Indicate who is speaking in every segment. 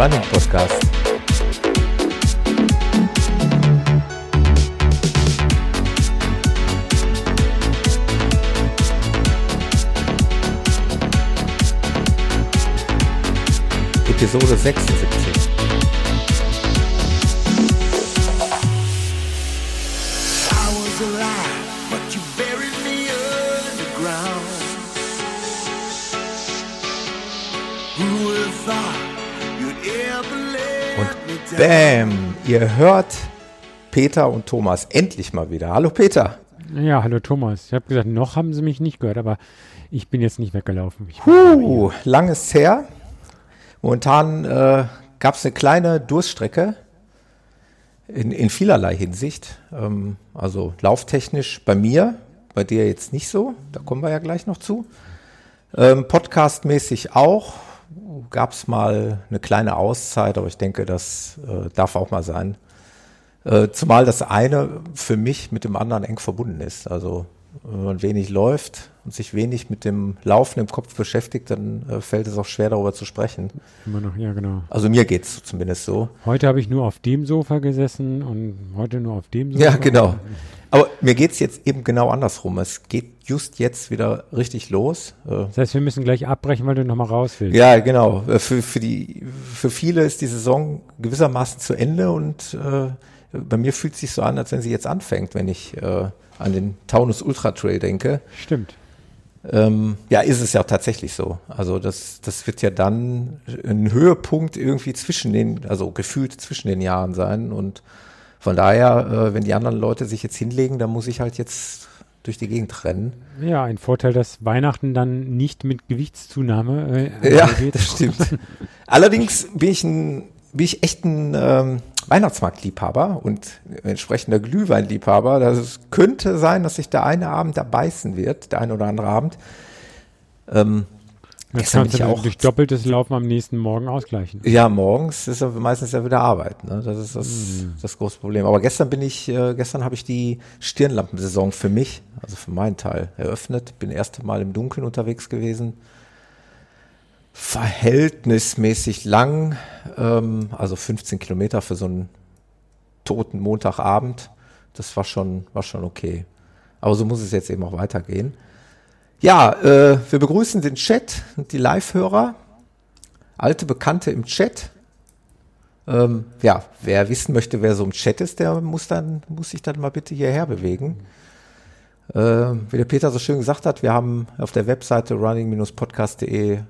Speaker 1: Running Podcast. Episode 76. bam, ihr hört Peter und Thomas endlich mal wieder. Hallo Peter.
Speaker 2: Ja, hallo Thomas. Ich habe gesagt, noch haben sie mich nicht gehört, aber ich bin jetzt nicht weggelaufen. Ich war
Speaker 1: Uh, lang ist her. Momentan äh, gab es eine kleine Durststrecke in, in vielerlei Hinsicht. Ähm, also lauftechnisch bei mir, bei dir jetzt nicht so. Da kommen wir ja gleich noch zu. Ähm, Podcastmäßig auch. Gab es mal eine kleine Auszeit, aber ich denke, das äh, darf auch mal sein. Äh, zumal das eine für mich mit dem anderen eng verbunden ist. Also wenn man wenig läuft und sich wenig mit dem Laufen im Kopf beschäftigt, dann äh, fällt es auch schwer darüber zu sprechen.
Speaker 2: immer noch, ja genau.
Speaker 1: Also mir geht's zumindest so.
Speaker 2: Heute habe ich nur auf dem Sofa gesessen und heute nur auf dem Sofa.
Speaker 1: Ja, genau. Aber mir geht's jetzt eben genau andersrum. Es geht just jetzt wieder richtig los. Äh,
Speaker 2: Das heißt, wir müssen gleich abbrechen, weil du nochmal raus willst.
Speaker 1: Ja, genau. Äh, Für, für, die, für viele ist die Saison gewissermaßen zu Ende und äh, bei mir fühlt es sich so an, als wenn sie jetzt anfängt, wenn ich äh, an den Taunus Ultra Trail denke.
Speaker 2: Stimmt.
Speaker 1: Ähm, ja, ist es ja tatsächlich so. Also das, das wird ja dann ein Höhepunkt irgendwie zwischen den, also gefühlt zwischen den Jahren sein. Und von daher, äh, wenn die anderen Leute sich jetzt hinlegen, dann muss ich halt jetzt durch die Gegend rennen.
Speaker 2: Ja, ein Vorteil, dass Weihnachten dann nicht mit Gewichtszunahme äh,
Speaker 1: Ja,
Speaker 2: einhergeht.
Speaker 1: das stimmt. Allerdings bin ich ein, bin ich echt ein ähm, Weihnachtsmarktliebhaber und entsprechender Glühweinliebhaber. Das könnte sein, dass sich der eine Abend da beißen wird, der eine oder andere Abend. Ähm,
Speaker 2: Das
Speaker 1: Gestern
Speaker 2: kannst du
Speaker 1: auch-
Speaker 2: durch doppeltes Laufen am nächsten Morgen ausgleichen.
Speaker 1: Ja, morgens ist ja meistens ja wieder Arbeit. Ne? Das ist das,
Speaker 2: Mhm.
Speaker 1: das große Problem. Aber gestern bin ich, äh, gestern habe ich die Stirnlampensaison für mich, also für meinen Teil, eröffnet. Bin erste Mal im Dunkeln unterwegs gewesen. Verhältnismäßig lang, ähm, also 15 Kilometer für so einen toten Montagabend. Das war schon, war schon okay. Aber so muss es jetzt eben auch weitergehen. Ja, äh, wir begrüßen den Chat und die Live-Hörer alte Bekannte im Chat. Ähm, ja, wer wissen möchte, wer so im Chat ist, der muss dann, muss sich dann mal bitte hierher bewegen. Ähm, wie der Peter so schön gesagt hat, wir haben auf der Webseite running-podcast.de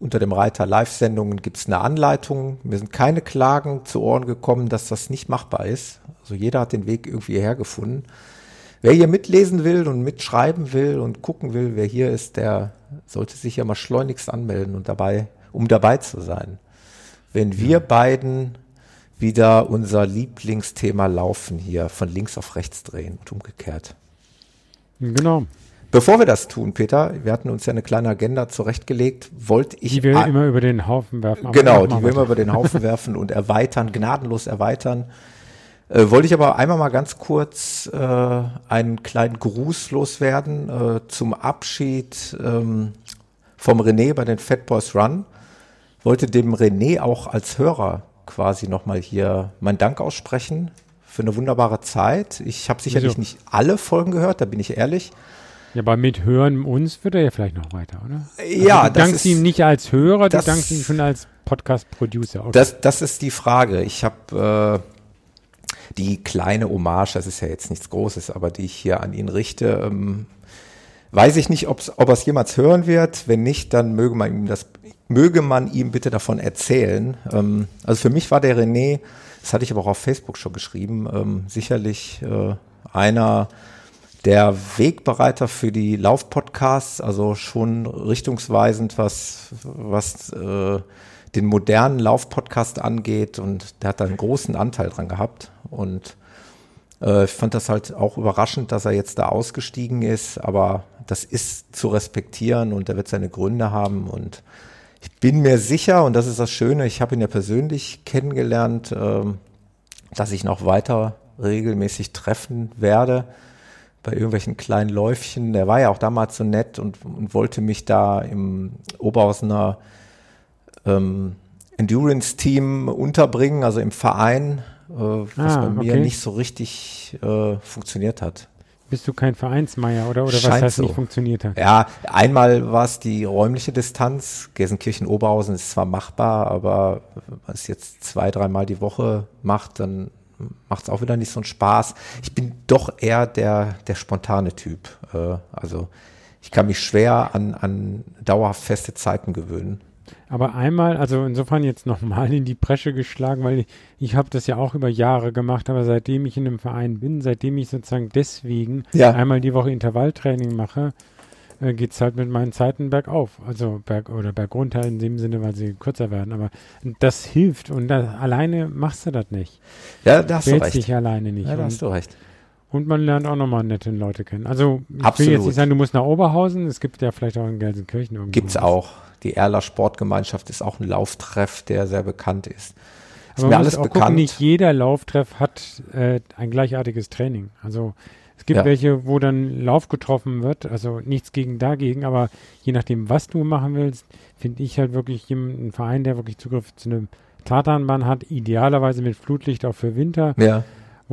Speaker 1: unter dem Reiter Live-Sendungen gibt es eine Anleitung. Mir sind keine Klagen zu Ohren gekommen, dass das nicht machbar ist. Also jeder hat den Weg irgendwie hierher gefunden. Wer hier mitlesen will und mitschreiben will und gucken will, wer hier ist, der sollte sich ja mal schleunigst anmelden und dabei, um dabei zu sein. Wenn wir beiden wieder unser Lieblingsthema Laufen hier von links auf rechts drehen und umgekehrt.
Speaker 2: Genau.
Speaker 1: Bevor wir das tun, Peter, wir hatten uns ja eine kleine Agenda zurechtgelegt, wollte ich
Speaker 2: Die wir immer über den Haufen werfen.
Speaker 1: Genau, die wir
Speaker 2: weiter.
Speaker 1: über den Haufen werfen und erweitern, gnadenlos erweitern. Äh, wollte ich aber einmal mal ganz kurz äh, einen kleinen Gruß loswerden äh, zum Abschied ähm, vom René bei den Fat Boys Run. Wollte dem René auch als Hörer quasi nochmal hier meinen Dank aussprechen für eine wunderbare Zeit. Ich habe sicherlich
Speaker 2: Wieso?
Speaker 1: nicht alle Folgen gehört, da bin ich ehrlich.
Speaker 2: Ja, aber mit Hören uns wird er ja vielleicht noch weiter, oder?
Speaker 1: Ja,
Speaker 2: also du dankst
Speaker 1: ist-
Speaker 2: ihm nicht als Hörer, du
Speaker 1: das-
Speaker 2: dankst ihm schon als Podcast-Producer. Okay.
Speaker 1: Das, das ist die Frage. Ich habe äh, die kleine Hommage, das ist ja jetzt nichts Großes, aber die ich hier an ihn richte. Ähm, weiß ich nicht, ob's, ob er es jemals hören wird. Wenn nicht, dann möge man ihm das, möge man ihm bitte davon erzählen. Ähm, also für mich war der René, das hatte ich aber auch auf Facebook schon geschrieben, ähm, sicherlich äh, einer der Wegbereiter für die Laufpodcasts, also schon richtungsweisend, was, was äh, den modernen Laufpodcast angeht. Und der hat da einen großen Anteil dran gehabt. Und äh, ich fand das halt auch überraschend, dass er jetzt da ausgestiegen ist. Aber das ist zu respektieren und er wird seine Gründe haben. Und ich bin mir sicher, und das ist das Schöne, ich habe ihn ja persönlich kennengelernt, ähm, dass ich noch weiter regelmäßig treffen werde bei irgendwelchen kleinen Läufchen. Der war ja auch damals so nett und, und wollte mich da im Oberhausener ähm, Endurance-Team unterbringen, also im Verein, äh, was
Speaker 2: Ah,
Speaker 1: bei mir
Speaker 2: okay.
Speaker 1: nicht so richtig äh, funktioniert hat.
Speaker 2: Bist du kein Vereinsmeier oder, oder was heißt
Speaker 1: so.
Speaker 2: nicht funktioniert hat?
Speaker 1: Ja, einmal war es die räumliche Distanz. Gelsenkirchen-Oberhausen ist zwar machbar, aber wenn man es jetzt zwei, dreimal die Woche macht, dann macht es auch wieder nicht so einen Spaß. Ich bin doch eher der, der spontane Typ. Äh, also ich kann mich schwer an, an dauerhaft feste Zeiten gewöhnen.
Speaker 2: Aber einmal, also insofern jetzt nochmal in die Bresche geschlagen, weil ich, ich habe das ja auch über Jahre gemacht, aber seitdem ich in einem Verein bin, seitdem ich sozusagen deswegen
Speaker 1: Ja.
Speaker 2: einmal die Woche Intervalltraining mache, äh, geht es halt mit meinen Zeiten bergauf. Also berg oder bergunter in dem Sinne, weil sie kürzer werden. Aber das hilft und das, alleine machst du das nicht.
Speaker 1: Ja, da hast du recht.
Speaker 2: dich alleine nicht.
Speaker 1: Ja, da hast du recht.
Speaker 2: und man lernt auch nochmal nette Leute kennen. Also ich will
Speaker 1: Absolut.
Speaker 2: jetzt nicht sagen, du musst nach Oberhausen, es gibt ja vielleicht auch in Gelsenkirchen irgendwo.
Speaker 1: Gibt's
Speaker 2: was.
Speaker 1: auch. Die Erler Sportgemeinschaft ist auch ein Lauftreff, der sehr bekannt ist. Ist
Speaker 2: Aber
Speaker 1: mir
Speaker 2: man
Speaker 1: alles
Speaker 2: muss auch
Speaker 1: bekannt.
Speaker 2: gucken, nicht jeder Lauftreff hat äh, ein gleichartiges Training. Also es gibt
Speaker 1: Ja.
Speaker 2: welche, wo dann Lauf getroffen wird, also nichts gegen dagegen, aber je nachdem, was du machen willst, finde ich halt wirklich einen Verein, der wirklich Zugriff zu einem Tatanbahn hat, idealerweise mit Flutlicht auch für Winter,
Speaker 1: ja,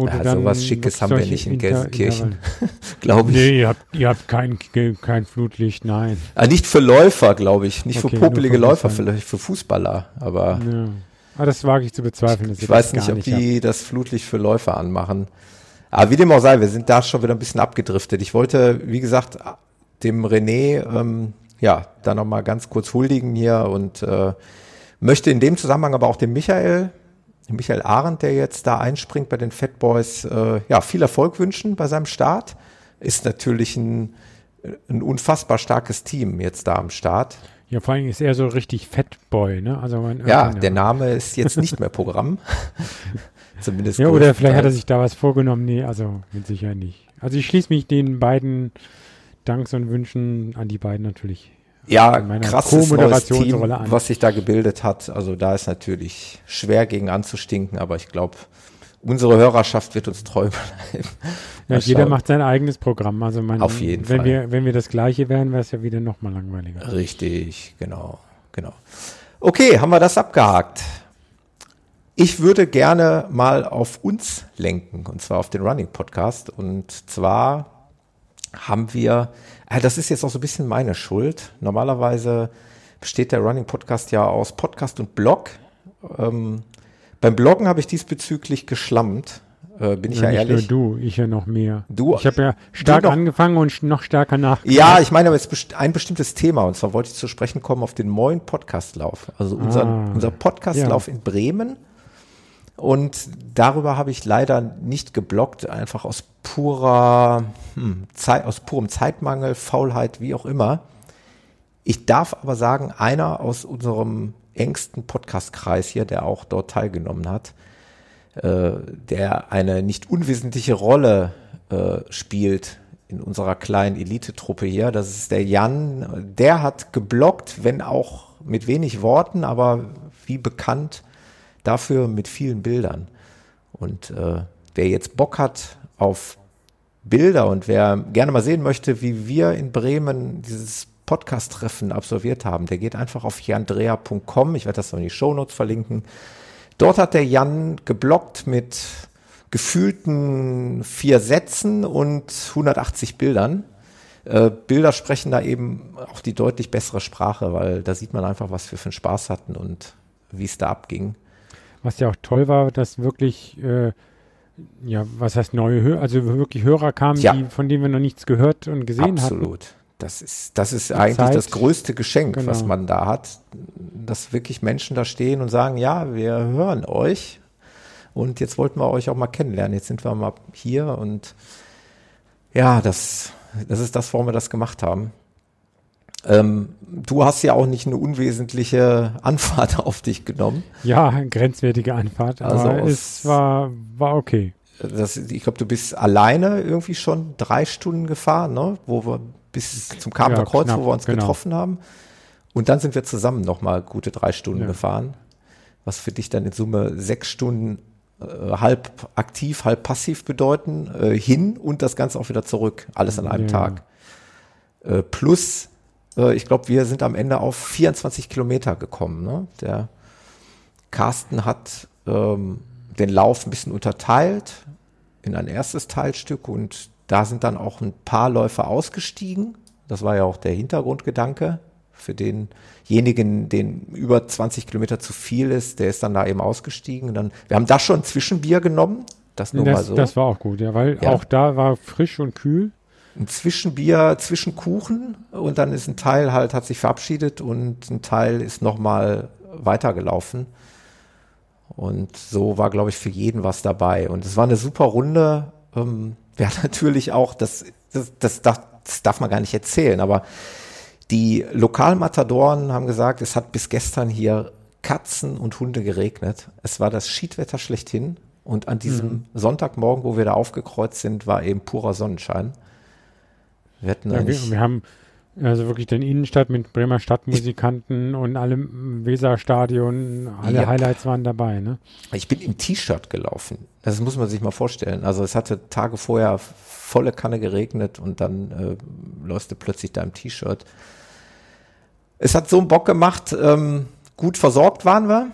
Speaker 1: Ja,
Speaker 2: dann
Speaker 1: sowas Schickes haben wir nicht in Gelsenkirchen. Glaube ich.
Speaker 2: Nee, ihr habt, ihr habt kein, kein Flutlicht, nein.
Speaker 1: Ah, nicht für Läufer, glaube ich. Nicht
Speaker 2: Okay,
Speaker 1: für popelige
Speaker 2: für
Speaker 1: Läufer, vielleicht für Fußballer. Aber
Speaker 2: Ja. Aber das wage ich zu bezweifeln.
Speaker 1: ich
Speaker 2: ihr
Speaker 1: weiß nicht, ob die das Flutlicht für Läufer anmachen. Aber wie dem auch sei, wir sind da schon wieder ein bisschen abgedriftet. Ich wollte, wie gesagt, dem René, ähm, ja, da nochmal ganz kurz huldigen hier und äh, möchte in dem Zusammenhang aber auch dem Michael, Michael Arendt, der jetzt da einspringt bei den Fat Boys, äh, ja, viel Erfolg wünschen bei seinem Start. Ist natürlich ein, ein unfassbar starkes Team jetzt da am Start.
Speaker 2: Ja, vor allem ist er so richtig Fatboy, ne? Also man,
Speaker 1: Ja, der Name ist jetzt nicht mehr Programm. Zumindest
Speaker 2: Ja, oder vielleicht hat er sich da was vorgenommen. Nee, also mit Sicherheit nicht. Also ich schließe mich den beiden Danks und Wünschen an die beiden natürlich.
Speaker 1: Ja, krasses neues Team, was sich da gebildet hat. Also da ist natürlich schwer gegen anzustinken, aber ich glaube, unsere Hörerschaft wird uns treu bleiben.
Speaker 2: Ja, jeder macht sein eigenes Programm. Also man,
Speaker 1: Auf jeden
Speaker 2: wenn
Speaker 1: Fall.
Speaker 2: Wir, wenn wir das gleiche wären, wäre es ja wieder noch mal langweiliger.
Speaker 1: Richtig, genau, genau. Okay, haben wir das abgehakt. Ich würde gerne mal auf uns lenken, und zwar auf den Running Podcast. Und zwar haben wir, äh, das ist jetzt auch so ein bisschen meine Schuld. Normalerweise besteht der Running Podcast ja aus Podcast und Blog. Ähm, beim Bloggen habe ich diesbezüglich geschlammt, äh, bin ich ja,
Speaker 2: nicht
Speaker 1: ehrlich.
Speaker 2: nur du, ich ja noch mehr.
Speaker 1: Du-
Speaker 2: ich habe ja stark angefangen und noch stärker nach.
Speaker 1: Ja, ich meine aber jetzt best- ein bestimmtes Thema und zwar wollte ich zu sprechen kommen auf den neuen Podcastlauf. Also unser,
Speaker 2: Ah,
Speaker 1: unser Podcastlauf in Bremen. Und darüber habe ich leider nicht geblockt, einfach aus purer hm, Zeit, aus purem Zeitmangel, Faulheit, wie auch immer. Ich darf aber sagen, einer aus unserem engsten Podcastkreis hier, der auch dort teilgenommen hat, äh, der eine nicht unwesentliche Rolle äh, spielt in unserer kleinen Elitetruppe hier. Das ist der Jan. Der hat geblockt, wenn auch mit wenig Worten, aber wie bekannt dafür mit vielen Bildern. Und äh, wer jetzt Bock hat auf Bilder und wer gerne mal sehen möchte, wie wir in Bremen dieses Podcast-Treffen absolviert haben, der geht einfach auf jandrea.com. Ich werde das noch in die Shownotes verlinken. Dort hat der Jan geblockt mit gefühlten vier Sätzen und 180 Bildern. Äh, Bilder sprechen da eben auch die deutlich bessere Sprache, weil da sieht man einfach, was wir für einen Spaß hatten und wie es da abging.
Speaker 2: Was ja auch toll war, dass wirklich, äh, ja, was heißt neue Hörer, also wirklich Hörer kamen,
Speaker 1: Ja.
Speaker 2: die, von denen wir noch nichts gehört und gesehen hatten.
Speaker 1: Absolut. Das ist, das ist eigentlich
Speaker 2: Zeit.
Speaker 1: das größte Geschenk,
Speaker 2: Genau.
Speaker 1: was man da hat, dass wirklich Menschen da stehen und sagen, ja, wir hören euch und jetzt wollten wir euch auch mal kennenlernen. Jetzt sind wir mal hier und ja, das, das ist das, warum wir das gemacht haben. Ähm, du hast ja auch nicht eine unwesentliche Anfahrt auf dich genommen.
Speaker 2: Ja, grenzwertige Anfahrt,
Speaker 1: Also
Speaker 2: aber es war, war okay.
Speaker 1: Das, ich glaube, du bist alleine irgendwie schon drei Stunden gefahren, ne? Wo wir bis zum Karpenter
Speaker 2: Ja,
Speaker 1: Kreuz,
Speaker 2: knapp,
Speaker 1: wo wir uns
Speaker 2: genau.
Speaker 1: getroffen haben. Und dann sind wir zusammen nochmal gute drei Stunden
Speaker 2: Ja.
Speaker 1: gefahren. Was für dich dann in Summe sechs Stunden äh, halb aktiv, halb passiv bedeuten, äh, hin und das Ganze auch wieder zurück. Alles an einem
Speaker 2: Ja.
Speaker 1: Tag. Äh, plus, äh, ich glaube, wir sind am Ende auf 24 Kilometer gekommen. Ne? Der Carsten hat ähm, den Lauf ein bisschen unterteilt in ein erstes Teilstück und da sind dann auch ein paar Läufer ausgestiegen. Das war ja auch der Hintergrundgedanke für denjenigen, den über 20 Kilometer zu viel ist, der ist dann da eben ausgestiegen. Und dann, wir haben da schon ein Zwischenbier genommen. Das nur
Speaker 2: das,
Speaker 1: mal so.
Speaker 2: das war auch gut, ja, weil
Speaker 1: Ja.
Speaker 2: auch da war frisch und kühl.
Speaker 1: Ein Zwischenbier, Zwischenkuchen und dann ist ein Teil halt, hat sich verabschiedet und ein Teil ist nochmal weitergelaufen. Und so war, glaube ich, für jeden was dabei. Und es war eine super Runde. Ähm, wir hatten natürlich auch, das, das, das, darf, das darf man gar nicht erzählen, aber die Lokalmatadoren haben gesagt, es hat bis gestern hier Katzen und Hunde geregnet. Es war das Schiedwetter schlechthin. Und an diesem Sonntagmorgen, wo wir da aufgekreuzt sind, war eben purer Sonnenschein. Wir hatten
Speaker 2: Ja, wir, wir haben also wirklich den Innenstadt mit Bremer Stadtmusikanten und allem Weserstadion, alle
Speaker 1: Yep.
Speaker 2: Highlights waren dabei, ne?
Speaker 1: ich bin im T-Shirt gelaufen. Das muss man sich mal vorstellen. Also es hatte Tage vorher volle Kanne geregnet und dann äh, läufst du plötzlich da im T-Shirt. Es hat so einen Bock gemacht. Ähm, gut versorgt waren wir.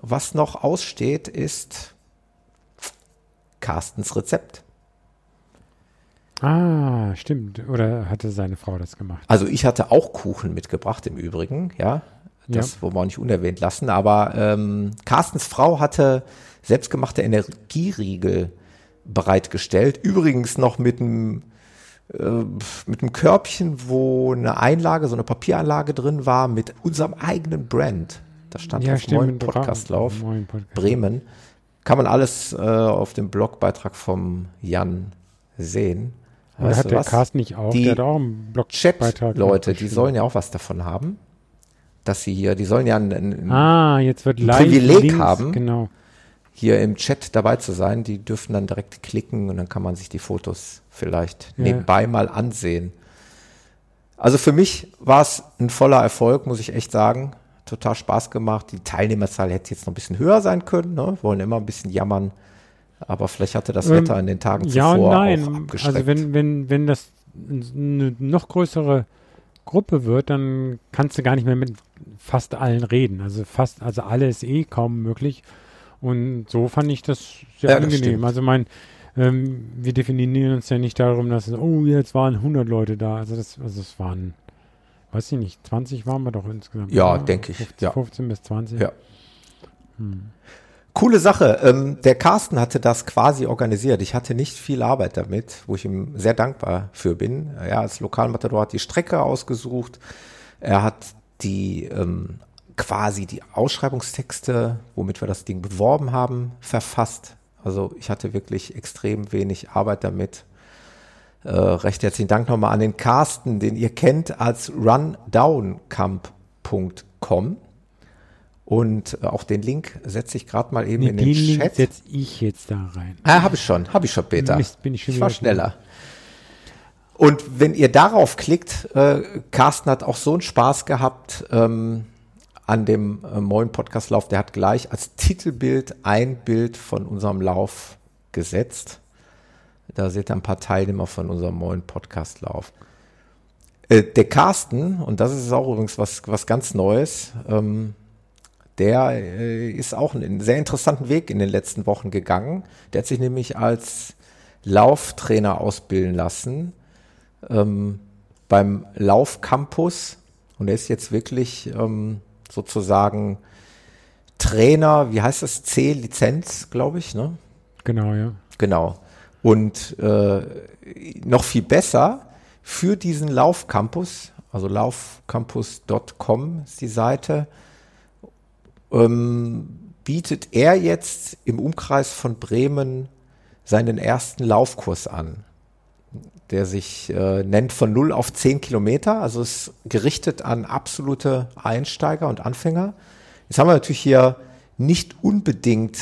Speaker 1: Was noch aussteht, ist Carstens Rezept.
Speaker 2: Ah, stimmt. Oder hatte seine Frau das gemacht?
Speaker 1: Also ich hatte auch Kuchen mitgebracht im Übrigen, ja. Das
Speaker 2: Ja.
Speaker 1: wollen wir auch nicht unerwähnt lassen. Aber ähm, Carstens Frau hatte selbstgemachte Energieriegel bereitgestellt. Übrigens noch mit einem äh, mit einem Körbchen, wo eine Einlage, so eine Papieranlage drin war, mit unserem eigenen Brand. Das stand auf Moin
Speaker 2: Bra-
Speaker 1: Podcastlauf.
Speaker 2: Podcast.
Speaker 1: Bremen. Kann man alles äh, auf dem Blogbeitrag vom Jan sehen.
Speaker 2: Aber
Speaker 1: Weißt
Speaker 2: hat der
Speaker 1: was?
Speaker 2: Carsten nicht auch?
Speaker 1: Die
Speaker 2: der hat auch einen Blogbeitrag.
Speaker 1: Chat-Leute, die sollen ja auch was davon haben, dass sie hier, die sollen ja ein, ein,
Speaker 2: Ah, jetzt wird live
Speaker 1: Privileg
Speaker 2: links,
Speaker 1: haben.
Speaker 2: Genau.
Speaker 1: hier im Chat dabei zu sein. Die dürfen dann direkt klicken und dann kann man sich die Fotos vielleicht
Speaker 2: Ja.
Speaker 1: nebenbei mal ansehen. Also für mich war es ein voller Erfolg, muss ich echt sagen. Total Spaß gemacht. Die Teilnehmerzahl hätte jetzt noch ein bisschen höher sein können. Ne? Wollen immer ein bisschen jammern. Aber vielleicht hatte das
Speaker 2: Ähm,
Speaker 1: Wetter in den Tagen
Speaker 2: Ja und
Speaker 1: zuvor auch
Speaker 2: nein.
Speaker 1: abgeschreckt.
Speaker 2: Also wenn, wenn, wenn das eine noch größere Gruppe wird, dann kannst du gar nicht mehr mit fast allen reden. Also fast, also alle ist eh kaum möglich. Und so fand ich das sehr
Speaker 1: Ja, das
Speaker 2: angenehm.
Speaker 1: stimmt.
Speaker 2: Also mein, ähm, wir definieren uns ja nicht darum, dass es, oh, jetzt waren 100 Leute da. Also das, also es waren, weiß ich nicht, 20 waren wir doch insgesamt.
Speaker 1: Ja, denke ich,
Speaker 2: 15,
Speaker 1: ja.
Speaker 2: 15 bis 20.
Speaker 1: Ja. Coole Sache. Ähm, der Carsten hatte das quasi organisiert. Ich hatte nicht viel Arbeit damit, wo ich ihm sehr dankbar für bin. Er als Lokalmatador hat die Strecke ausgesucht. Er hat die ähm, quasi die Ausschreibungstexte, womit wir das Ding beworben haben, verfasst. Also ich hatte wirklich extrem wenig Arbeit damit. Äh, recht herzlichen Dank nochmal an den Carsten, den ihr kennt als rundowncamp.com. Und äh, auch den Link setze ich gerade mal eben
Speaker 2: Nee,
Speaker 1: in
Speaker 2: den
Speaker 1: den
Speaker 2: Link
Speaker 1: Chat.
Speaker 2: setze ich jetzt da rein.
Speaker 1: Ah, habe ich schon, habe ich schon, Peter.
Speaker 2: Mist, bin ich schon
Speaker 1: ich war schneller. Und wenn ihr darauf klickt, äh, Carsten hat auch so einen Spaß gehabt ähm, an dem äh, Moin Podcast Lauf. Der hat gleich als Titelbild ein Bild von unserem Lauf gesetzt. Da seht ihr ein paar Teilnehmer von unserem Moin Podcast Lauf. Äh, der Carsten, und das ist auch übrigens was, was ganz Neues, ähm, der äh, ist auch einen sehr interessanten Weg in den letzten Wochen gegangen. Der hat sich nämlich als Lauftrainer ausbilden lassen ähm, beim Laufcampus und er ist jetzt wirklich ähm, sozusagen Trainer, wie heißt das? C-Lizenz, glaube ich, ne?
Speaker 2: Genau, ja.
Speaker 1: Genau. Und äh, noch viel besser für diesen Laufcampus, also laufcampus.com ist die Seite, ähm, bietet er jetzt im Umkreis von Bremen seinen ersten Laufkurs an, der sich äh, nennt von 0 auf 10 Kilometer, also ist gerichtet an absolute Einsteiger und Anfänger. Jetzt haben wir natürlich hier nicht unbedingt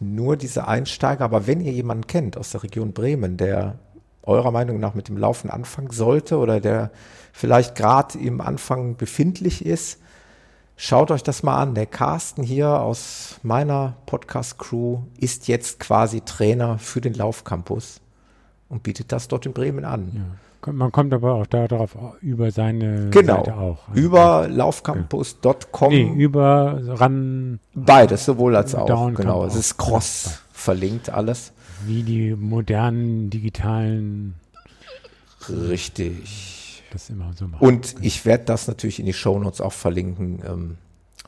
Speaker 1: nur diese Einsteiger, aber wenn ihr jemanden kennt aus der Region Bremen, der eurer Meinung nach mit dem Laufen anfangen sollte oder der vielleicht gerade im Anfang befindlich ist, schaut euch das mal an. Der Carsten hier aus meiner Podcast-Crew ist jetzt quasi Trainer für den Laufcampus und bietet das dort in Bremen an.
Speaker 2: Man kommt aber auch darauf über seine
Speaker 1: Genau.
Speaker 2: Seite auch.
Speaker 1: Über laufcampus.com.
Speaker 2: Nee, über ran,
Speaker 1: Beides, sowohl als auch.
Speaker 2: Down
Speaker 1: genau. Es ist cross verlinkt alles.
Speaker 2: wie die modernen digitalen
Speaker 1: Richtig.
Speaker 2: Das immer so machen.
Speaker 1: Und ich werde das natürlich in die Shownotes auch verlinken. Ähm,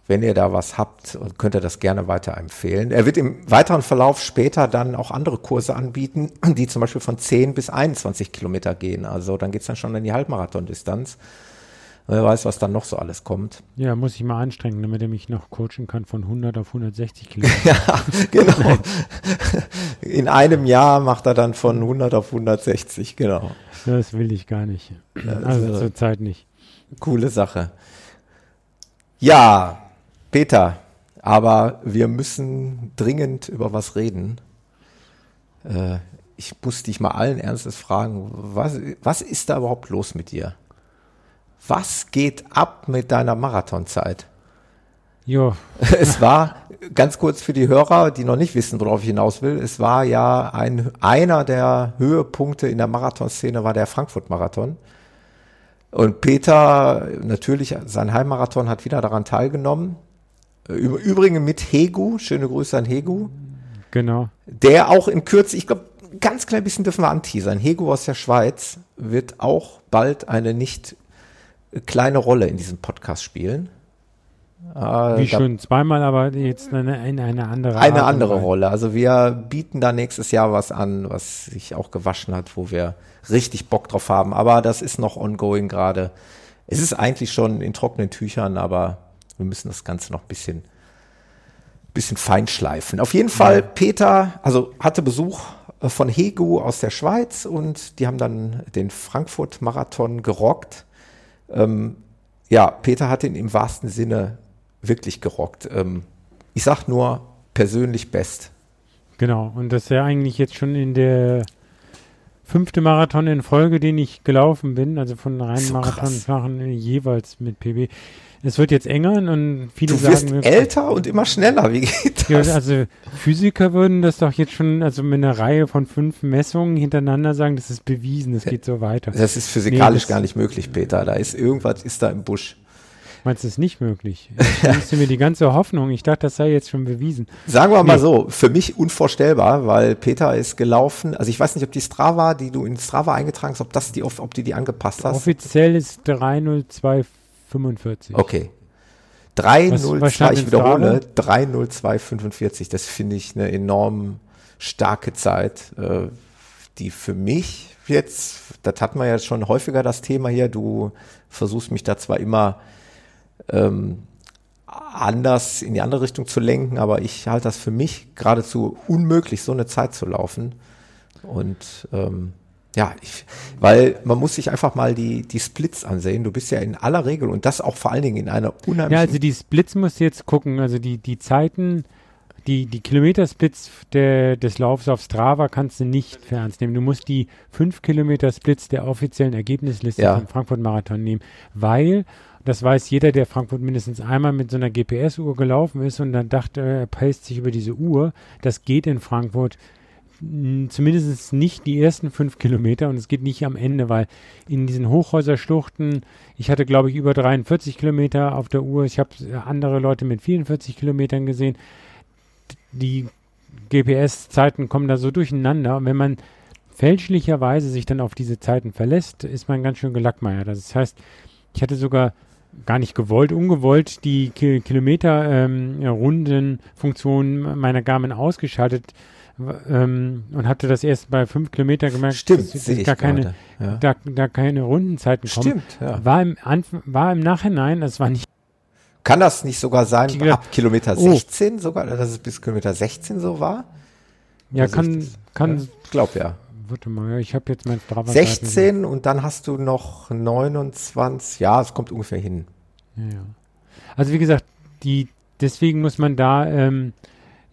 Speaker 1: wenn ihr da was habt, könnt ihr das gerne weiterempfehlen. Er wird im weiteren Verlauf später dann auch andere Kurse anbieten, die zum Beispiel von 10 bis 21 Kilometer gehen. Also dann geht's dann schon in die Halbmarathon-Distanz. Wer weiß, was dann noch so alles kommt.
Speaker 2: Ja, muss ich mal anstrengen, damit er mich noch coachen kann von 100 auf 160 Kilometer.
Speaker 1: Ja, genau. In einem Jahr macht er dann von 100 auf 160, genau.
Speaker 2: Das will ich gar nicht.
Speaker 1: also-
Speaker 2: Also zurzeit nicht.
Speaker 1: Coole Sache. Ja, Peter, aber wir müssen dringend über was reden. Äh, ich muss dich mal allen Ernstes fragen, was, was ist da überhaupt los mit dir? Was geht ab mit deiner Marathonzeit?
Speaker 2: Jo,
Speaker 1: Es war, ganz kurz für die Hörer, die noch nicht wissen, worauf ich hinaus will, es war ja ein, einer der Höhepunkte in der Marathonszene war der Frankfurt-Marathon. Und Peter, natürlich, sein Heimmarathon hat wieder daran teilgenommen. Im Übrigen mit Hegu, schöne Grüße an Hegu,
Speaker 2: genau.
Speaker 1: der auch in Kürze, ich glaube, ganz klein bisschen dürfen wir anteasern. Hegu aus der Schweiz wird auch bald eine nicht kleine Rolle in diesem Podcast spielen. Äh,
Speaker 2: Wie schon zweimal, aber jetzt eine, in eine andere
Speaker 1: eine
Speaker 2: Art
Speaker 1: andere. Rolle. Also wir bieten da nächstes Jahr was an, was sich auch gewaschen hat, wo wir richtig Bock drauf haben. Aber das ist noch ongoing gerade. Es ist eigentlich schon in trockenen Tüchern, aber wir müssen das Ganze noch ein bisschen, bisschen feinschleifen. Auf jeden Fall, Peter, also hatte Besuch äh, von Hegu aus der Schweiz und die haben dann den Frankfurt-Marathon gerockt. Ähm, ja, Peter hat ihn im wahrsten Sinne wirklich gerockt. Ähm, ich sag nur persönlich best.
Speaker 2: Genau, und das ist ja eigentlich jetzt schon in der fünfte Marathon in Folge, den ich gelaufen bin, also von reinen
Speaker 1: So krass.
Speaker 2: Marathonfachen äh, jeweils mit PB. Es wird jetzt enger und viele
Speaker 1: Du wirst
Speaker 2: sagen
Speaker 1: älter und immer schneller. Wie geht
Speaker 2: Ja,
Speaker 1: das?
Speaker 2: also Physiker würden das doch jetzt schon, also mit einer Reihe von fünf Messungen hintereinander sagen, das ist bewiesen, das geht so weiter.
Speaker 1: Das ist physikalisch
Speaker 2: Nee, das-
Speaker 1: gar nicht möglich, Peter. Da ist irgendwas ist da im Busch.
Speaker 2: Meinst du, das ist nicht möglich? Ich nimmst mir die ganze Hoffnung. Ich dachte, das sei jetzt schon bewiesen.
Speaker 1: Sagen wir mal
Speaker 2: Nee.
Speaker 1: so, für mich unvorstellbar, weil Peter ist gelaufen. Also ich weiß nicht, ob die Strava, die du in Strava eingetragen hast, ob das die, ob die die angepasst hast.
Speaker 2: Offiziell ist 30245.
Speaker 1: Okay.
Speaker 2: Was-
Speaker 1: 302,
Speaker 2: was stand
Speaker 1: ich wiederhole, 30245. Das finde ich eine enorm starke Zeit, äh, die für mich jetzt, das hatten wir ja schon häufiger das Thema hier, du versuchst mich da zwar immer ähm, anders in die andere Richtung zu lenken, aber ich halte das für mich geradezu unmöglich, so eine Zeit zu laufen. Und ähm, ja, ich, weil man muss sich einfach mal die, die Splits ansehen. Du bist ja in aller Regel und das auch vor allen Dingen in einer unheimlichen
Speaker 2: Ja, also die Splits musst du jetzt gucken. Also die, die Zeiten, die, die Kilometersplits der, des Laufs auf Strava kannst du nicht für ernst nehmen. Du musst die 5 Kilometer Splits der offiziellen Ergebnisliste
Speaker 1: Ja.
Speaker 2: vom Frankfurt-Marathon nehmen, weil, das weiß jeder, der Frankfurt mindestens einmal mit so einer GPS-Uhr gelaufen ist und dann dachte, er paced sich über diese Uhr, das geht in Frankfurt zumindest nicht die ersten fünf Kilometer und es geht nicht am Ende, weil in diesen Hochhäuserschluchten, ich hatte glaube ich über 43 Kilometer auf der Uhr, ich habe andere Leute mit 44 Kilometern gesehen, die GPS-Zeiten kommen da so durcheinander. Und wenn man fälschlicherweise sich dann auf diese Zeiten verlässt, ist man ganz schön gelackmeiert. Also Das heißt, ich hatte sogar gar nicht gewollt, ungewollt die Ki Kilometer-Runden-Funktion meiner Garmin ausgeschaltet ähm, und hatte das erst bei fünf Kilometer gemerkt,
Speaker 1: Stimmt,
Speaker 2: dass, dass gar keine.
Speaker 1: Ja.
Speaker 2: da, da keine Rundenzeiten kommen.
Speaker 1: Stimmt, ja.
Speaker 2: War im, Anf war im Nachhinein, das war nicht
Speaker 1: Kann das nicht sogar sein,
Speaker 2: gedacht,
Speaker 1: ab Kilometer
Speaker 2: oh.
Speaker 1: 16 sogar, dass es bis Kilometer 16 so war?
Speaker 2: Ja,
Speaker 1: Also
Speaker 2: kann, kann,
Speaker 1: Ja, ich glaube ja.
Speaker 2: warte mal, ich habe jetzt mein Strava
Speaker 1: 16 und dann hast du noch 29, ja, es kommt ungefähr hin.
Speaker 2: Ja. Also wie gesagt, die, deswegen muss man da ähm,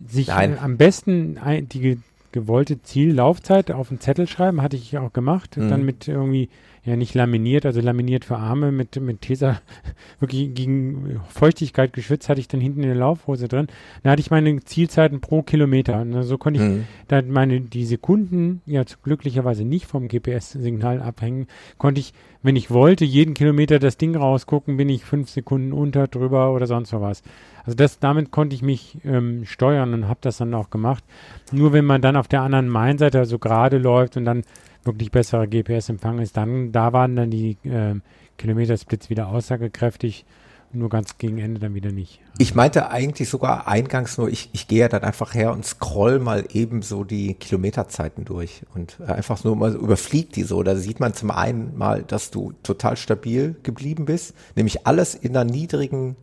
Speaker 2: sich äh, am besten ein, die, gewollte Ziellaufzeit auf einen Zettel schreiben, hatte ich auch gemacht.
Speaker 1: Mhm.
Speaker 2: Dann mit irgendwie, ja nicht laminiert, also laminiert für Arme, mit, mit Tesa, wirklich gegen Feuchtigkeit geschwitzt, hatte ich dann hinten in der Laufhose drin. Da hatte ich meine Zielzeiten pro Kilometer. Und so konnte ich
Speaker 1: Mhm.
Speaker 2: da meine die Sekunden ja glücklicherweise nicht vom GPS-Signal abhängen, konnte ich, wenn ich wollte, jeden Kilometer das Ding rausgucken, bin ich fünf Sekunden unter, drüber oder sonst was. Also das, damit konnte ich mich ähm, steuern und habe das dann auch gemacht. Nur wenn man dann auf der anderen Mainseite also gerade läuft und dann wirklich besserer GPS-Empfang ist, dann da waren dann die ähm, Kilometersplits wieder aussagekräftig, nur ganz gegen Ende dann wieder nicht.
Speaker 1: Ich meinte eigentlich sogar eingangs nur, ich, ich gehe ja dann einfach her und scroll mal eben so die Kilometerzeiten durch und äh, einfach nur mal überfliegt die so. Da sieht man zum einen mal, dass du total stabil geblieben bist, nämlich alles in einer niedrigen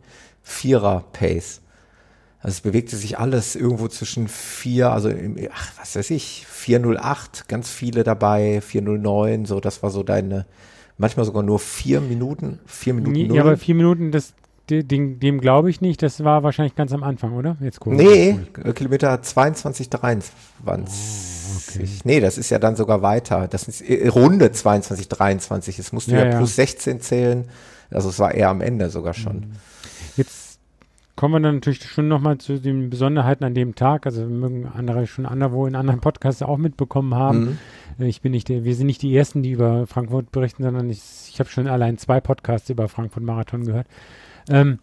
Speaker 1: Vierer-Pace. Also es bewegte sich alles irgendwo zwischen vier, also im, ach, was weiß ich, 408, ganz viele dabei, 409, so, das war so deine, manchmal sogar nur vier Minuten, vier Minuten
Speaker 2: ja, aber vier Minuten, das, de- dem, dem glaube ich nicht. Das war wahrscheinlich ganz am Anfang, oder? Jetzt gucken
Speaker 1: Nee,
Speaker 2: mal.
Speaker 1: äh, Kilometer 22, 23. Nee, das ist ja dann sogar weiter. Das ist äh, Runde 22, 23. Es musst du
Speaker 2: Ja,
Speaker 1: ja,
Speaker 2: ja.
Speaker 1: plus 16 zählen. Also es war eher am Ende sogar schon.
Speaker 2: Jetzt kommen wir dann natürlich schon nochmal zu den Besonderheiten an dem Tag. Also mögen andere schon anderwo in anderen Podcasts auch mitbekommen haben.
Speaker 1: Mhm.
Speaker 2: Äh, Ich bin nicht der, wir sind nicht die ersten, die über Frankfurt berichten, sondern ich, ich habe schon allein zwei Podcasts über Frankfurt Marathon gehört. Ähm,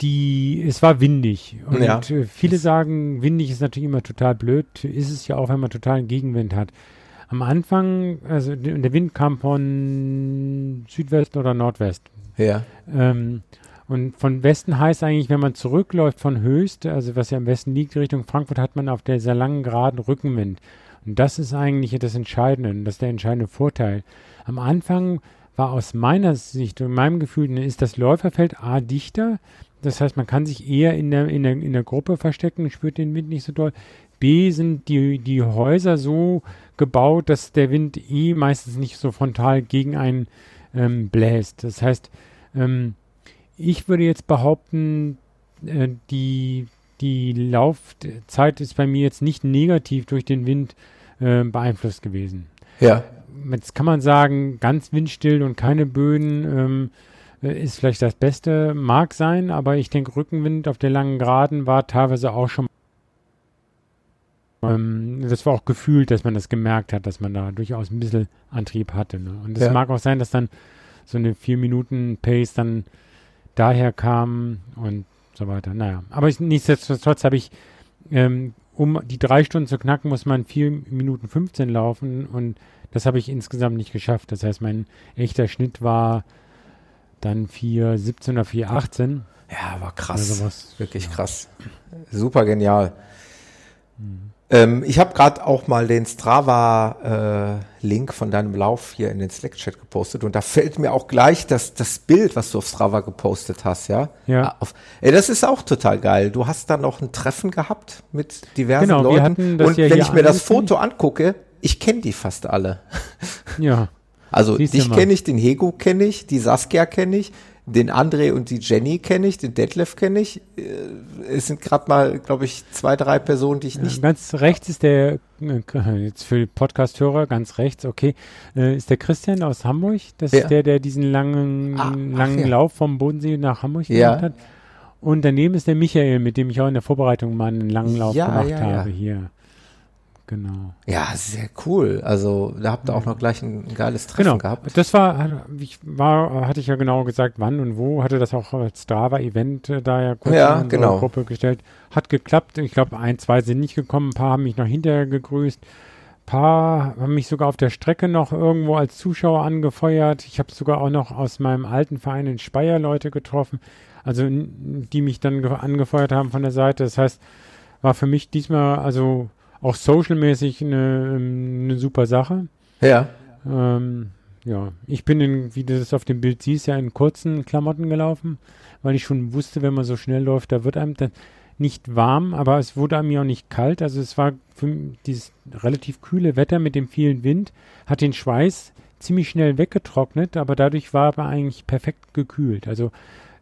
Speaker 2: die, es war windig und
Speaker 1: Ja.
Speaker 2: äh, viele sagen, windig ist natürlich immer total blöd. Ist es ja auch, wenn man totalen Gegenwind hat. Am Anfang, also der Wind kam von Südwest oder Nordwest.
Speaker 1: Ja.
Speaker 2: Ähm, und von Westen heißt eigentlich, wenn man zurückläuft von Höchst, also was ja im Westen liegt, Richtung Frankfurt, hat man auf der sehr langen geraden Rückenwind. Und das ist eigentlich das Entscheidende, das ist der entscheidende Vorteil. Am Anfang war aus meiner Sicht und meinem Gefühl, ist das Läuferfeld A dichter. Das heißt, man kann sich eher in der, in der, in der Gruppe verstecken, spürt den Wind nicht so doll. B sind die, die Häuser so gebaut, dass der Wind eh meistens nicht so frontal gegen einen ähm, bläst. Das heißt, ähm, ich würde jetzt behaupten, äh, die, die Laufzeit ist bei mir jetzt nicht negativ durch den Wind äh, beeinflusst gewesen.
Speaker 1: Ja.
Speaker 2: Jetzt kann man sagen, ganz windstill und keine Böen ähm, äh, ist vielleicht das Beste, mag sein, aber ich denke, Rückenwind auf der langen Geraden war teilweise auch schon. Ähm, das war auch gefühlt, dass man das gemerkt hat, dass man da durchaus ein bisschen Antrieb hatte. Ne? Und es
Speaker 1: Ja.
Speaker 2: mag auch sein, dass dann so eine 4-Minuten-Pace dann daher kam und so weiter. Naja, aber ich, nichtsdestotrotz habe ich, ähm, um die drei Stunden zu knacken, muss man 4 Minuten 15 laufen und das habe ich insgesamt nicht geschafft. Das heißt, mein echter Schnitt war dann 4,17 oder 4,18.
Speaker 1: Ja, war krass.
Speaker 2: Also was-
Speaker 1: Wirklich
Speaker 2: ja.
Speaker 1: krass. Super genial.
Speaker 2: Mhm.
Speaker 1: Ähm, ich habe gerade auch mal den Strava-Link von deinem Lauf hier in den Slack-Chat gepostet und da fällt mir auch gleich das, das Bild, was du auf Strava gepostet hast, ja?
Speaker 2: Ja.
Speaker 1: Ah, Auf, ey, das ist auch total geil. Du hast da noch ein Treffen gehabt mit diversen
Speaker 2: Genau, wir
Speaker 1: Leuten
Speaker 2: hatten das
Speaker 1: und
Speaker 2: ja
Speaker 1: wenn ich mir das. Foto angucke, ich kenne die fast alle.
Speaker 2: Ja,
Speaker 1: Also
Speaker 2: Siehst
Speaker 1: dich kenne ich, den Hego kenne ich, die Saskia kenne ich, den André und die Jenny kenne ich, den Detlef kenne ich. Äh, Es sind gerade mal, glaube ich, zwei, drei Personen, die ich nicht.
Speaker 2: ganz rechts ist der, äh, jetzt für Podcast-Hörer, ganz rechts, okay, äh, ist der Christian aus Hamburg. Das
Speaker 1: Ja.
Speaker 2: ist der, der diesen langen,
Speaker 1: Ah, ach
Speaker 2: langen
Speaker 1: ja.
Speaker 2: Lauf vom Bodensee nach Hamburg
Speaker 1: Ja.
Speaker 2: gemacht hat. Und daneben ist der Michael, mit dem ich auch in der Vorbereitung mal einen langen Lauf gemacht habe hier. Genau.
Speaker 1: Ja, sehr cool. Also da habt ihr auch noch gleich ein, geiles Treffen
Speaker 2: Genau.
Speaker 1: gehabt.
Speaker 2: Das war, ich war, hatte ich ja genau gesagt, wann und wo, hatte das auch als Strava-Event äh, da ja kurz
Speaker 1: Ja,
Speaker 2: in
Speaker 1: genau.
Speaker 2: Gruppe gestellt. Hat geklappt. Ich glaube, ein, zwei sind nicht gekommen, ein paar haben mich noch hinterher gegrüßt. Ein paar haben mich sogar auf der Strecke noch irgendwo als Zuschauer angefeuert. Ich habe sogar auch noch aus meinem alten Verein in Speyer Leute getroffen, also die mich dann ge- angefeuert haben von der Seite. Das heißt, war für mich diesmal also auch socialmäßig eine, ähm, eine super Sache.
Speaker 1: Ja.
Speaker 2: Ähm, ja, ich bin in, wie du das auf dem Bild siehst, ja in kurzen Klamotten gelaufen, weil ich schon wusste, wenn man so schnell läuft, da wird einem dann nicht warm, aber es wurde einem ja auch nicht kalt. Also es war dieses relativ kühle Wetter mit dem vielen Wind, hat den Schweiß ziemlich schnell weggetrocknet, aber dadurch war er eigentlich perfekt gekühlt. Also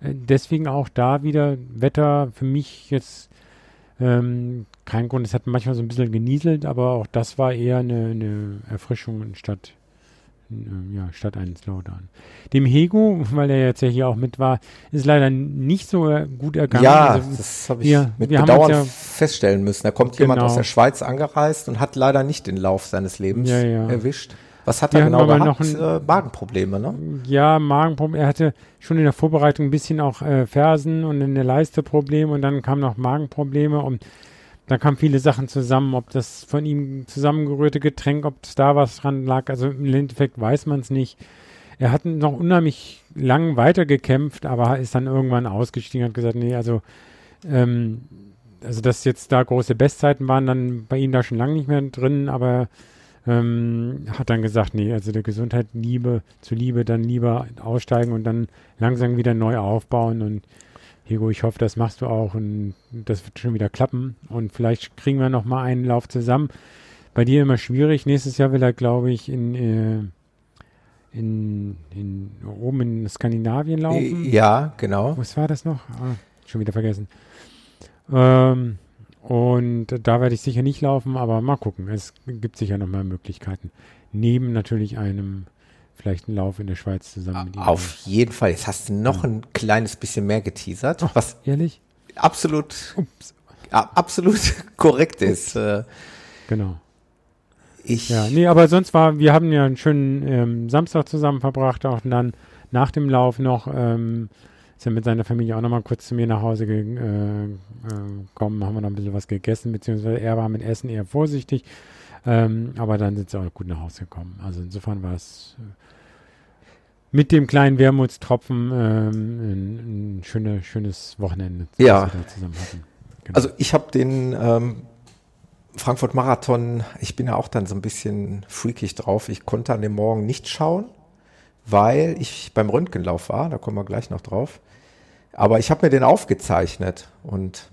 Speaker 2: äh, deswegen auch da wieder Wetter für mich jetzt ähm, kein Grund. Es hat manchmal so ein bisschen genieselt, aber auch das war eher eine, eine Erfrischung statt, äh, ja, statt eines Slowdown. Dem Hego, weil er jetzt ja hier auch mit war, ist leider nicht so äh, gut ergangen.
Speaker 1: Ja,
Speaker 2: Also,
Speaker 1: das habe ich
Speaker 2: wir-
Speaker 1: mit
Speaker 2: wir
Speaker 1: Bedauern
Speaker 2: ja-
Speaker 1: feststellen müssen. Da kommt jemand
Speaker 2: Genau.
Speaker 1: aus der Schweiz angereist und hat leider nicht den Lauf seines Lebens
Speaker 2: Ja, ja.
Speaker 1: erwischt. Was hat
Speaker 2: Wir
Speaker 1: er genau gehabt?
Speaker 2: noch ein-
Speaker 1: äh, Magenprobleme, ne?
Speaker 2: Ja, Magenprobleme. Er hatte schon in der Vorbereitung ein bisschen auch äh, Fersen und in der Leiste Probleme und dann kamen noch Magenprobleme und dann kamen viele Sachen zusammen, ob das von ihm zusammengerührte Getränk, ob da was dran lag. Also im Endeffekt weiß man es nicht. Er hat noch unheimlich lang weitergekämpft, aber ist dann irgendwann ausgestiegen und hat gesagt, nee, also ähm, also dass jetzt da große Bestzeiten waren dann bei ihm da schon lange nicht mehr drin, aber ähm, hat dann gesagt, nee, also der Gesundheit Liebe zuliebe dann lieber aussteigen und dann langsam wieder neu aufbauen und Hugo, ich hoffe, das machst du auch und das wird schon wieder klappen und vielleicht kriegen wir noch mal einen Lauf zusammen. Bei dir immer schwierig. Nächstes Jahr will er, glaube ich, in, äh, in, in oben in Skandinavien laufen.
Speaker 1: Ja, genau.
Speaker 2: Was war das noch? Ah, schon wieder vergessen. Ähm, und da werde ich sicher nicht laufen, aber mal gucken. Es gibt sicher noch mal Möglichkeiten. Neben natürlich einem, vielleicht einen Lauf in der Schweiz zusammen mit ihm.
Speaker 1: Auf jeden Fall. Jetzt hast du noch ein kleines bisschen mehr geteasert, was
Speaker 2: Ehrlich?
Speaker 1: absolut,
Speaker 2: Ups.
Speaker 1: absolut korrekt ist. Äh,
Speaker 2: Genau.
Speaker 1: Ich,
Speaker 2: Ja, nee, aber sonst war, wir haben ja einen schönen ähm, Samstag zusammen verbracht, auch und dann nach dem Lauf noch, ähm, ist er mit seiner Familie auch nochmal kurz zu mir nach Hause äh, äh, gekommen, haben wir noch ein bisschen was gegessen, beziehungsweise er war mit Essen eher vorsichtig, ähm, aber dann sind sie auch gut nach Hause gekommen. Also insofern war es äh, mit dem kleinen Wermutstropfen ähm, ein, ein schöne, schönes Wochenende,
Speaker 1: Ja.
Speaker 2: wir da zusammen hatten. Genau.
Speaker 1: Also ich habe den ähm, Frankfurt Marathon, ich bin ja auch dann so ein bisschen freakig drauf. Ich konnte an dem Morgen nicht schauen, weil ich beim Röntgenlauf war, da kommen wir gleich noch drauf. Aber ich habe mir den aufgezeichnet und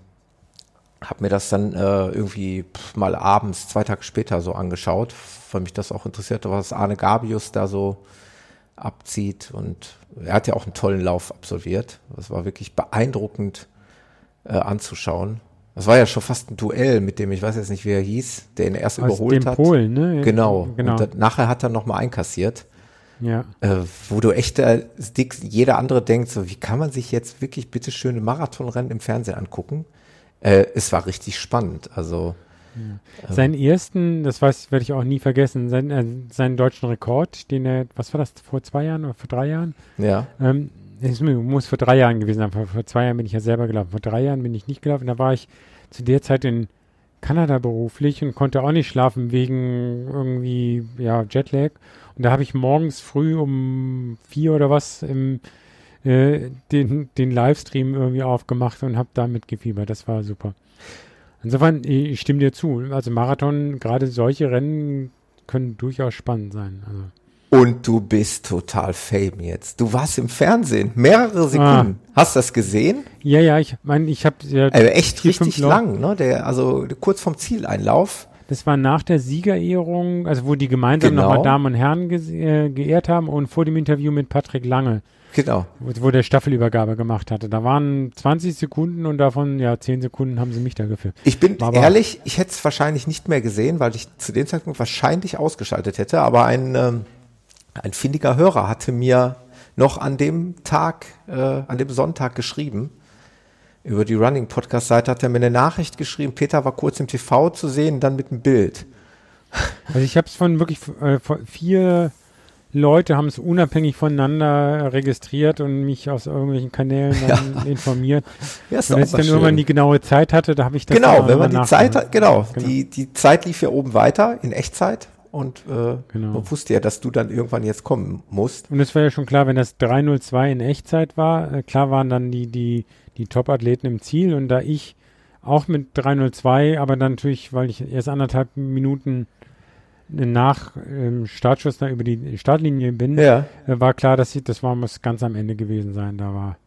Speaker 1: habe mir das dann äh, irgendwie mal abends, zwei Tage später so angeschaut, weil mich das auch interessierte, was Arne Gabius da so abzieht. Und er hat ja auch einen tollen Lauf absolviert. Das war wirklich beeindruckend äh, anzuschauen. Das war ja schon fast ein Duell mit dem, ich weiß jetzt nicht, wie er hieß, der ihn erst
Speaker 2: Aus
Speaker 1: überholt
Speaker 2: dem
Speaker 1: hat.
Speaker 2: Polen, ne?
Speaker 1: Genau.
Speaker 2: genau.
Speaker 1: Und dann, nachher hat er nochmal einkassiert,
Speaker 2: ja.
Speaker 1: äh, wo du echt, äh, jeder andere denkt, so, wie kann man sich jetzt wirklich bitteschön ein Marathonrennen im Fernsehen angucken? Äh, es war richtig spannend. Also,
Speaker 2: Seinen ersten, das weiß, werde ich auch nie vergessen, seinen, äh, seinen deutschen Rekord, den er, was war das, vor zwei Jahren oder vor drei Jahren?
Speaker 1: ja.
Speaker 2: Ähm, es muss vor drei Jahren gewesen sein. Vor, vor zwei Jahren bin ich ja selber gelaufen. Vor drei Jahren bin ich nicht gelaufen. Da war ich zu der Zeit in Kanada beruflich und konnte auch nicht schlafen wegen irgendwie ja, Jetlag. Und da habe ich morgens früh um vier oder was im, äh, den, den Livestream irgendwie aufgemacht und habe damit gefiebert. Das war super. Insofern, ich stimme dir zu. Also Marathon, gerade solche Rennen können durchaus spannend sein. Also.
Speaker 1: Und du bist total fame jetzt. Du warst im Fernsehen, mehrere Sekunden. Hast du das gesehen?
Speaker 2: Ja, ja, ich meine, ich habe ja,
Speaker 1: Also echt richtig lang, ne? Der, also kurz vom Zieleinlauf.
Speaker 2: Das war nach der Siegerehrung, also wo die gemeinsam
Speaker 1: Genau.
Speaker 2: nochmal Damen und Herren ges- äh, geehrt haben und vor dem Interview mit Patrick Lange,
Speaker 1: Genau.
Speaker 2: wo, wo der Staffelübergabe gemacht hatte. Da waren 20 Sekunden und davon, ja, 10 Sekunden haben sie mich da gefilmt.
Speaker 1: Ich bin
Speaker 2: aber-
Speaker 1: ehrlich, ich hätte es wahrscheinlich nicht mehr gesehen, weil ich zu dem Zeitpunkt wahrscheinlich ausgeschaltet hätte. Aber ein, ähm, ein findiger Hörer hatte mir noch an dem Tag, äh, an dem Sonntag geschrieben. Über die Running Podcast Seite hat er mir eine Nachricht geschrieben. Peter war kurz im TV zu sehen, dann mit einem Bild.
Speaker 2: Also ich habe es von wirklich äh, von vier Leute haben es unabhängig voneinander registriert und mich aus irgendwelchen Kanälen dann informiert.
Speaker 1: Ja, ist
Speaker 2: Und als ich dann irgendwann die genaue Zeit hatte, da habe ich das
Speaker 1: Genau, wenn man die Zeit hat, genau,
Speaker 2: Genau.
Speaker 1: Die, die Zeit lief ja oben weiter in Echtzeit und äh,
Speaker 2: Genau.
Speaker 1: man wusste ja, dass du dann irgendwann jetzt kommen musst.
Speaker 2: Und es war ja schon klar, wenn das 302 in Echtzeit war, äh, klar waren dann die, die, die Top-Athleten im Ziel und da ich auch mit 302, aber dann natürlich, weil ich erst anderthalb Minuten nach ähm, Startschuss da über die Startlinie bin,
Speaker 1: Ja,
Speaker 2: äh, war klar, dass ich, das war muss ganz am Ende gewesen sein. Da war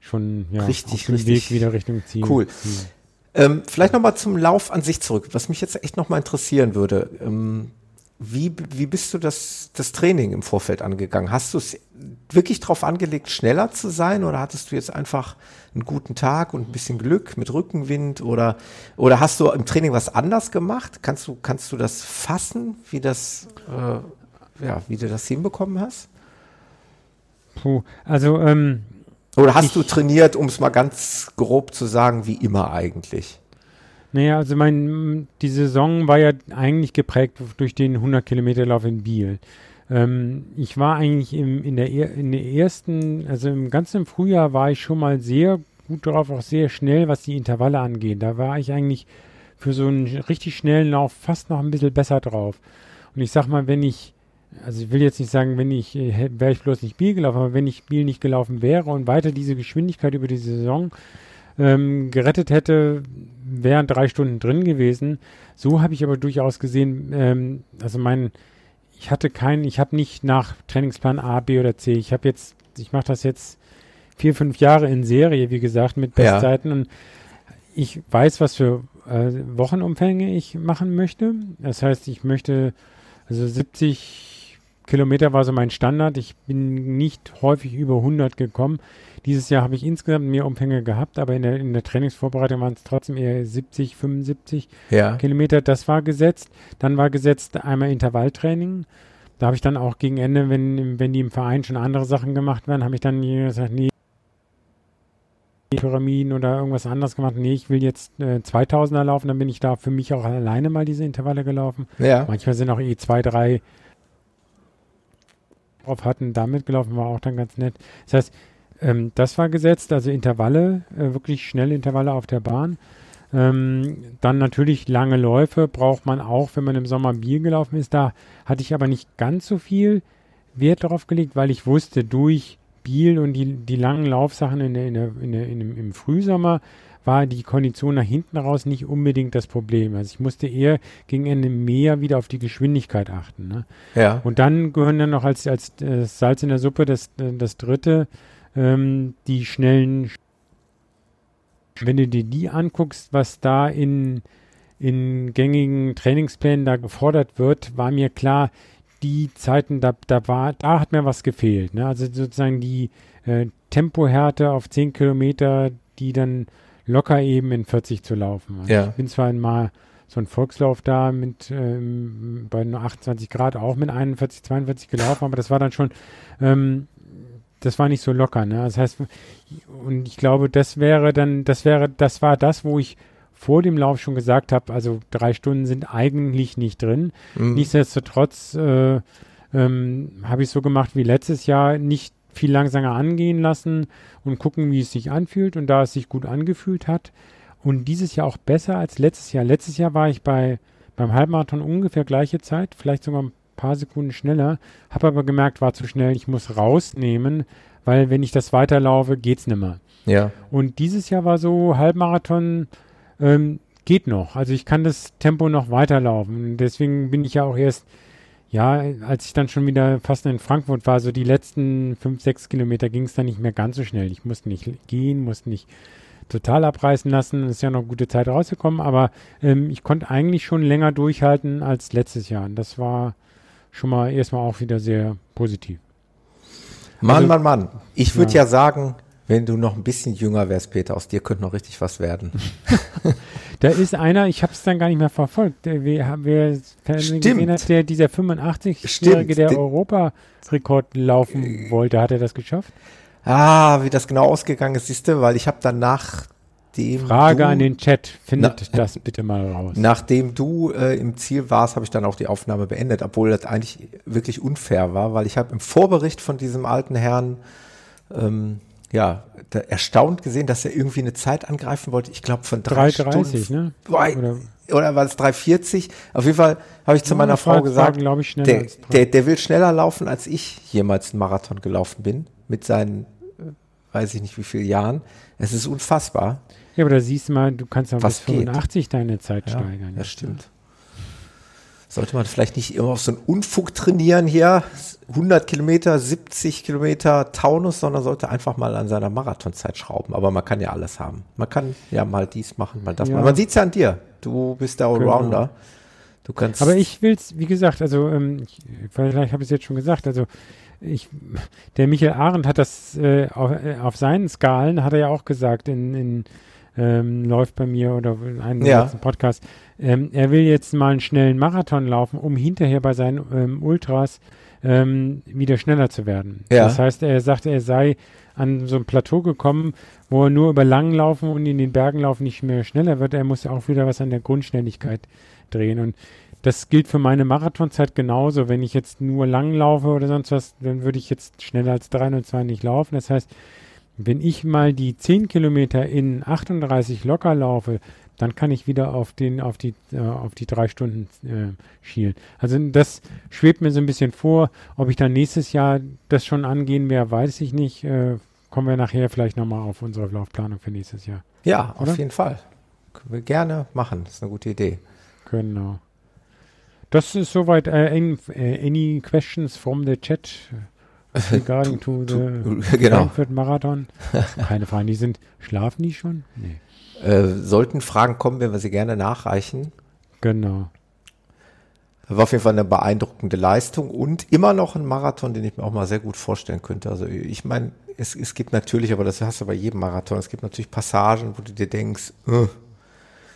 Speaker 2: schon ja,
Speaker 1: Richtig, richtig
Speaker 2: Weg wieder Richtung Ziel.
Speaker 1: cool.
Speaker 2: Ziel.
Speaker 1: Ähm, vielleicht nochmal zum Lauf an sich zurück, was mich jetzt echt nochmal interessieren würde. Ähm, wie, wie bist du das, das Training im Vorfeld angegangen? Hast du es wirklich darauf angelegt, schneller zu sein oder hattest du jetzt einfach einen guten Tag und ein bisschen Glück mit Rückenwind oder, oder hast du im Training was anders gemacht? Kannst du, kannst du das fassen, wie das, äh, ja, wie du das hinbekommen hast?
Speaker 2: Puh, also, ähm,
Speaker 1: Oder hast du trainiert, um es mal ganz grob zu sagen, wie immer eigentlich?
Speaker 2: Naja, also mein, die Saison war ja eigentlich geprägt durch den 100 Kilometer Lauf in Biel. Ähm, ich war eigentlich im, in, der, in der ersten, also im ganzen Frühjahr war ich schon mal sehr gut drauf, auch sehr schnell, was die Intervalle angeht. Da war ich eigentlich für so einen richtig schnellen Lauf fast noch ein bisschen besser drauf. Und ich sag mal, wenn ich, also ich will jetzt nicht sagen, wenn ich, äh, wäre ich bloß nicht Biel gelaufen, aber wenn ich Biel nicht gelaufen wäre und weiter diese Geschwindigkeit über die Saison ähm, gerettet hätte, wären drei Stunden drin gewesen. So habe ich aber durchaus gesehen, ähm, also mein, ich hatte keinen, ich habe nicht nach Trainingsplan A, B oder C. Ich habe jetzt, ich mache das jetzt vier, fünf Jahre in Serie, wie gesagt, mit Bestzeiten ja. und ich weiß, was für äh, Wochenumfänge ich machen möchte. Das heißt, ich möchte, also 70 Kilometer war so mein Standard. Ich bin nicht häufig über 100 gekommen. Dieses Jahr habe ich insgesamt mehr Umfänge gehabt, aber in der, in der Trainingsvorbereitung waren es trotzdem eher 70, 75 ja. Kilometer. Das war gesetzt. Dann war gesetzt einmal Intervalltraining. Da habe ich dann auch gegen Ende, wenn, wenn die im Verein schon andere Sachen gemacht werden, habe ich dann gesagt, nee, Pyramiden oder irgendwas anderes gemacht. Nee, ich will jetzt äh, 2000er laufen, dann bin ich da für mich auch alleine mal diese Intervalle gelaufen. Ja. Manchmal sind auch eh zwei, drei drauf hatten, damit gelaufen, war auch dann ganz nett. Das heißt, ähm, das war gesetzt, also Intervalle, äh, wirklich schnelle Intervalle auf der Bahn. Ähm, dann natürlich lange Läufe braucht man auch, wenn man im Sommer Bier gelaufen ist. Da hatte ich aber nicht ganz so viel Wert darauf gelegt, weil ich wusste, durch Biel und die, die langen Laufsachen in der, in der, in der, in dem, im Frühsommer war die Kondition nach hinten raus nicht unbedingt das Problem. Also ich musste eher gegen Ende mehr wieder auf die Geschwindigkeit achten. Ne? Ja. Und dann gehören dann noch als, als äh, Salz in der Suppe das, äh, das dritte, ähm, die schnellen, wenn du dir die anguckst, was da in, in gängigen Trainingsplänen da gefordert wird, war mir klar, die Zeiten, da, da war, da hat mir was gefehlt. Ne? Also sozusagen die äh, Tempohärte auf 10 Kilometer, die dann locker eben in 40 zu laufen. Also ja. Ich bin zwar mal so ein Volkslauf da mit ähm, bei nur 28 Grad auch mit 41, 42 gelaufen, aber das war dann schon ähm, das war nicht so locker, ne? Das heißt, und ich glaube, das wäre dann, das wäre, das war das, wo ich vor dem Lauf schon gesagt habe, also drei Stunden sind eigentlich nicht drin. Mhm. Nichtsdestotrotz äh, ähm, habe ich so gemacht wie letztes Jahr, nicht viel langsamer angehen lassen und gucken, wie es sich anfühlt. Und da es sich gut angefühlt hat und dieses Jahr auch besser als letztes Jahr. Letztes Jahr war ich bei beim Halbmarathon ungefähr gleiche Zeit, vielleicht sogar ein paar Sekunden schneller, habe aber gemerkt, war zu schnell, ich muss rausnehmen, weil wenn ich das weiterlaufe, geht's nimmer. Ja. Und dieses Jahr war so Halbmarathon ähm, geht noch. Also ich kann das Tempo noch weiterlaufen. deswegen bin ich ja auch erst, ja, als ich dann schon wieder fast in Frankfurt war, so die letzten fünf, sechs Kilometer ging es dann nicht mehr ganz so schnell. Ich musste nicht gehen, musste nicht total abreißen lassen. Ist ja noch gute Zeit rausgekommen, aber ähm, ich konnte eigentlich schon länger durchhalten als letztes Jahr. Und das war schon mal erstmal auch wieder sehr positiv.
Speaker 1: Mann, also, Mann, Mann. Ich würde ja. ja. sagen, wenn du noch ein bisschen jünger wärst, Peter, aus dir könnte noch richtig was werden.
Speaker 2: da ist einer, ich habe es dann gar nicht mehr verfolgt. Wer, wer gesehen hat, der dieser 85-Jährige, der Europarekord laufen wollte, hat er das geschafft?
Speaker 1: Ah, wie das genau ausgegangen ist, siehst du, weil ich habe danach
Speaker 2: nachdem Frage du, an den Chat, findet na, das bitte mal raus.
Speaker 1: Nachdem du äh, im Ziel warst, habe ich dann auch die Aufnahme beendet, obwohl das eigentlich wirklich unfair war, weil ich habe im Vorbericht von diesem alten Herrn ähm, ja, erstaunt gesehen, dass er irgendwie eine Zeit angreifen wollte. Ich glaube von drei 3,30, Stunden. Ne? Oder, oder war es 3,40? Auf jeden Fall habe ich zu ja, meiner Frau gesagt,
Speaker 2: war, ich,
Speaker 1: der, der, der will schneller laufen, als ich jemals einen Marathon gelaufen bin, mit seinen, äh, weiß ich nicht wie viele Jahren. Es ist unfassbar.
Speaker 2: Ja, aber da siehst du mal, du kannst auch bis 85 geht. deine Zeit
Speaker 1: ja,
Speaker 2: steigern.
Speaker 1: Das stimmt. Sollte man vielleicht nicht immer auf so einen Unfug trainieren hier, 100 Kilometer, 70 Kilometer Taunus, sondern sollte einfach mal an seiner Marathonzeit schrauben. Aber man kann ja alles haben. Man kann ja mal dies machen, mal das ja. machen. Man sieht es ja an dir. Du bist der Allrounder. Genau. Du kannst.
Speaker 2: Aber ich will's, wie gesagt, also ähm, ich, vielleicht habe ich es jetzt schon gesagt, also ich, der Michael Arendt hat das äh, auf, äh, auf seinen Skalen, hat er ja auch gesagt, in, in ähm, läuft bei mir oder in einem
Speaker 1: Ja.
Speaker 2: letzten Podcast. Ähm, er will jetzt mal einen schnellen Marathon laufen, um hinterher bei seinen ähm, Ultras ähm, wieder schneller zu werden.
Speaker 1: Ja.
Speaker 2: Das heißt, er sagte, er sei an so ein Plateau gekommen, wo er nur über Langen laufen und in den Bergen laufen nicht mehr schneller wird. Er muss auch wieder was an der Grundschnelligkeit drehen. Und das gilt für meine Marathonzeit genauso. Wenn ich jetzt nur lang laufe oder sonst was, dann würde ich jetzt schneller als 23 laufen. Das heißt, wenn ich mal die 10 Kilometer in 38 locker laufe, dann kann ich wieder auf den, auf die, äh, auf die drei Stunden äh, schielen. Also das schwebt mir so ein bisschen vor. Ob ich dann nächstes Jahr das schon angehen werde, weiß ich nicht. Äh, kommen wir nachher vielleicht nochmal auf unsere Laufplanung für nächstes Jahr.
Speaker 1: ja, auf
Speaker 2: oder?
Speaker 1: jeden Fall. Können wir gerne machen. Das ist eine gute Idee.
Speaker 2: Genau. Das ist soweit. Äh, any, äh, any questions from the chat regarding to the
Speaker 1: genau.
Speaker 2: Frankfurt Marathon? Keine Fragen. Die sind, schlafen die schon? Nee.
Speaker 1: Äh, sollten Fragen kommen, werden wir sie gerne nachreichen.
Speaker 2: Genau.
Speaker 1: War auf jeden Fall eine beeindruckende Leistung und immer noch ein Marathon, den ich mir auch mal sehr gut vorstellen könnte. Also ich meine, es, es gibt natürlich, aber das hast du bei jedem Marathon, es gibt natürlich Passagen, wo du dir denkst, äh,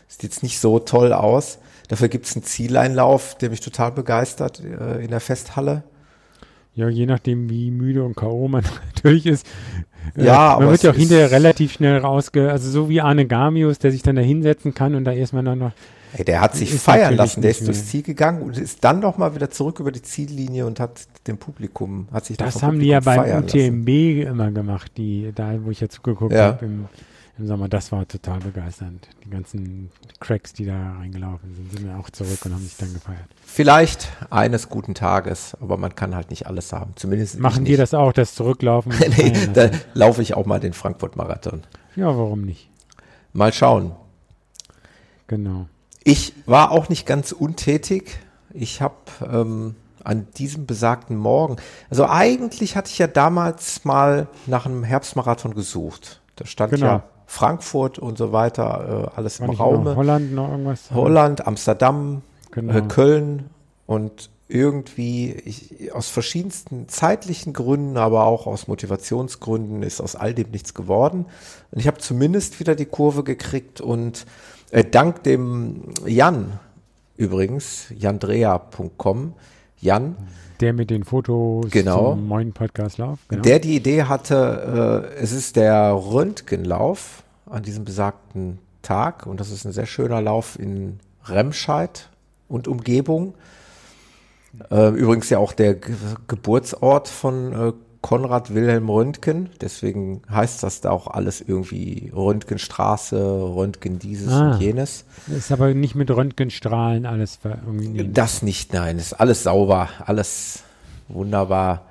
Speaker 1: sieht jetzt nicht so toll aus. Dafür gibt es einen Zieleinlauf, der mich total begeistert äh, in der Festhalle.
Speaker 2: Ja, je nachdem, wie müde und K.O. man natürlich ist. Äh,
Speaker 1: Ja, aber
Speaker 2: man wird ja auch hinterher relativ schnell rausge... Also so wie Arne Gamius, der sich dann da hinsetzen kann und da erstmal dann noch...
Speaker 1: Ey, der hat sich
Speaker 2: Ist
Speaker 1: feiern lassen, der ist durchs. Ziel gegangen und ist dann nochmal wieder zurück über die Ziellinie und hat dem Publikum, hat sich da
Speaker 2: Das haben die ja
Speaker 1: Publikum
Speaker 2: beim
Speaker 1: feiern lassen.
Speaker 2: UTMB immer gemacht, die, da wo ich ja zugeguckt
Speaker 1: Ja.
Speaker 2: habe im, im Sommer. Das war total begeisternd. Die ganzen Cracks, die da reingelaufen sind, sind ja auch zurück und haben sich dann gefeiert.
Speaker 1: Vielleicht eines guten Tages, aber man kann halt nicht alles haben. Zumindest
Speaker 2: Machen die das auch, das Zurücklaufen?
Speaker 1: nee, da laufe ich auch mal den Frankfurt-Marathon.
Speaker 2: ja, warum nicht?
Speaker 1: Mal schauen.
Speaker 2: Genau.
Speaker 1: Ich war auch nicht ganz untätig. Ich habe ähm, an diesem besagten Morgen, also eigentlich hatte ich ja damals mal nach einem Herbstmarathon gesucht. Da stand
Speaker 2: Genau.
Speaker 1: ja Frankfurt und so weiter, äh, alles
Speaker 2: War
Speaker 1: im
Speaker 2: noch
Speaker 1: Raume.
Speaker 2: Holland noch irgendwas?
Speaker 1: Holland, Amsterdam,
Speaker 2: Genau.
Speaker 1: äh, Köln und irgendwie ich, aus verschiedensten zeitlichen Gründen, aber auch aus Motivationsgründen ist aus all dem nichts geworden. Und ich habe zumindest wieder die Kurve gekriegt und äh, dank dem Jan übrigens, jandrea.com, Jan,
Speaker 2: Der mit den Fotos
Speaker 1: Genau.
Speaker 2: zum neuen Podcast Lauf. Genau.
Speaker 1: der die Idee hatte, äh, es ist der Röntgenlauf an diesem besagten Tag und das ist ein sehr schöner Lauf in Remscheid und Umgebung. Äh, übrigens ja auch der Ge Geburtsort von äh, Konrad Wilhelm Röntgen, deswegen heißt das da auch alles irgendwie Röntgenstraße, Röntgen dieses
Speaker 2: Ah.
Speaker 1: und jenes.
Speaker 2: ist aber nicht mit Röntgenstrahlen alles ver- irgendwie.
Speaker 1: Das nicht, nein, ist alles sauber, alles wunderbar.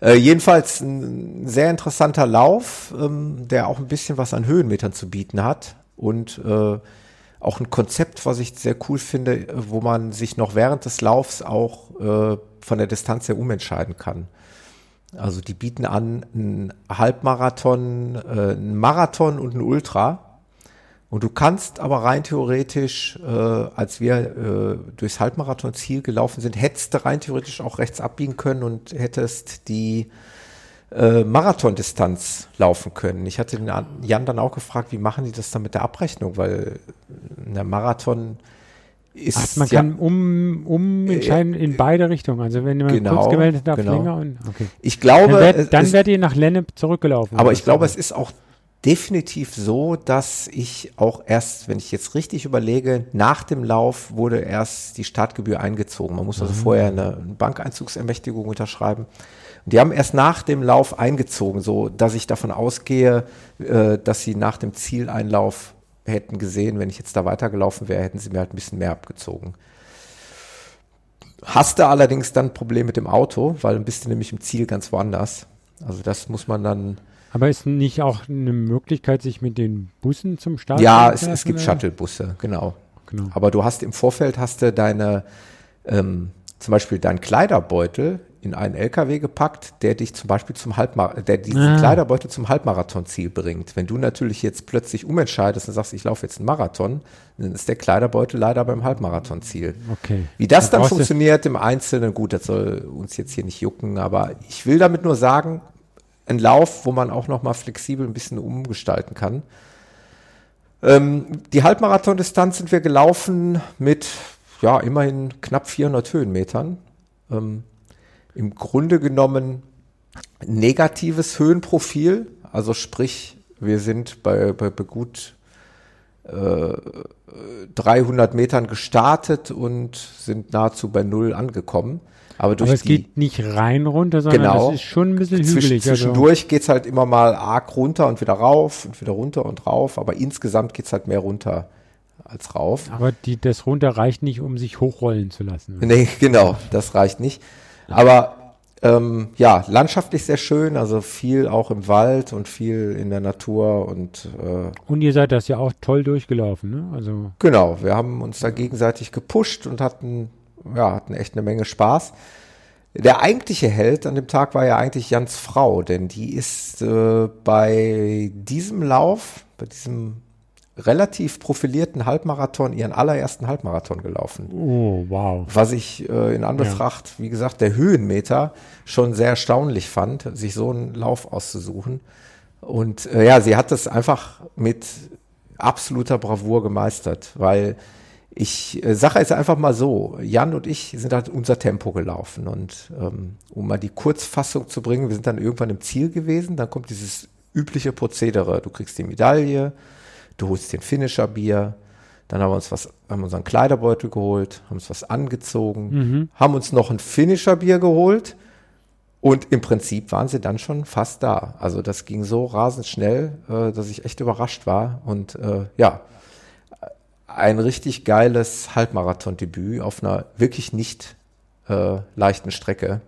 Speaker 1: Äh, jedenfalls ein sehr interessanter Lauf, ähm, der auch ein bisschen was an Höhenmetern zu bieten hat und äh, auch ein Konzept, was ich sehr cool finde, wo man sich noch während des Laufs auch äh, von der Distanz her umentscheiden kann. Also die bieten an einen Halbmarathon, äh, einen Marathon und einen Ultra. Und du kannst aber rein theoretisch, äh, als wir äh, durchs Halbmarathon-Ziel gelaufen sind, hättest du rein theoretisch auch rechts abbiegen können und hättest die äh, Marathondistanz laufen können. Ich hatte den An- Jan dann auch gefragt, wie machen die das dann mit der Abrechnung, weil der Marathon ist
Speaker 2: Ach, man
Speaker 1: ja,
Speaker 2: kann um, umentscheiden in beide Richtungen. Also wenn man
Speaker 1: Genau,
Speaker 2: kurz hat, darf
Speaker 1: genau.
Speaker 2: länger und okay.
Speaker 1: ich glaube,
Speaker 2: Dann, werd, dann werdet ihr nach Lennep zurückgelaufen.
Speaker 1: Aber ich glaube, es ist auch definitiv so, dass ich auch erst, wenn ich jetzt richtig überlege, nach dem Lauf wurde erst die Startgebühr eingezogen. Man muss also vorher eine Bankeinzugsermächtigung unterschreiben. Und die haben erst nach dem Lauf eingezogen, so dass ich davon ausgehe, äh, dass sie nach dem Zieleinlauf hätten gesehen, wenn ich jetzt da weitergelaufen wäre, hätten sie mir halt ein bisschen mehr abgezogen. Hast du allerdings dann ein Problem mit dem Auto, weil dann bist du nämlich im Ziel ganz woanders. Also das muss man dann
Speaker 2: Aber ist nicht auch eine Möglichkeit, sich mit den Bussen zum Start
Speaker 1: Ja,
Speaker 2: zu
Speaker 1: es, es
Speaker 2: treffen,
Speaker 1: gibt? Shuttlebusse, genau.
Speaker 2: Genau.
Speaker 1: Aber du hast im Vorfeld hast du deine, ähm, zum Beispiel deinen Kleiderbeutel in einen LKW gepackt, der dich zum Beispiel zum Halbmarathon, der diesen
Speaker 2: Ah.
Speaker 1: Kleiderbeutel zum Halbmarathonziel bringt. Wenn du natürlich jetzt plötzlich umentscheidest und sagst, ich laufe jetzt einen Marathon, dann ist der Kleiderbeutel leider beim Halbmarathonziel.
Speaker 2: Okay.
Speaker 1: Wie das
Speaker 2: Da
Speaker 1: dann funktioniert im Einzelnen, gut, das soll uns jetzt hier nicht jucken, aber ich will damit nur sagen, ein Lauf, wo man auch noch mal flexibel ein bisschen umgestalten kann. Ähm, die Halbmarathon-Distanz sind wir gelaufen mit, ja, immerhin knapp 400 Höhenmetern. Ähm, Im Grunde genommen negatives Höhenprofil, also sprich, wir sind bei, bei, bei gut äh, 300 Metern gestartet und sind nahezu bei Null angekommen. Aber durch
Speaker 2: Aber es
Speaker 1: die
Speaker 2: geht nicht rein runter, sondern
Speaker 1: Genau.
Speaker 2: das ist schon ein bisschen
Speaker 1: Zwisch,
Speaker 2: hügelig. Also,
Speaker 1: zwischendurch geht's halt immer mal arg runter und wieder rauf und wieder runter und rauf, aber insgesamt geht's halt mehr runter als rauf.
Speaker 2: aber die, das runter reicht nicht, um sich hochrollen zu lassen.
Speaker 1: Nee, genau, das reicht nicht. Aber ähm, ja, landschaftlich sehr schön, also viel auch im Wald und viel in der Natur und äh,
Speaker 2: Und ihr seid das ja auch toll durchgelaufen, ne? Also,
Speaker 1: Genau, wir haben uns da gegenseitig gepusht und hatten, ja, hatten echt eine Menge Spaß. Der eigentliche Held an dem Tag war ja eigentlich Jans Frau, denn die ist äh, bei diesem Lauf, bei diesem relativ profilierten Halbmarathon, ihren allerersten Halbmarathon gelaufen.
Speaker 2: oh, wow.
Speaker 1: Was ich äh, in Anbetracht, wie gesagt, der Höhenmeter schon sehr erstaunlich fand, sich so einen Lauf auszusuchen. Und äh, ja, sie hat das einfach mit absoluter Bravour gemeistert, weil ich äh, sage jetzt einfach mal so, Jan und ich sind halt unser Tempo gelaufen und ähm, um mal die Kurzfassung zu bringen, wir sind dann irgendwann im Ziel gewesen, dann kommt dieses übliche Prozedere, du kriegst die Medaille, du holst den Finisher-Bier, dann haben wir uns was, haben unseren Kleiderbeutel geholt, haben uns was angezogen, haben uns noch ein Finisher-Bier geholt und im Prinzip waren sie dann schon fast da. Also das ging so rasend schnell, äh, dass ich echt überrascht war und äh, ja, ein richtig geiles Halbmarathon-Debüt auf einer wirklich nicht äh, leichten Strecke.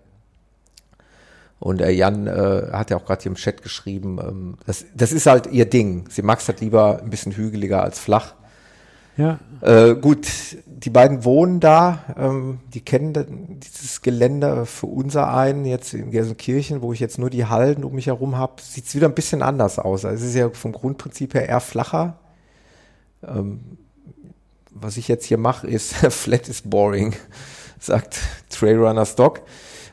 Speaker 1: Und der Jan äh, hat ja auch gerade hier im Chat geschrieben, ähm, das, das ist halt ihr Ding. Sie mag es halt lieber ein bisschen hügeliger als flach.
Speaker 2: Ja,
Speaker 1: Äh, gut, die beiden wohnen da, ähm, die kennen dieses Gelände für unser einen, jetzt in Gelsenkirchen, wo ich jetzt nur die Halden um mich herum habe, sieht es wieder ein bisschen anders aus. Also es ist ja vom Grundprinzip her eher flacher. Ähm, was ich jetzt hier mache, ist flat is boring, sagt Trailrunner Stock.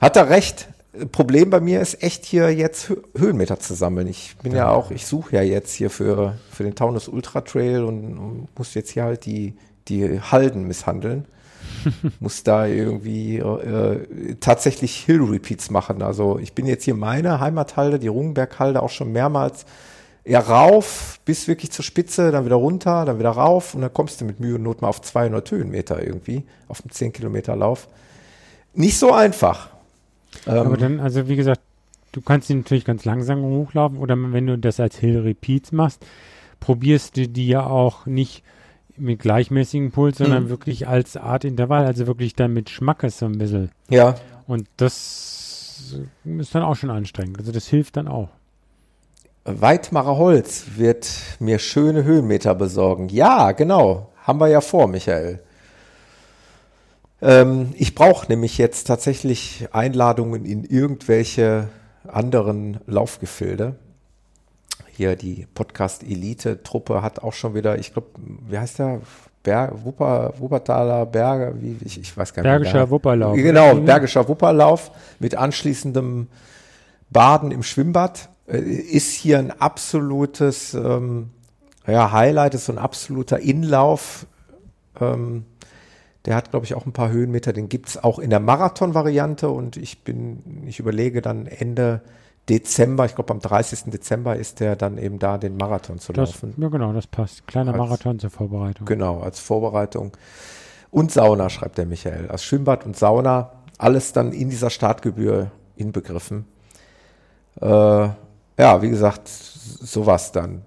Speaker 1: Hat er recht. Problem bei mir ist echt hier jetzt Hö Höhenmeter zu sammeln. Ich bin ja, auch, ich suche ja jetzt hier für, für den Taunus Ultra Trail und, und muss jetzt hier halt die, die Halden misshandeln. muss da irgendwie äh, tatsächlich Hill Repeats machen. Also ich bin jetzt hier meine Heimathalde, die Rungenberghalde, auch schon mehrmals eher rauf bis wirklich zur Spitze, dann wieder runter, dann wieder rauf und dann kommst du mit Mühe und Not mal auf 200 Höhenmeter irgendwie auf einem 10 Kilometer Lauf. Nicht so einfach.
Speaker 2: Aber
Speaker 1: Ähm,
Speaker 2: dann, also wie gesagt, du kannst die natürlich ganz langsam hochlaufen oder wenn du das als Hill Repeats machst, probierst du die ja auch nicht mit gleichmäßigem Puls, sondern
Speaker 1: Mhm.
Speaker 2: wirklich als Art Intervall, also wirklich dann mit Schmackes so ein bisschen.
Speaker 1: ja,
Speaker 2: Und das ist dann auch schon anstrengend. Also das hilft dann auch.
Speaker 1: Weidmarer Holz wird mir schöne Höhenmeter besorgen. Ja, genau. Haben wir ja vor, Michael. Ähm, ich brauche nämlich jetzt tatsächlich Einladungen in irgendwelche anderen Laufgefilde. Hier die Podcast-Elite-Truppe hat auch schon wieder, ich glaube, wie heißt der? Ber Wupper, Wuppertaler Berge, wie, ich, ich weiß gar nicht.
Speaker 2: Bergischer
Speaker 1: der-
Speaker 2: Wupperlauf.
Speaker 1: Genau. Bergischer Wupperlauf mit anschließendem Baden im Schwimmbad äh, ist hier ein absolutes ähm, ja, Highlight, ist so ein absoluter Inlauf. Ähm, der hat, glaube ich, auch ein paar Höhenmeter. Den gibt's auch in der Marathon-Variante und ich bin, ich überlege dann Ende Dezember, ich glaube am 30. Dezember ist der dann eben da, den Marathon zu
Speaker 2: Das,
Speaker 1: laufen.
Speaker 2: ja genau, das passt. Kleiner
Speaker 1: Als-
Speaker 2: Marathon zur Vorbereitung.
Speaker 1: Genau, als Vorbereitung. Und Sauna, schreibt der Michael. Als Schwimmbad und Sauna, alles dann in dieser Startgebühr inbegriffen. Äh, ja, wie gesagt, sowas dann.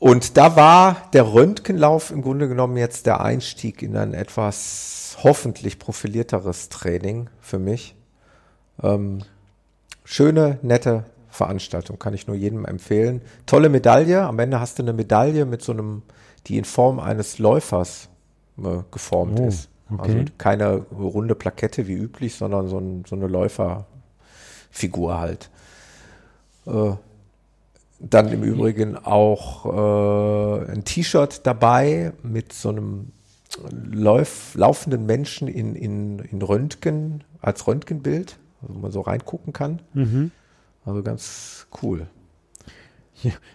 Speaker 1: Und da war der Röntgenlauf im Grunde genommen jetzt der Einstieg in ein etwas hoffentlich profilierteres Training für mich. Ähm, schöne, nette Veranstaltung, kann ich nur jedem empfehlen. Tolle Medaille. Am Ende hast du eine Medaille mit so einem, die in Form eines Läufers äh, geformt
Speaker 2: Oh,
Speaker 1: ist.
Speaker 2: Okay.
Speaker 1: Also keine runde Plakette wie üblich, sondern so, ein, so eine Läuferfigur halt. Äh, dann im Übrigen auch äh, ein T-Shirt dabei mit so einem Lauf, laufenden Menschen in, in, in Röntgen, als Röntgenbild, wo man so reingucken kann.
Speaker 2: Mhm.
Speaker 1: Also ganz cool.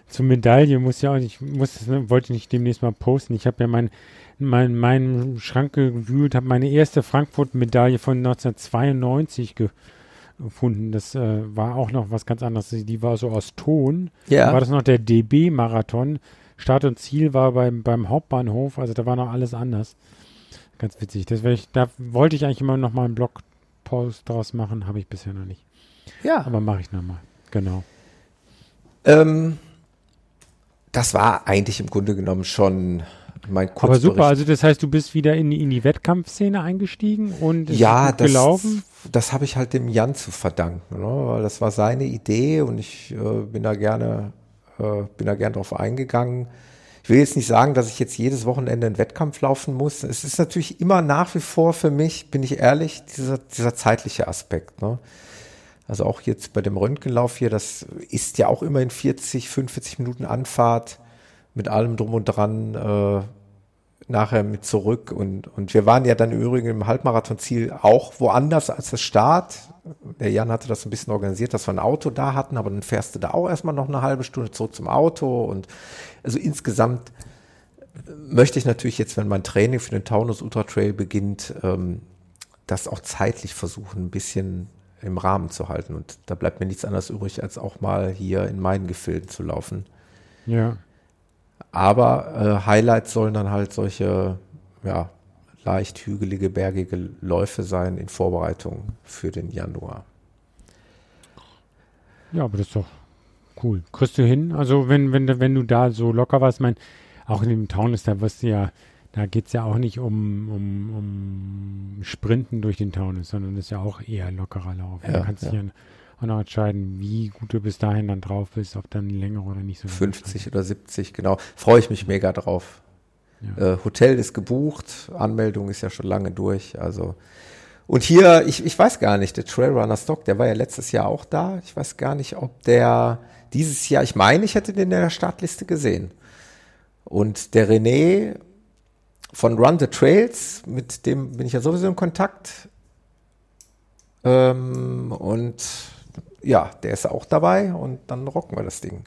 Speaker 2: Zur Medaille muss ja auch, ich muss, das, ne, wollte ich nicht demnächst mal posten. Ich habe ja mein, mein, meinen Schrank gewühlt, habe meine erste Frankfurt-Medaille von 1992 ge gefunden. Das äh, war auch noch was ganz anderes. Die war so aus Ton.
Speaker 1: Ja.
Speaker 2: Da war das noch der DB-Marathon. Start und Ziel war beim, beim Hauptbahnhof, also da war noch alles anders. Ganz witzig. Das ich, da wollte ich eigentlich immer noch mal einen Blogpost draus machen, habe ich bisher noch nicht.
Speaker 1: Ja.
Speaker 2: Aber mache ich noch mal. Genau.
Speaker 1: Ähm, das war eigentlich im Grunde genommen schon mein Kurzbericht.
Speaker 2: Aber super, also das heißt, du bist wieder in, die- in die Wettkampfszene eingestiegen und es
Speaker 1: ja,
Speaker 2: ist gut
Speaker 1: das,
Speaker 2: gelaufen.
Speaker 1: Das habe ich halt dem Jan zu verdanken, ne? weil das war seine Idee und ich äh, bin da gerne, äh, bin da gern drauf eingegangen. Ich will jetzt nicht sagen, dass ich jetzt jedes Wochenende einen Wettkampf laufen muss. Es ist natürlich immer nach wie vor für mich, bin ich ehrlich, dieser, dieser zeitliche Aspekt. Ne? Also auch jetzt bei dem Röntgenlauf hier, das ist ja auch immerhin 40, 45 Minuten Anfahrt mit allem drum und dran, äh, nachher mit zurück. Und, und wir waren ja dann im Übrigen im Halbmarathonziel auch woanders als das Start. Der Jan hatte das ein bisschen organisiert, dass wir ein Auto da hatten, aber dann fährst du da auch erstmal noch eine halbe Stunde zurück zum Auto. Und also insgesamt möchte ich natürlich jetzt, wenn mein Training für den Taunus Ultra Trail beginnt, ähm, das auch zeitlich versuchen, ein bisschen im Rahmen zu halten. Und da bleibt mir nichts anderes übrig, als auch mal hier in meinen Gefilden zu laufen.
Speaker 2: Ja.
Speaker 1: Aber äh, Highlights sollen dann halt solche, ja, leicht hügelige, bergige Läufe sein in Vorbereitung für den Januar.
Speaker 2: Ja, aber das ist doch cool. Kriegst du hin? Also wenn, wenn, du- wenn du da so locker warst, mein, auch in dem Taunus, da wirst du ja, da geht's ja auch nicht um, um, um Sprinten durch den Taunus, sondern das ist ja auch eher lockerer Lauf.
Speaker 1: Ja,
Speaker 2: da kannst du
Speaker 1: ja.
Speaker 2: Ja auch entscheiden, wie gut du bis dahin dann drauf bist, ob dann längere oder nicht so. lange
Speaker 1: 50 oder 70, genau. Freue ich mich mega drauf.
Speaker 2: Ja.
Speaker 1: Äh, Hotel ist gebucht, Anmeldung ist ja schon lange durch. Also und hier, ich, ich weiß gar nicht, der Trailrunner Stock, der war ja letztes Jahr auch da. Ich weiß gar nicht, ob der dieses Jahr, ich meine, ich hätte den in der Startliste gesehen. Und der René von Run the Trails, mit dem bin ich ja sowieso in Kontakt. Ähm, und ja, der ist auch dabei und dann rocken wir das Ding.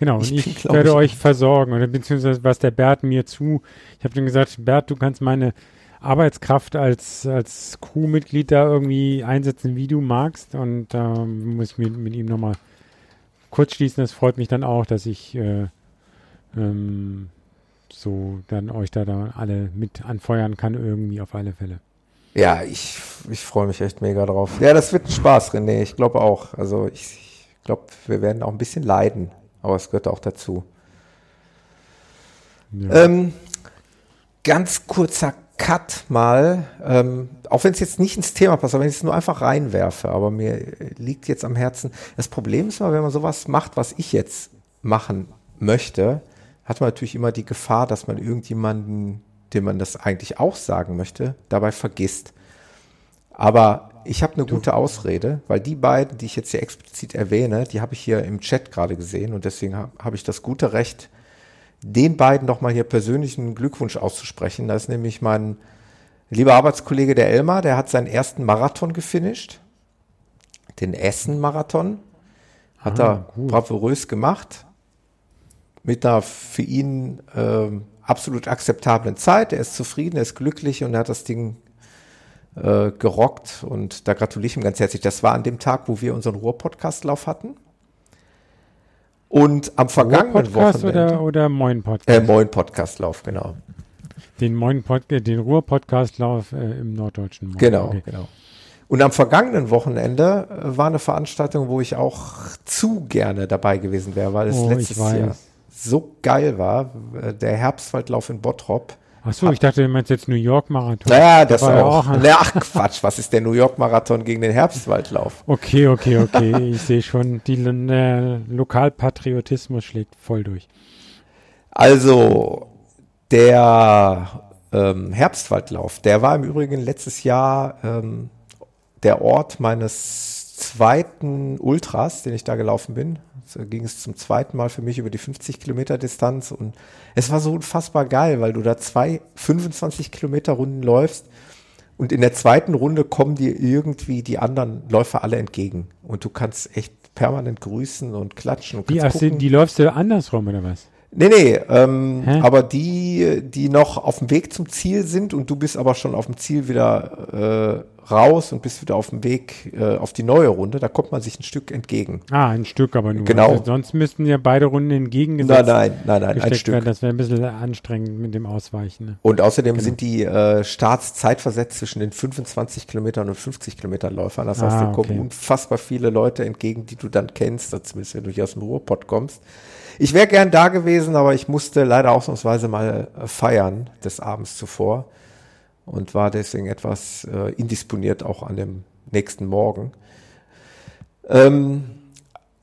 Speaker 2: Genau,
Speaker 1: Ich
Speaker 2: und ich,
Speaker 1: bin,
Speaker 2: werde
Speaker 1: ich-
Speaker 2: euch versorgen. Oder beziehungsweise was der Bert mir zu. Ich habe dann gesagt, Bert, du kannst meine Arbeitskraft als, als Crewmitglied da irgendwie einsetzen, wie du magst. Und da muss ich mit, mit ihm nochmal kurz schließen. Das freut mich dann auch, dass ich äh, ähm, so dann euch da, da alle mit anfeuern kann, irgendwie auf alle Fälle.
Speaker 1: Ja, ich, ich freue mich echt mega drauf. Ja, das wird ein Spaß, René. Ich glaube auch. Also ich, ich glaube, wir werden auch ein bisschen leiden, aber es gehört auch dazu.
Speaker 2: Ja.
Speaker 1: Ähm, ganz kurzer Cut mal, ähm, auch wenn es jetzt nicht ins Thema passt, aber wenn ich es nur einfach reinwerfe, aber mir liegt jetzt am Herzen. Das Problem ist mal, wenn man sowas macht, was ich jetzt machen möchte, hat man natürlich immer die Gefahr, dass man irgendjemanden, dem man das eigentlich auch sagen möchte, dabei vergisst. Aber ich habe eine gute Ausrede, weil die beiden, die ich jetzt hier explizit erwähne, die habe ich hier im Chat gerade gesehen und deswegen habe hab ich das gute Recht, den beiden noch mal hier persönlichen Glückwunsch auszusprechen. Das ist nämlich mein lieber Arbeitskollege der Elmar, der hat seinen ersten Marathon gefinisht, den Essen-Marathon, hat
Speaker 2: Ah,
Speaker 1: er
Speaker 2: gut.
Speaker 1: bravourös gemacht, mit einer für ihn ähm, absolut akzeptablen Zeit. Er ist zufrieden, er ist glücklich und er hat das Ding äh, gerockt und da gratuliere ich ihm ganz herzlich. Das war an dem Tag, wo wir unseren Ruhr-Podcast-Lauf hatten. Und am vergangenen
Speaker 2: Ruhr-Podcast
Speaker 1: Wochenende.
Speaker 2: oder, oder Moin Podcast?
Speaker 1: Äh, Moin Podcastlauf, genau.
Speaker 2: den Moin Pod äh, den Ruhr-Podcast-Lauf äh, im norddeutschen Moin.
Speaker 1: Genau,
Speaker 2: Okay.
Speaker 1: genau. Und am vergangenen Wochenende äh, war eine Veranstaltung, wo ich auch zu gerne dabei gewesen wäre, weil es
Speaker 2: Oh,
Speaker 1: letztes. Jahr so geil war. Äh, Der Herbstwaldlauf in Bottrop.
Speaker 2: Achso, ich dachte, du meinst jetzt New York Marathon.
Speaker 1: Naja, das
Speaker 2: war
Speaker 1: auch.
Speaker 2: ein-
Speaker 1: Na, Ach Quatsch, was ist der New York Marathon gegen den Herbstwaldlauf?
Speaker 2: Okay, okay, okay. Ich sehe schon, die äh, Lokalpatriotismus schlägt voll durch.
Speaker 1: Also, der ähm, Herbstwaldlauf. Der war im Übrigen letztes Jahr ähm, der Ort meines zweiten Ultras, den ich da gelaufen bin. Da ging es zum zweiten Mal für mich über die 50 Kilometer Distanz und es war so unfassbar geil, weil du da zwei 25 Kilometer Runden läufst und in der zweiten Runde kommen dir irgendwie die anderen Läufer alle entgegen und du kannst echt permanent grüßen und klatschen. Und
Speaker 2: Die, die,
Speaker 1: gucken.
Speaker 2: die läufst du andersrum, oder was?
Speaker 1: Nee, nee, ähm,
Speaker 2: Hä?
Speaker 1: aber die, die noch auf dem Weg zum Ziel sind und du bist aber schon auf dem Ziel wieder äh, raus und bist wieder auf dem Weg äh, auf die neue Runde, da kommt man sich ein Stück entgegen.
Speaker 2: Ah, ein Stück aber nur.
Speaker 1: Genau.
Speaker 2: Also sonst müssten ja beide Runden entgegengesetzt
Speaker 1: Nein, nein, nein, nein, ein Stück.
Speaker 2: werden. Das wäre ein bisschen anstrengend mit dem Ausweichen. Ne?
Speaker 1: Und außerdem sind die äh, Starts zeitversetzt zwischen den 25 Kilometern und 50 Kilometern Läufern. Das heißt,
Speaker 2: Ah,
Speaker 1: dir kommen
Speaker 2: okay.
Speaker 1: unfassbar viele Leute entgegen, die du dann kennst, zumindest wenn du hier aus dem Ruhrpott kommst. Ich wäre gern da gewesen, aber ich musste leider ausnahmsweise mal äh, feiern des Abends zuvor und war deswegen etwas äh, indisponiert auch an dem nächsten Morgen. Ähm,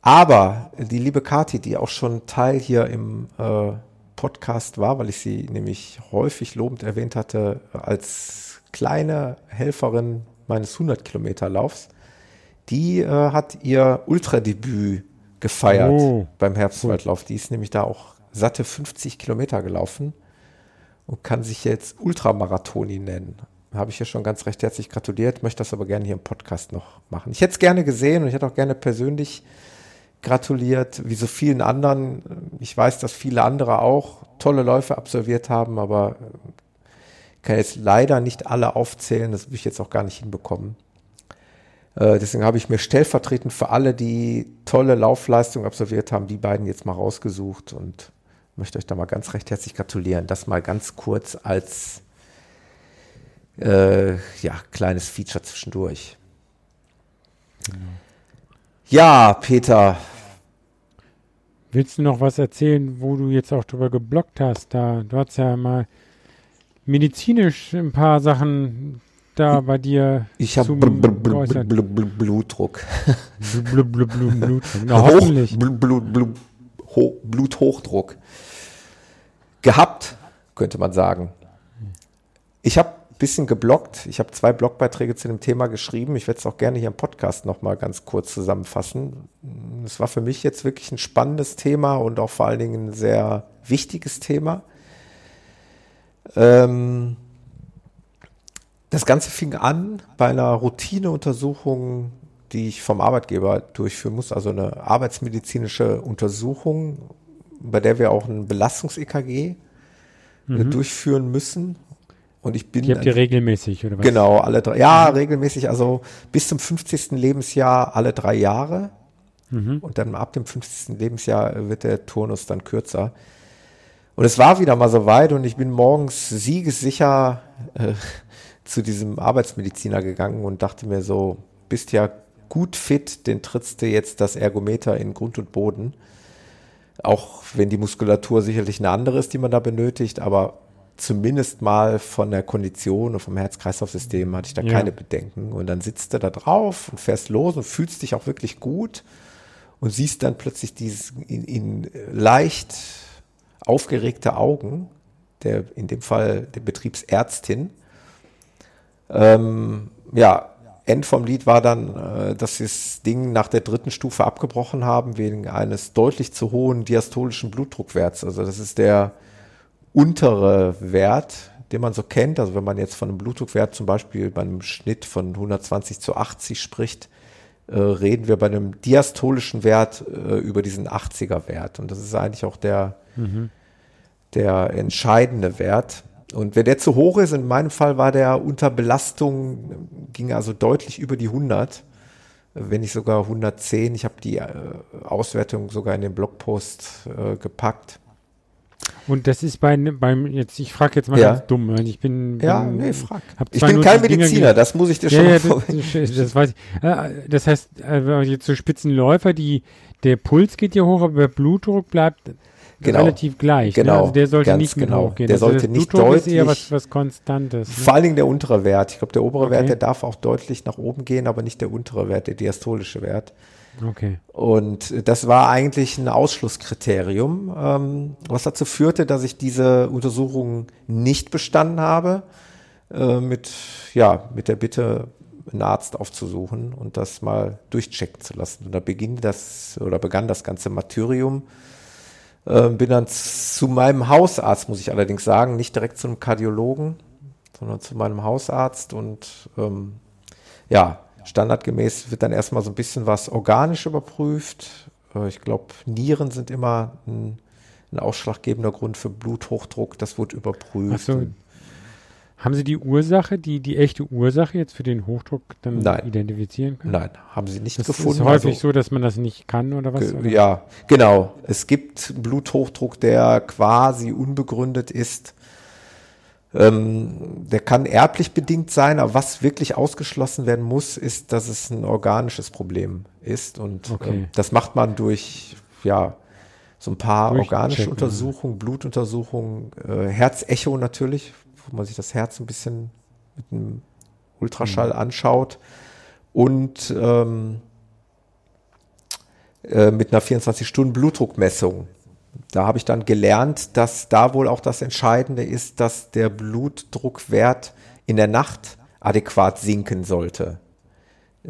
Speaker 1: aber die liebe Kati, die auch schon Teil hier im äh, Podcast war, weil ich sie nämlich häufig lobend erwähnt hatte, als kleine Helferin meines 100 Kilometer Laufs, die äh, hat ihr Ultradebüt gefeiert
Speaker 2: Oh,
Speaker 1: beim Herbstwaldlauf. Die ist nämlich da auch satte 50 Kilometer gelaufen und kann sich jetzt Ultramarathoni nennen. Habe ich ihr schon ganz recht herzlich gratuliert, möchte das aber gerne hier im Podcast noch machen. Ich hätte es gerne gesehen und ich hätte auch gerne persönlich gratuliert, wie so vielen anderen. Ich weiß, dass viele andere auch tolle Läufe absolviert haben, aber ich kann jetzt leider nicht alle aufzählen, das will ich jetzt auch gar nicht hinbekommen. Äh, deswegen habe ich mir stellvertretend für alle, die tolle Laufleistungen absolviert haben, die beiden jetzt mal rausgesucht und möchte euch da mal ganz recht herzlich gratulieren. Das mal ganz kurz als äh, ja, kleines Feature zwischendurch. Ja, Peter,
Speaker 2: Willst du noch was erzählen, wo du jetzt auch drüber geblockt hast? Da, du hast ja mal medizinisch ein paar Sachen da bei dir
Speaker 1: ich habe Blutdruck.
Speaker 2: Blub, blub, blub, Blut. Na,
Speaker 1: Hoch,
Speaker 2: hoffentlich.
Speaker 1: Bl Bl Bl Ho Bluthochdruck. Gehabt, könnte man sagen. Ich habe ein bisschen geblockt. Ich habe zwei Blogbeiträge zu dem Thema geschrieben. Ich werde es auch gerne hier im Podcast nochmal ganz kurz zusammenfassen. Es war für mich jetzt wirklich ein spannendes Thema und auch vor allen Dingen ein sehr wichtiges Thema. Ähm, das Ganze fing an bei einer Routineuntersuchung, die ich vom Arbeitgeber durchführen muss, also eine arbeitsmedizinische Untersuchung, bei der wir auch ein Belastungs-EKG äh, durchführen müssen. Und ich bin
Speaker 2: Die habt ihr regelmäßig, oder was?
Speaker 1: Genau, alle drei, ja, regelmäßig, also bis zum 50. Lebensjahr alle drei Jahre. Und dann ab dem 50. Lebensjahr wird der Turnus dann kürzer. Und es war wieder mal so weit und ich bin morgens siegessicher äh, zu diesem Arbeitsmediziner gegangen und dachte mir so, bist ja gut fit, den trittst du jetzt das Ergometer in Grund und Boden. Auch wenn die Muskulatur sicherlich eine andere ist, die man da benötigt, aber zumindest mal von der Kondition und vom Herz-Kreislauf-System hatte ich da
Speaker 2: Ja.
Speaker 1: keine Bedenken. Und dann sitzt du da drauf und fährst los und fühlst dich auch wirklich gut und siehst dann plötzlich dieses in, in leicht aufgeregte Augen, der in dem Fall der Betriebsärztin. Ähm, ja, End vom Lied war dann, äh, dass sie das Ding nach der dritten Stufe abgebrochen haben wegen eines deutlich zu hohen diastolischen Blutdruckwerts. Also das ist der untere Wert, den man so kennt. Also wenn man jetzt von einem Blutdruckwert zum Beispiel bei einem Schnitt von 120 zu 80 spricht, äh, reden wir bei einem diastolischen Wert äh, über diesen 80er Wert. Und das ist eigentlich auch der, der entscheidende Wert. Und wenn der zu hoch ist, in meinem Fall war der unter Belastung, ging also deutlich über die 100, wenn nicht sogar 110. Ich habe die äh, Auswertung sogar in den Blogpost äh, gepackt.
Speaker 2: Und das ist bei, beim, jetzt, ich frage jetzt mal
Speaker 1: Ja.
Speaker 2: ganz dumm, ich bin,
Speaker 1: Ja,
Speaker 2: bin
Speaker 1: nee, frag. Ich bin kein Mediziner, das muss ich dir
Speaker 2: Ja,
Speaker 1: schon
Speaker 2: ja, das, das, weiß ich. Äh, Das heißt, äh, wenn man jetzt so Spitzenläufer, die, der Puls geht ja hoch, aber der Blutdruck bleibt
Speaker 1: Genau.
Speaker 2: relativ gleich.
Speaker 1: Genau,
Speaker 2: Ne? Also der sollte nicht
Speaker 1: genau.
Speaker 2: hochgehen.
Speaker 1: Der
Speaker 2: also
Speaker 1: sollte
Speaker 2: das
Speaker 1: nicht
Speaker 2: Blutdruck ist eher
Speaker 1: deutlich-
Speaker 2: was, was Konstantes. Ne?
Speaker 1: Vor allen Dingen der untere Wert. Ich glaube, der obere
Speaker 2: Okay.
Speaker 1: Wert, der darf auch deutlich nach oben gehen, aber nicht der untere Wert, der diastolische Wert.
Speaker 2: Okay.
Speaker 1: Und das war eigentlich ein Ausschlusskriterium, ähm, was dazu führte, dass ich diese Untersuchung nicht bestanden habe, äh, mit, ja, mit der Bitte, einen Arzt aufzusuchen und das mal durchchecken zu lassen. Und da beging das oder begann das ganze Martyrium. Äh, bin dann zu meinem Hausarzt, muss ich allerdings sagen, nicht direkt zu einem Kardiologen, sondern zu meinem Hausarzt und ähm, ja, standardgemäß wird dann erstmal so ein bisschen was organisch überprüft. Äh, ich glaube, Nieren sind immer ein, ein, ausschlaggebender Grund für Bluthochdruck. Das wird überprüft.
Speaker 2: So. Haben Sie die Ursache, die, die echte Ursache jetzt für den Hochdruck dann
Speaker 1: Nein.
Speaker 2: identifizieren können?
Speaker 1: Nein, haben Sie nicht
Speaker 2: das
Speaker 1: gefunden.
Speaker 2: ist häufig also, so, dass man das nicht kann oder was?
Speaker 1: Oder? Ja, genau. Es gibt Bluthochdruck, der quasi unbegründet ist. Ähm, der kann erblich bedingt sein, aber was wirklich ausgeschlossen werden muss, ist, dass es ein organisches Problem ist. Und
Speaker 2: Okay.
Speaker 1: ähm, das macht man durch, ja, so ein paar organische Untersuchungen, Blutuntersuchungen, äh, Herzecho natürlich, wo man sich das Herz ein bisschen mit einem Ultraschall anschaut und ähm, äh, mit einer 24-Stunden-Blutdruckmessung. Da habe ich dann gelernt, dass da wohl auch das Entscheidende ist, dass der Blutdruckwert in der Nacht adäquat sinken sollte.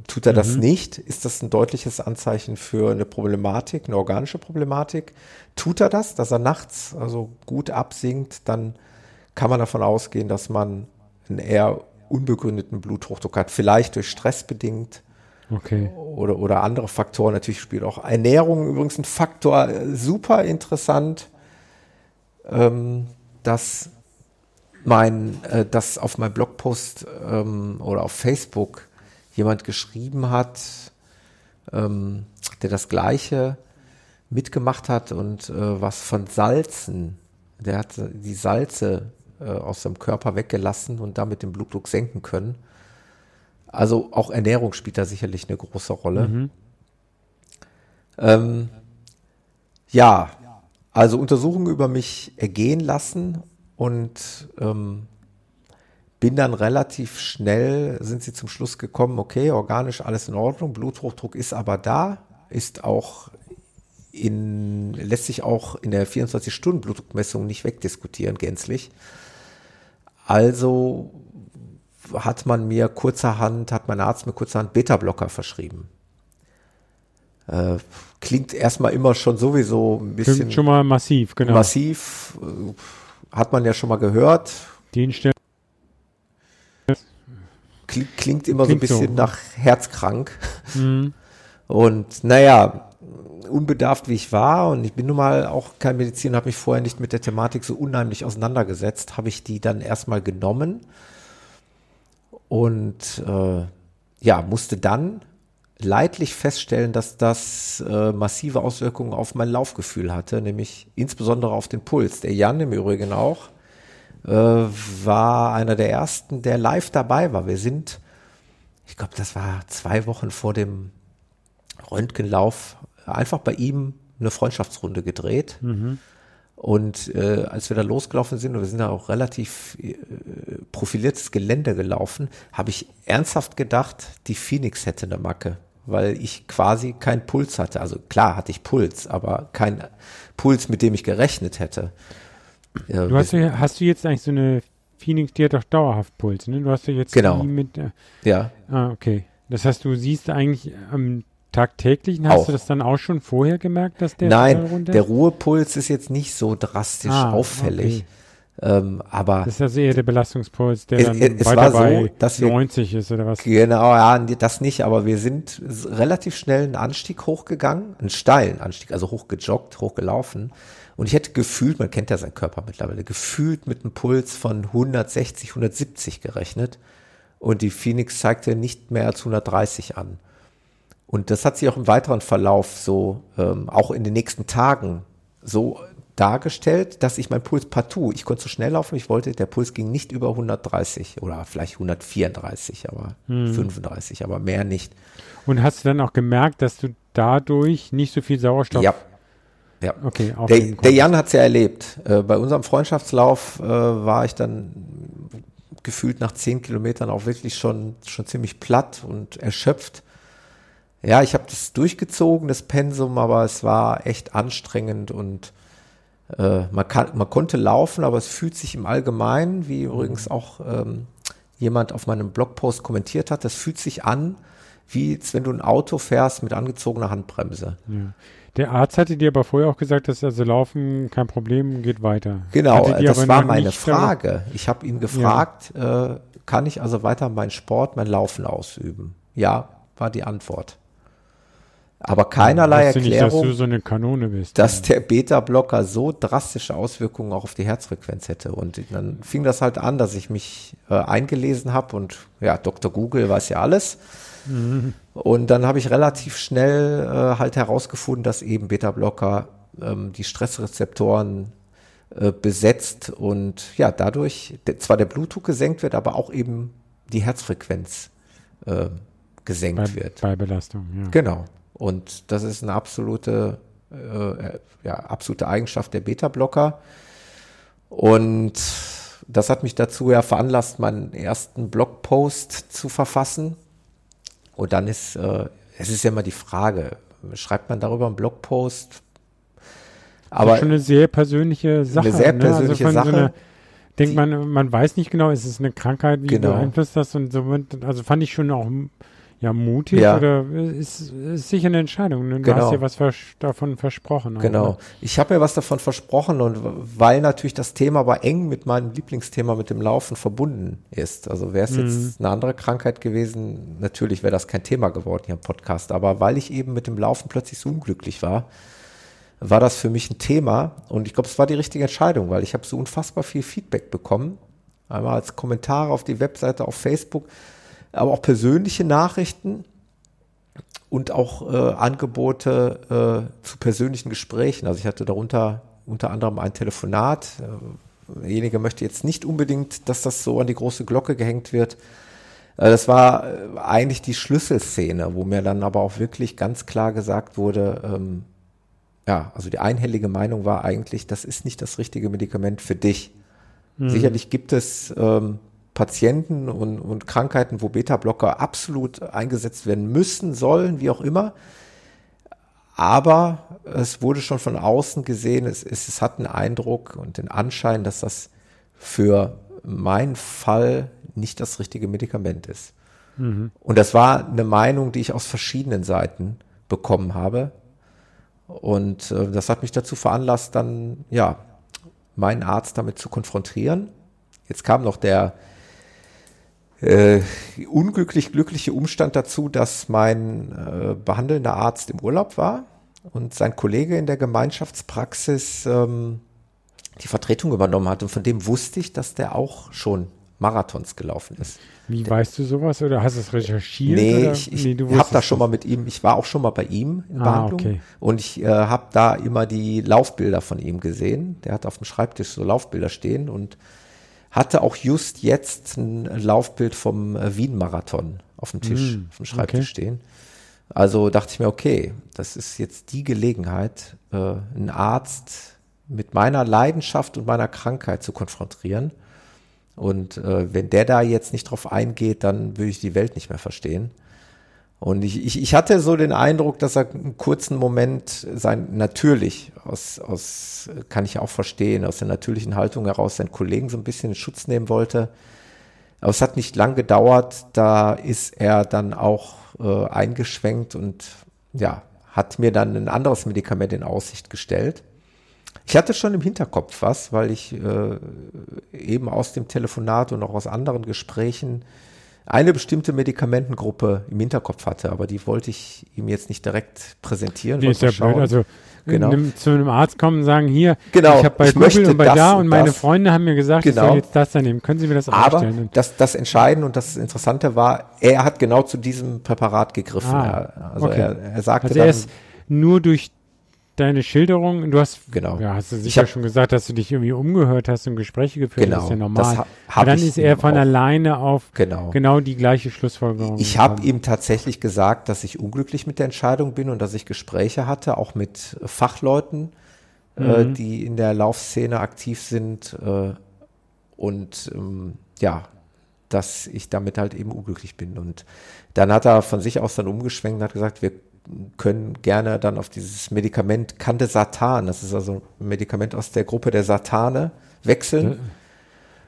Speaker 1: Tut er das nicht, ist das ein deutliches Anzeichen für eine Problematik, eine organische Problematik. Tut er das, dass er nachts also gut absinkt, dann kann man davon ausgehen, dass man einen eher unbegründeten Bluthochdruck hat, vielleicht durch Stress bedingt
Speaker 2: Okay.
Speaker 1: oder, oder andere Faktoren. Natürlich spielt auch Ernährung übrigens ein Faktor. Äh, Super interessant, ähm, dass mein, äh, dass auf meinem Blogpost ähm, oder auf Facebook jemand geschrieben hat, ähm, der das Gleiche mitgemacht hat und äh, was von Salzen, der hat die Salze äh, aus seinem Körper weggelassen und damit den Blutdruck senken können. Also auch Ernährung spielt da sicherlich eine große Rolle.
Speaker 2: Mhm.
Speaker 1: Ähm, ja, also Untersuchungen über mich ergehen lassen und ähm, bin dann relativ schnell, sind sie zum Schluss gekommen, okay, organisch alles in Ordnung, Bluthochdruck ist aber da, ist auch in, lässt sich auch in der 24-Stunden-Blutdruckmessung nicht wegdiskutieren, gänzlich. Also hat man mir kurzerhand, hat mein Arzt mir kurzerhand Beta-Blocker verschrieben. Äh, klingt erstmal immer schon sowieso ein bisschen
Speaker 2: Klingt schon mal massiv, genau.
Speaker 1: massiv, äh, hat man ja schon mal gehört.
Speaker 2: Den Stellen.
Speaker 1: Klingt, klingt immer
Speaker 2: Klingt
Speaker 1: so ein
Speaker 2: so.
Speaker 1: bisschen nach herzkrank.
Speaker 2: Mhm.
Speaker 1: Und naja, unbedarft wie ich war und ich bin nun mal auch kein Mediziner, habe mich vorher nicht mit der Thematik so unheimlich auseinandergesetzt, habe ich die dann erstmal genommen und äh, ja, musste dann leidlich feststellen, dass das äh, massive Auswirkungen auf mein Laufgefühl hatte, nämlich insbesondere auf den Puls. Der Jan im Übrigen auch äh, war einer der ersten, der live dabei war. Wir sind, ich glaube, das war zwei Wochen vor dem Röntgenlauf, einfach bei ihm eine Freundschaftsrunde gedreht. Und äh, als wir da losgelaufen sind, und wir sind da auch relativ äh, profiliertes Gelände gelaufen, habe ich ernsthaft gedacht, die Phoenix hätte eine Macke, weil ich quasi keinen Puls hatte. Also klar hatte ich Puls, aber kein Puls, mit dem ich gerechnet hätte. Ja,
Speaker 2: Du hast, ja, hast du jetzt eigentlich so eine Phoenix, die hat doch dauerhaft Puls, ne? Du hast ja jetzt
Speaker 1: Genau.
Speaker 2: die mit. Äh,
Speaker 1: ja,
Speaker 2: ah, okay. Das heißt, du siehst eigentlich am tagtäglichen, hast
Speaker 1: Auch.
Speaker 2: du das dann auch schon vorher gemerkt, dass der
Speaker 1: nein, der Ruhepuls ist jetzt nicht so drastisch
Speaker 2: Ah,
Speaker 1: auffällig. Ähm, aber
Speaker 2: Das ist also eher der Belastungspuls, der
Speaker 1: Es-
Speaker 2: dann
Speaker 1: es
Speaker 2: weiter
Speaker 1: war so,
Speaker 2: bei
Speaker 1: dass wir-
Speaker 2: 90 ist oder was?
Speaker 1: Genau, ja, das nicht, aber wir sind relativ schnell einen Anstieg hochgegangen, einen steilen Anstieg, also hochgejoggt, hochgelaufen. Und ich hätte gefühlt, man kennt ja seinen Körper mittlerweile, gefühlt mit einem Puls von 160, 170 gerechnet. Und die Phoenix zeigte nicht mehr als 130 an. Und das hat sich auch im weiteren Verlauf so, ähm, auch in den nächsten Tagen so dargestellt, dass ich mein Puls partout, ich konnte so schnell laufen, ich wollte, der Puls ging nicht über 130 oder vielleicht 134, aber
Speaker 2: Hm.
Speaker 1: 35, aber mehr nicht.
Speaker 2: Und hast du dann auch gemerkt, dass du dadurch nicht so viel Sauerstoff.
Speaker 1: Ja. Ja.
Speaker 2: Okay,
Speaker 1: Der, der? Jan hat es ja erlebt. Äh, bei unserem Freundschaftslauf äh, war ich dann gefühlt nach zehn Kilometern auch wirklich schon, schon ziemlich platt und erschöpft. Ja, ich habe das durchgezogen, das Pensum, aber es war echt anstrengend und äh, man, kann, man konnte laufen, aber es fühlt sich im Allgemeinen, wie übrigens auch ähm, jemand auf meinem Blogpost kommentiert hat, das fühlt sich an, wie wenn du ein Auto fährst mit angezogener Handbremse.
Speaker 2: Ja. Der Arzt hatte dir aber vorher auch gesagt, dass also Laufen kein Problem, geht weiter.
Speaker 1: Genau, das war meine
Speaker 2: darüber-
Speaker 1: Frage. Ich habe ihn gefragt, äh, kann ich also weiter meinen Sport, mein Laufen ausüben? Ja, war die Antwort. Aber keinerlei
Speaker 2: Wusste nicht, dass
Speaker 1: Erklärung,
Speaker 2: du so eine Kanone bist.
Speaker 1: dass der Beta-Blocker so drastische Auswirkungen auch auf die Herzfrequenz hätte. Und dann fing das halt an, dass ich mich äh, eingelesen habe und ja, Dr. Google weiß ja alles. Und dann habe ich relativ schnell äh, halt herausgefunden, dass eben Beta-Blocker ähm, die Stressrezeptoren äh, besetzt und ja, dadurch zwar der Blutdruck gesenkt wird, aber auch eben die Herzfrequenz äh, gesenkt
Speaker 2: bei,
Speaker 1: wird.
Speaker 2: bei Belastung, ja.
Speaker 1: Genau. Und das ist eine absolute, äh, ja, absolute Eigenschaft der Beta-Blocker. Und das hat mich dazu ja veranlasst, meinen ersten Blogpost zu verfassen. Und dann ist, äh, es ist ja immer die Frage, schreibt man darüber einen Blogpost?
Speaker 2: Aber
Speaker 1: Aber
Speaker 2: schon eine sehr persönliche Sache.
Speaker 1: sehr
Speaker 2: ne?
Speaker 1: persönliche
Speaker 2: also
Speaker 1: Sache,
Speaker 2: So eine, denkt man, man weiß nicht genau, ist es eine Krankheit, wie
Speaker 1: Genau.
Speaker 2: beeinflusst das und so. Also fand ich schon auch ja mutig
Speaker 1: Ja.
Speaker 2: oder ist, ist sicher eine Entscheidung. ne? Du
Speaker 1: Genau.
Speaker 2: hast ja was vers davon versprochen.
Speaker 1: Genau.
Speaker 2: ne?
Speaker 1: Ich habe mir was davon versprochen und weil natürlich das Thema aber eng mit meinem Lieblingsthema mit dem Laufen verbunden ist. Also wäre es jetzt eine andere Krankheit gewesen, natürlich wäre das kein Thema geworden hier im Podcast. Aber weil ich eben mit dem Laufen plötzlich so unglücklich war, war das für mich ein Thema und ich glaube, es war die richtige Entscheidung, weil ich habe so unfassbar viel Feedback bekommen. Einmal als Kommentare auf die Webseite, auf Facebook, aber auch persönliche Nachrichten und auch äh, Angebote äh, zu persönlichen Gesprächen. Also ich hatte darunter unter anderem ein Telefonat. Äh, derjenige möchte jetzt nicht unbedingt, dass das so an die große Glocke gehängt wird. Äh, das war äh, eigentlich die Schlüsselszene, wo mir dann aber auch wirklich ganz klar gesagt wurde, ähm, ja, also die einhellige Meinung war eigentlich, das ist nicht das richtige Medikament für dich. Sicherlich gibt es ähm, Patienten und, und Krankheiten, wo Beta-Blocker absolut eingesetzt werden müssen, sollen, wie auch immer. Aber es wurde schon von außen gesehen, es, es, es hat einen Eindruck und den Anschein, dass das für meinen Fall nicht das richtige Medikament ist. Und das war eine Meinung, die ich aus verschiedenen Seiten bekommen habe. Und äh, das hat mich dazu veranlasst, dann ja meinen Arzt damit zu konfrontieren. Jetzt kam noch der äh, unglücklich glückliche Umstand dazu, dass mein äh, behandelnder Arzt im Urlaub war und sein Kollege in der Gemeinschaftspraxis ähm, die Vertretung übernommen hat. Und von dem wusste ich, dass der auch schon Marathons gelaufen ist.
Speaker 2: Wie weißt du sowas oder hast du es recherchiert?
Speaker 1: Nee,
Speaker 2: oder?
Speaker 1: ich, ich
Speaker 2: Nee,
Speaker 1: habe da schon mal mit ihm, ich war auch schon mal bei ihm in
Speaker 2: Ah,
Speaker 1: Behandlung
Speaker 2: okay.
Speaker 1: und ich äh, habe da immer die Laufbilder von ihm gesehen. Der hat auf dem Schreibtisch so Laufbilder stehen und hatte auch just jetzt ein Laufbild vom äh, Wien-Marathon auf dem Tisch,
Speaker 2: Mm,
Speaker 1: auf dem Schreibtisch
Speaker 2: okay.
Speaker 1: stehen. Also dachte ich mir, okay, das ist jetzt die Gelegenheit, äh, einen Arzt mit meiner Leidenschaft und meiner Krankheit zu konfrontieren. Und äh, wenn der da jetzt nicht drauf eingeht, dann würde ich die Welt nicht mehr verstehen. Und ich, ich, ich hatte so den Eindruck, dass er einen kurzen Moment sein, natürlich, aus, aus, kann ich auch verstehen, aus der natürlichen Haltung heraus seinen Kollegen so ein bisschen in Schutz nehmen wollte. Aber es hat nicht lang gedauert, da ist er dann auch äh, eingeschwenkt und ja, hat mir dann ein anderes Medikament in Aussicht gestellt. Ich hatte schon im Hinterkopf was, weil ich äh, eben aus dem Telefonat und auch aus anderen Gesprächen eine bestimmte Medikamentengruppe im Hinterkopf hatte, aber die wollte ich ihm jetzt nicht direkt präsentieren. Wollte
Speaker 2: ist ja blöd. Also
Speaker 1: Genau.
Speaker 2: einem, zu einem Arzt kommen und sagen, hier,
Speaker 1: Genau,
Speaker 2: ich habe bei
Speaker 1: ich
Speaker 2: Google
Speaker 1: möchte
Speaker 2: und bei da
Speaker 1: und
Speaker 2: und meine
Speaker 1: das.
Speaker 2: Freunde haben mir gesagt, ich
Speaker 1: Genau.
Speaker 2: soll jetzt das dann nehmen. Können Sie mir das
Speaker 1: Aber
Speaker 2: aufstellen? Und-
Speaker 1: das, das Entscheidende und das Interessante war, er hat genau zu diesem Präparat gegriffen.
Speaker 2: Ah,
Speaker 1: er, also
Speaker 2: okay.
Speaker 1: er, er sagte
Speaker 2: Also
Speaker 1: dann,
Speaker 2: erst nur durch deine Schilderung, du hast,
Speaker 1: Genau.
Speaker 2: ja, hast du
Speaker 1: Ich
Speaker 2: sicher
Speaker 1: hab-
Speaker 2: schon gesagt, dass du dich irgendwie umgehört hast und Gespräche geführt
Speaker 1: Genau,
Speaker 2: hast, ist ja
Speaker 1: das
Speaker 2: normal.
Speaker 1: ha- hab
Speaker 2: Aber dann ist er von
Speaker 1: auch.
Speaker 2: alleine auf
Speaker 1: Genau.
Speaker 2: genau die gleiche Schlussfolgerung.
Speaker 1: Ich habe ihm tatsächlich gesagt, dass ich unglücklich mit der Entscheidung bin und dass ich Gespräche hatte, auch mit Fachleuten, äh,
Speaker 2: Mhm.
Speaker 1: die in der Laufszene aktiv sind. Äh, und ähm, ja, dass ich damit halt eben unglücklich bin. Und dann hat er von sich aus dann umgeschwenkt und hat gesagt, wir können gerne dann auf dieses Medikament Candesatan, das ist also ein Medikament aus der Gruppe der Satane, wechseln.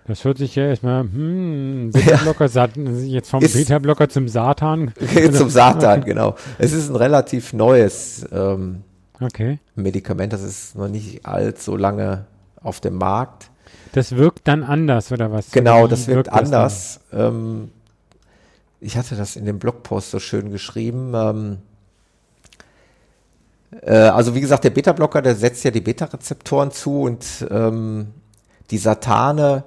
Speaker 2: Das hört sich ja erstmal, hm, Beta-Blocker, ja. jetzt vom Beta-Blocker zum Satan.
Speaker 1: zum Satan, genau. Es ist ein relativ neues ähm,
Speaker 2: okay.
Speaker 1: Medikament, das ist noch nicht allzu lange auf dem Markt.
Speaker 2: Das wirkt dann anders, oder was?
Speaker 1: Genau, das wirkt, wirkt anders. Das ähm, ich hatte das in dem Blogpost so schön geschrieben. Ähm, äh, also wie gesagt, der Beta-Blocker, der setzt ja die Beta-Rezeptoren zu und ähm, die Satane,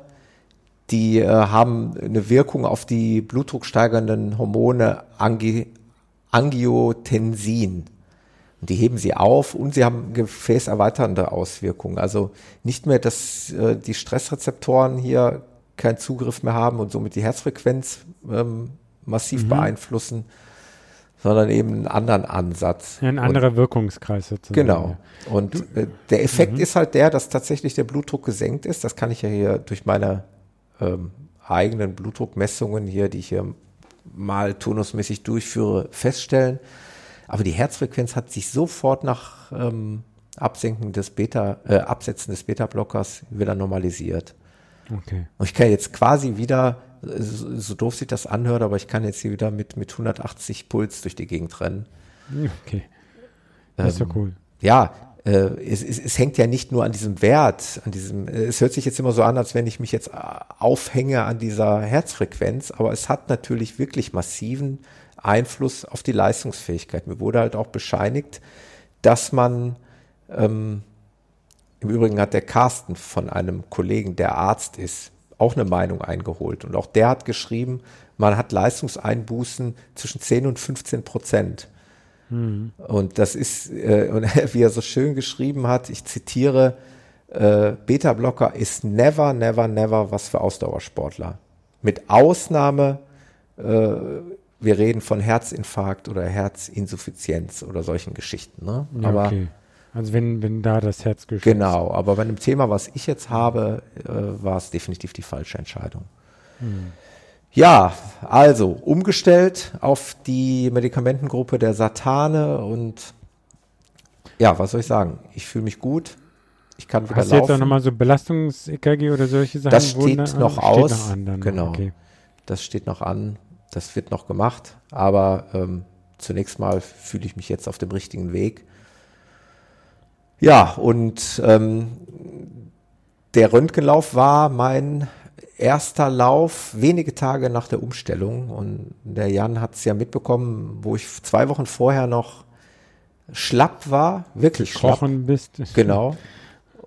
Speaker 1: die äh, haben eine Wirkung auf die blutdrucksteigernden Hormone Angi Angiotensin. Und die heben sie auf und sie haben gefäßerweiternde Auswirkungen. Also nicht mehr, dass äh, die Stressrezeptoren hier keinen Zugriff mehr haben und somit die Herzfrequenz ähm, massiv mhm. beeinflussen, sondern eben einen anderen Ansatz.
Speaker 2: Ja, ein anderer und, Wirkungskreis
Speaker 1: sozusagen. Genau. Und äh, der Effekt mhm. ist halt der, dass tatsächlich der Blutdruck gesenkt ist. Das kann ich ja hier durch meine ähm, eigenen Blutdruckmessungen hier, die ich hier mal turnusmäßig durchführe, feststellen. Aber die Herzfrequenz hat sich sofort nach ähm, Absenken des Beta, äh, Absetzen des Beta-Blockers wieder normalisiert.
Speaker 2: Okay.
Speaker 1: Und ich kann jetzt quasi wieder, so, so doof sich das anhört, aber ich kann jetzt hier wieder mit, mit 180 Puls durch die Gegend rennen.
Speaker 2: Okay. Das ist ja
Speaker 1: ähm,
Speaker 2: cool.
Speaker 1: Ja, äh, es, es, es, hängt ja nicht nur an diesem Wert, an diesem, äh, es hört sich jetzt immer so an, als wenn ich mich jetzt äh, aufhänge an dieser Herzfrequenz, aber es hat natürlich wirklich massiven Einfluss auf die Leistungsfähigkeit. Mir wurde halt auch bescheinigt, dass man, ähm, im Übrigen hat der Carsten von einem Kollegen, der Arzt ist, auch eine Meinung eingeholt. Und auch der hat geschrieben, man hat Leistungseinbußen zwischen 10 und 15 Prozent. Mhm. Und das ist, äh, wie er so schön geschrieben hat, ich zitiere, äh, Beta-Blocker ist never, never, never was für Ausdauersportler. Mit Ausnahme äh, wir reden von Herzinfarkt oder Herzinsuffizienz oder solchen Geschichten. Ne?
Speaker 2: Ja, aber okay. Also wenn, wenn da das Herz geschützt
Speaker 1: Genau, aber bei dem Thema, was ich jetzt habe, äh, war es definitiv die falsche Entscheidung. Hm. Ja, also umgestellt auf die Medikamentengruppe der Satane und ja, was soll ich sagen? Ich fühle mich gut. Ich kann wieder
Speaker 2: Hast laufen. Hast du jetzt auch nochmal so Belastungs-EKG oder solche Sachen?
Speaker 1: Das steht noch steht aus. Noch an, genau. Okay. Das steht noch an das wird noch gemacht, aber ähm, zunächst mal fühle ich mich jetzt auf dem richtigen Weg. Ja, und ähm, der Röntgenlauf war mein erster Lauf wenige Tage nach der Umstellung. Und der Jan hat es ja mitbekommen, wo ich zwei Wochen vorher noch schlapp war, wirklich
Speaker 2: schlapp. bist.
Speaker 1: Genau.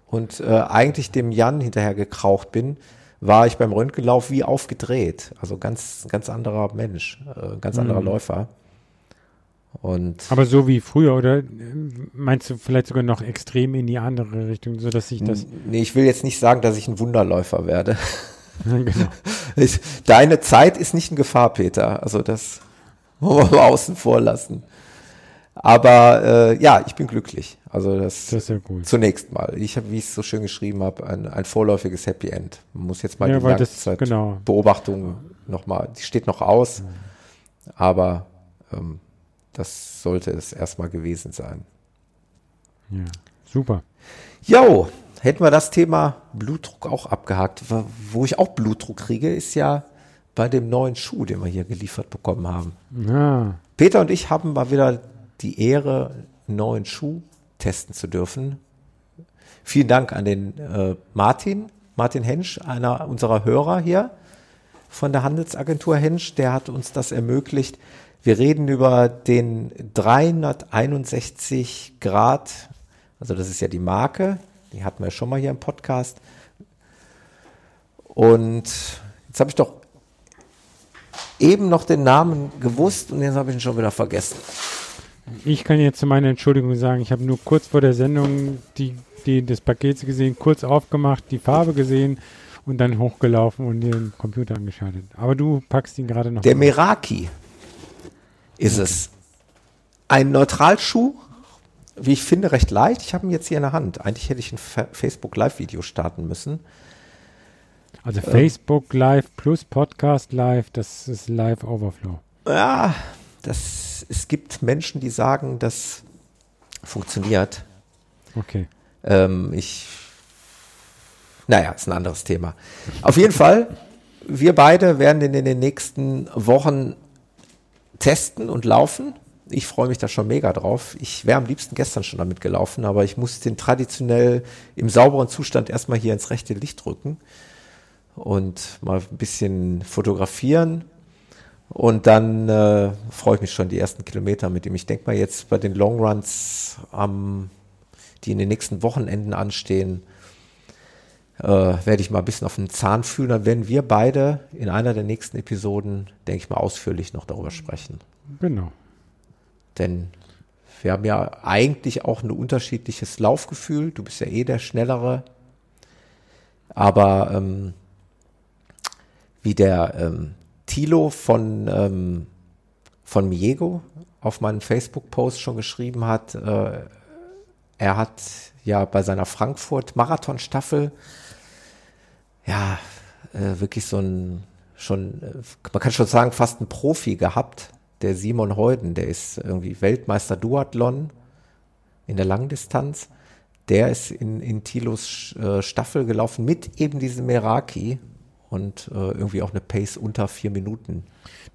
Speaker 1: Und äh, eigentlich dem Jan hinterher gekraucht bin war ich beim Röntgenlauf wie aufgedreht. Also ganz, ganz anderer Mensch, äh, ganz anderer mhm. Läufer. Und
Speaker 2: Aber so wie früher, oder meinst du vielleicht sogar noch extrem in die andere Richtung, so dass ich das.
Speaker 1: Nee, ich will jetzt nicht sagen, dass ich ein Wunderläufer werde. genau. Ich, deine Zeit ist nicht in Gefahr, Peter. Also das wollen wir mal außen vor lassen. Aber äh, ja, ich bin glücklich. Also das,
Speaker 2: das ist ja
Speaker 1: zunächst mal. Ich habe, wie ich es so schön geschrieben habe, ein, ein vorläufiges Happy End. Man muss jetzt mal ja, die Langzeitbeobachtung genau. nochmal, die steht noch aus, aber ähm, das sollte es erstmal gewesen sein.
Speaker 2: Ja, super.
Speaker 1: Jo, hätten wir das Thema Blutdruck auch abgehakt. Wo ich auch Blutdruck kriege, ist ja bei dem neuen Schuh, den wir hier geliefert bekommen haben.
Speaker 2: Ja.
Speaker 1: Peter und ich haben mal wieder die Ehre, einen neuen Schuh testen zu dürfen. Vielen Dank an den äh, Martin, Martin Hensch, einer unserer Hörer hier von der Handelsagentur Hensch, der hat uns das ermöglicht. Wir reden über den 361 Grad, also das ist ja die Marke, die hatten wir schon mal hier im Podcast. Und jetzt habe ich doch eben noch den Namen gewusst und jetzt habe ich ihn schon wieder vergessen.
Speaker 2: Ich kann jetzt zu meiner Entschuldigung sagen, ich habe nur kurz vor der Sendung die, die, das Paket gesehen, kurz aufgemacht, die Farbe gesehen und dann hochgelaufen und den Computer angeschaltet. Aber du packst ihn gerade noch.
Speaker 1: Der Meraki ist es. Ein Neutralschuh, wie ich finde, recht leicht. Ich habe ihn jetzt hier in der Hand. Eigentlich hätte ich ein Facebook Live-Video starten müssen.
Speaker 2: Also Facebook Live plus Podcast Live, das ist Live Overflow.
Speaker 1: Ja, das, es gibt Menschen, die sagen, das funktioniert.
Speaker 2: Okay.
Speaker 1: Ähm, ich, naja, ist ein anderes Thema. Auf jeden Fall, wir beide werden in den nächsten Wochen testen und laufen. Ich freue mich da schon mega drauf. Ich wäre am liebsten gestern schon damit gelaufen, aber ich muss den traditionell im sauberen Zustand erstmal hier ins rechte Licht drücken und mal ein bisschen fotografieren. Und dann äh, freue ich mich schon die ersten Kilometer mit ihm. Ich denke mal jetzt bei den Longruns, ähm, die in den nächsten Wochenenden anstehen, äh, werde ich mal ein bisschen auf den Zahn fühlen. Dann werden wir beide in einer der nächsten Episoden, denke ich mal, ausführlich noch darüber sprechen.
Speaker 2: Genau.
Speaker 1: Denn wir haben ja eigentlich auch ein unterschiedliches Laufgefühl. Du bist ja eh der Schnellere. Aber ähm, wie der ähm, Thilo von, ähm, von Miego auf meinem Facebook-Post schon geschrieben hat, äh, er hat ja bei seiner Frankfurt-Marathon-Staffel ja äh, wirklich so ein schon, äh, man kann schon sagen, fast ein Profi gehabt, der Simon Heuden, der ist irgendwie Weltmeister Duathlon in der Langdistanz. Der ist in, in Thilos äh, Staffel gelaufen mit eben diesem Meraki und äh, irgendwie auch eine Pace unter vier Minuten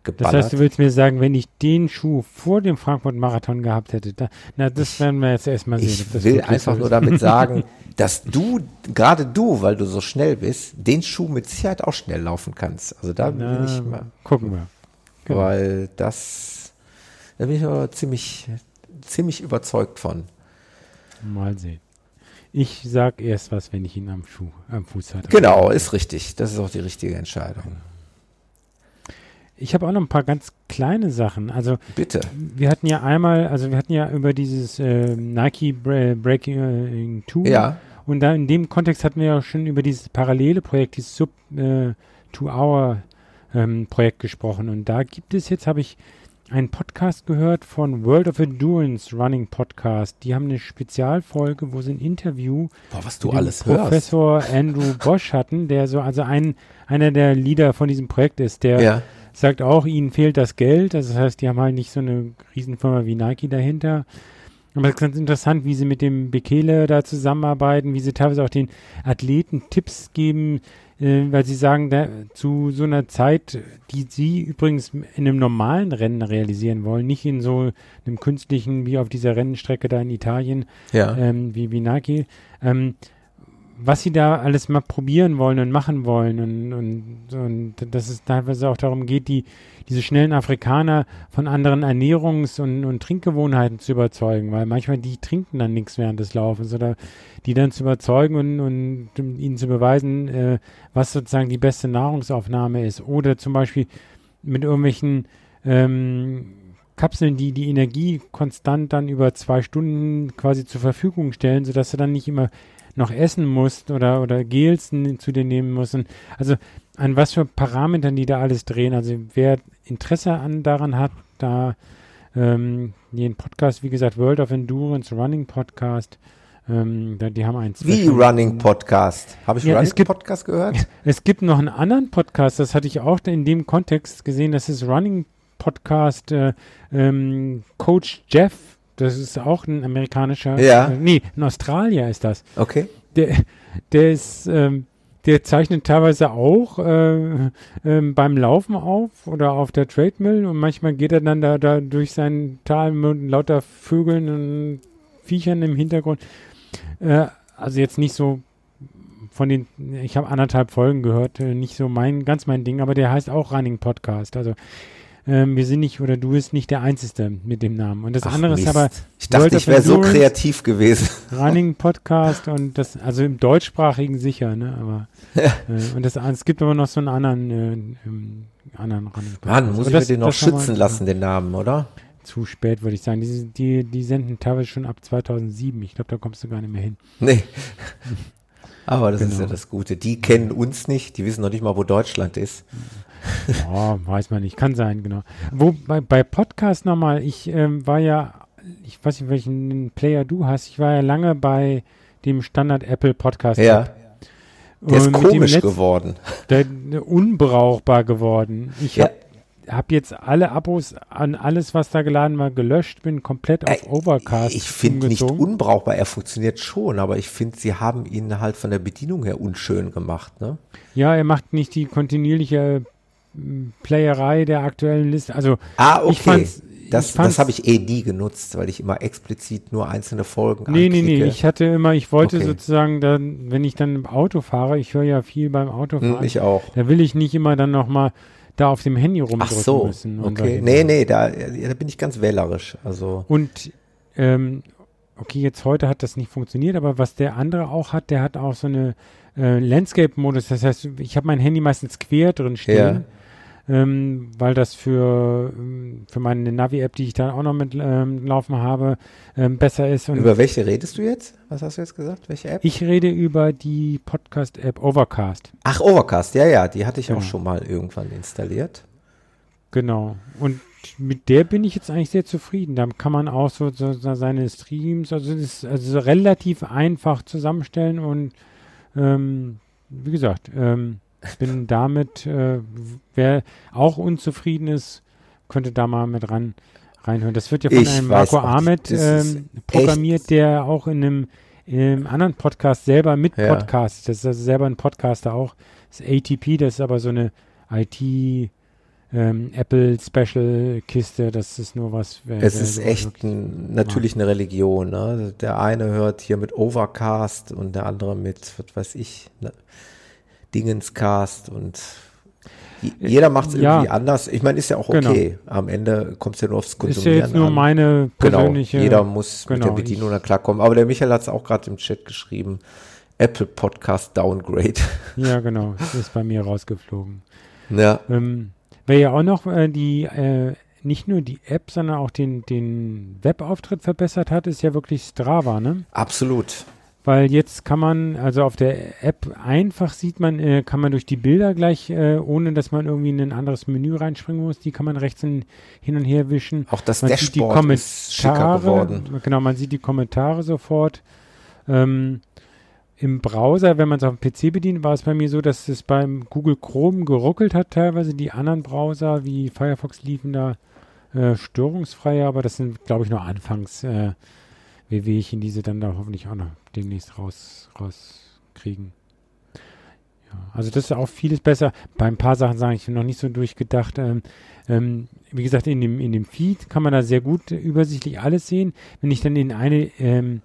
Speaker 1: geballert.
Speaker 2: Das heißt, du willst mir sagen, wenn ich den Schuh vor dem Frankfurt-Marathon gehabt hätte, da, na, das werden wir jetzt erstmal sehen.
Speaker 1: Ich will einfach nur damit sagen, dass du, gerade du, weil du so schnell bist, den Schuh mit Sicherheit auch schnell laufen kannst. Also da
Speaker 2: na,
Speaker 1: bin ich mal,
Speaker 2: gucken wir.
Speaker 1: genau. weil das, da bin ich aber ziemlich, ziemlich überzeugt von.
Speaker 2: Mal sehen. Ich sag erst was, wenn ich ihn am Schuh, am Fuß hatte.
Speaker 1: Genau, ist richtig. Das ist auch die richtige Entscheidung.
Speaker 2: Ich habe auch noch ein paar ganz kleine Sachen. Also
Speaker 1: Bitte.
Speaker 2: wir hatten ja einmal, also wir hatten ja über dieses äh, Nike Bra Breaking Two
Speaker 1: Ja,
Speaker 2: und da in dem Kontext hatten wir ja schon über dieses parallele Projekt, dieses Sub äh, Two Hour ähm, Projekt gesprochen. Und da gibt es jetzt, habe ich einen Podcast gehört von World of Endurance Running Podcast. Die haben eine Spezialfolge, wo sie ein Interview
Speaker 1: Boah, was du
Speaker 2: mit
Speaker 1: alles hörst.
Speaker 2: Professor Andrew Bosch hatten, der so also ein einer der Leader von diesem Projekt ist, der
Speaker 1: Ja,
Speaker 2: sagt auch, ihnen fehlt das Geld. Also das heißt, die haben halt nicht so eine Riesenfirma wie Nike dahinter. Aber es ist ganz interessant, wie sie mit dem Bekele da zusammenarbeiten, wie sie teilweise auch den Athleten Tipps geben, äh, weil sie sagen, da, zu so einer Zeit, die sie übrigens in einem normalen Rennen realisieren wollen, nicht in so einem künstlichen, wie auf dieser Rennstrecke da in Italien,
Speaker 1: ja.
Speaker 2: ähm, wie, wie Nike, ähm, was sie da alles mal probieren wollen und machen wollen und, und, und dass es teilweise auch darum geht, die, diese schnellen Afrikaner von anderen Ernährungs- und, und Trinkgewohnheiten zu überzeugen, weil manchmal die trinken dann nichts während des Laufens oder die dann zu überzeugen und, und ihnen zu beweisen, äh, was sozusagen die beste Nahrungsaufnahme ist. Oder zum Beispiel mit irgendwelchen ähm, Kapseln, die die Energie konstant dann über zwei Stunden quasi zur Verfügung stellen, sodass du dann nicht immer noch essen musst oder, oder Gels zu dir nehmen musst. Und also an was für Parametern die da alles drehen. Also wer Interesse an daran hat, da ähm, den Podcast, wie gesagt, World of Endurance Running Podcast, ähm, da, die haben einen
Speaker 1: Wie Running Podcast. Habe ich
Speaker 2: Ja,
Speaker 1: Running
Speaker 2: es gibt-
Speaker 1: Podcast gehört?
Speaker 2: es gibt noch einen anderen Podcast, das hatte ich auch in dem Kontext gesehen, das ist Running Podcast äh, ähm, Coach Jeff. Das ist auch ein amerikanischer.
Speaker 1: Ja.
Speaker 2: Äh, nee, ein Australier ist das.
Speaker 1: Okay.
Speaker 2: Der, der ist, ähm, der zeichnet teilweise auch äh, ähm, beim Laufen auf oder auf der Trademill und manchmal geht er dann da, da durch sein Tal mit lauter Vögeln und Viechern im Hintergrund. Äh, also jetzt nicht so von den, ich habe anderthalb Folgen gehört, äh, nicht so mein, ganz mein Ding, aber der heißt auch Running Podcast. Also ähm, wir sind nicht, oder du bist nicht der Einzige mit dem Namen. Und das
Speaker 1: Ach,
Speaker 2: andere ist
Speaker 1: Mist.
Speaker 2: aber
Speaker 1: Ich dachte,
Speaker 2: World
Speaker 1: ich wäre so kreativ gewesen.
Speaker 2: Running Podcast und das, also im deutschsprachigen sicher, ne? Aber äh, und das, es gibt aber noch so einen anderen, äh, ähm, anderen Running Podcast.
Speaker 1: Mann, muss
Speaker 2: Aber
Speaker 1: ich
Speaker 2: das-
Speaker 1: den noch schützen lassen, den Namen, oder?
Speaker 2: Zu spät, würde ich sagen. Die, die, die senden teilweise schon ab 2007. Ich glaube, da kommst du gar nicht mehr hin.
Speaker 1: Nee. Aber das ist
Speaker 2: Genau.
Speaker 1: ja das Gute. Die kennen uns nicht, die wissen noch nicht mal, wo Deutschland ist.
Speaker 2: Ja, weiß man nicht. Kann sein, genau. Wo bei, Podcast nochmal, ich ähm, war ja, ich weiß nicht, welchen Player du hast, ich war ja lange bei dem Standard Apple Podcast.
Speaker 1: Ja. Der ist komisch
Speaker 2: Letz-
Speaker 1: geworden.
Speaker 2: Der, unbrauchbar geworden. Ich
Speaker 1: Ja.
Speaker 2: habe hab jetzt alle Abos an alles, was da geladen war, gelöscht, bin komplett auf
Speaker 1: Äh,
Speaker 2: Overcast
Speaker 1: Ich finde nicht unbrauchbar, er funktioniert schon, aber ich finde, sie haben ihn halt von der Bedienung her unschön gemacht. Ne?
Speaker 2: Ja, er macht nicht die kontinuierliche Playerei der aktuellen Liste. Also
Speaker 1: Ah, okay.
Speaker 2: ich fand's,
Speaker 1: das das habe ich eh nie genutzt, weil ich immer explizit nur einzelne Folgen
Speaker 2: Nee, nee, nee.
Speaker 1: anklicke.
Speaker 2: Ich hatte immer, ich wollte
Speaker 1: Okay.
Speaker 2: sozusagen dann, wenn ich dann im Auto fahre, ich höre ja viel beim Autofahren,
Speaker 1: Hm, ich auch.
Speaker 2: da will ich nicht immer dann nochmal da auf dem Handy
Speaker 1: Ach
Speaker 2: rumdrücken
Speaker 1: so,
Speaker 2: müssen.
Speaker 1: okay. Nee, nee, da, da bin ich ganz wählerisch. Also,
Speaker 2: Und ähm, okay, jetzt heute hat das nicht funktioniert, aber was der andere auch hat, der hat auch so eine äh, Landscape-Modus. Das heißt, ich habe mein Handy meistens quer drin stehen, ähm, weil das für, ähm, für meine Navi-App, die ich da auch noch mit ähm, laufen habe, ähm, besser ist. Und
Speaker 1: über welche redest du jetzt? Was hast du jetzt gesagt? Welche App?
Speaker 2: ich rede über die Podcast-App Overcast.
Speaker 1: Ach, Overcast, ja, ja, die hatte ich auch
Speaker 2: Genau.
Speaker 1: schon mal irgendwann installiert.
Speaker 2: Genau. Und mit der bin ich jetzt eigentlich sehr zufrieden. Da kann man auch so, so, so seine Streams, also das ist also relativ einfach zusammenstellen und ähm, wie gesagt, ähm, bin damit, äh, wer auch unzufrieden ist, könnte da mal mit ran reinhören. Das wird ja von
Speaker 1: Ich
Speaker 2: einem Marco. Ahmed ähm, programmiert, der auch in einem im anderen Podcast selber mit
Speaker 1: Ja.
Speaker 2: Podcast, das ist also selber ein Podcaster auch, das ATP, das ist aber so eine IT ähm, Apple Special Kiste, das ist nur was. wer-
Speaker 1: Es
Speaker 2: wer
Speaker 1: ist echt ein, natürlich eine Religion. Ne? Der eine hört hier mit Overcast und der andere mit, was weiß ich, ne? Dingenscast und j- jeder macht es
Speaker 2: Äh, ja.
Speaker 1: irgendwie anders. Ich meine, ist ja auch
Speaker 2: Genau.
Speaker 1: okay. Am Ende kommt es ja nur aufs
Speaker 2: Ist ja
Speaker 1: Konsumieren
Speaker 2: jetzt nur
Speaker 1: an.
Speaker 2: meine
Speaker 1: Genau,
Speaker 2: persönliche.
Speaker 1: jeder muss mit
Speaker 2: genau,
Speaker 1: der Bedienung
Speaker 2: ich-
Speaker 1: da klarkommen. Aber der Michael hat es auch gerade im Chat geschrieben. Apple Podcast Downgrade.
Speaker 2: Ja, genau, ist bei mir rausgeflogen.
Speaker 1: ja,
Speaker 2: Ähm, wer ja auch noch äh, die, äh, nicht nur die App, sondern auch den, den Webauftritt verbessert hat, ist ja wirklich Strava, ne?
Speaker 1: absolut.
Speaker 2: Weil jetzt kann man, also auf der App einfach sieht man, äh, kann man durch die Bilder gleich, äh, ohne dass man irgendwie in ein anderes Menü reinspringen muss, die kann man rechts in, hin und her wischen.
Speaker 1: Auch das
Speaker 2: Man sieht die
Speaker 1: Dashboard ist schicker geworden.
Speaker 2: genau, man sieht die Kommentare sofort. Ähm, Im Browser, wenn man es auf dem PC bedient, war es bei mir so, dass es beim Google Chrome geruckelt hat teilweise. Die anderen Browser wie Firefox liefen da äh, störungsfrei, aber das sind, glaube ich, nur Anfangs äh, Wehwehchen, die sie dann da hoffentlich auch noch demnächst raus, rauskriegen. Ja, also das ist auch vieles besser. Bei ein paar Sachen sage ich noch nicht so durchgedacht. Ähm, ähm, wie gesagt, in dem, in dem Feed kann man da sehr gut übersichtlich alles sehen. Wenn ich dann in eine, ähm,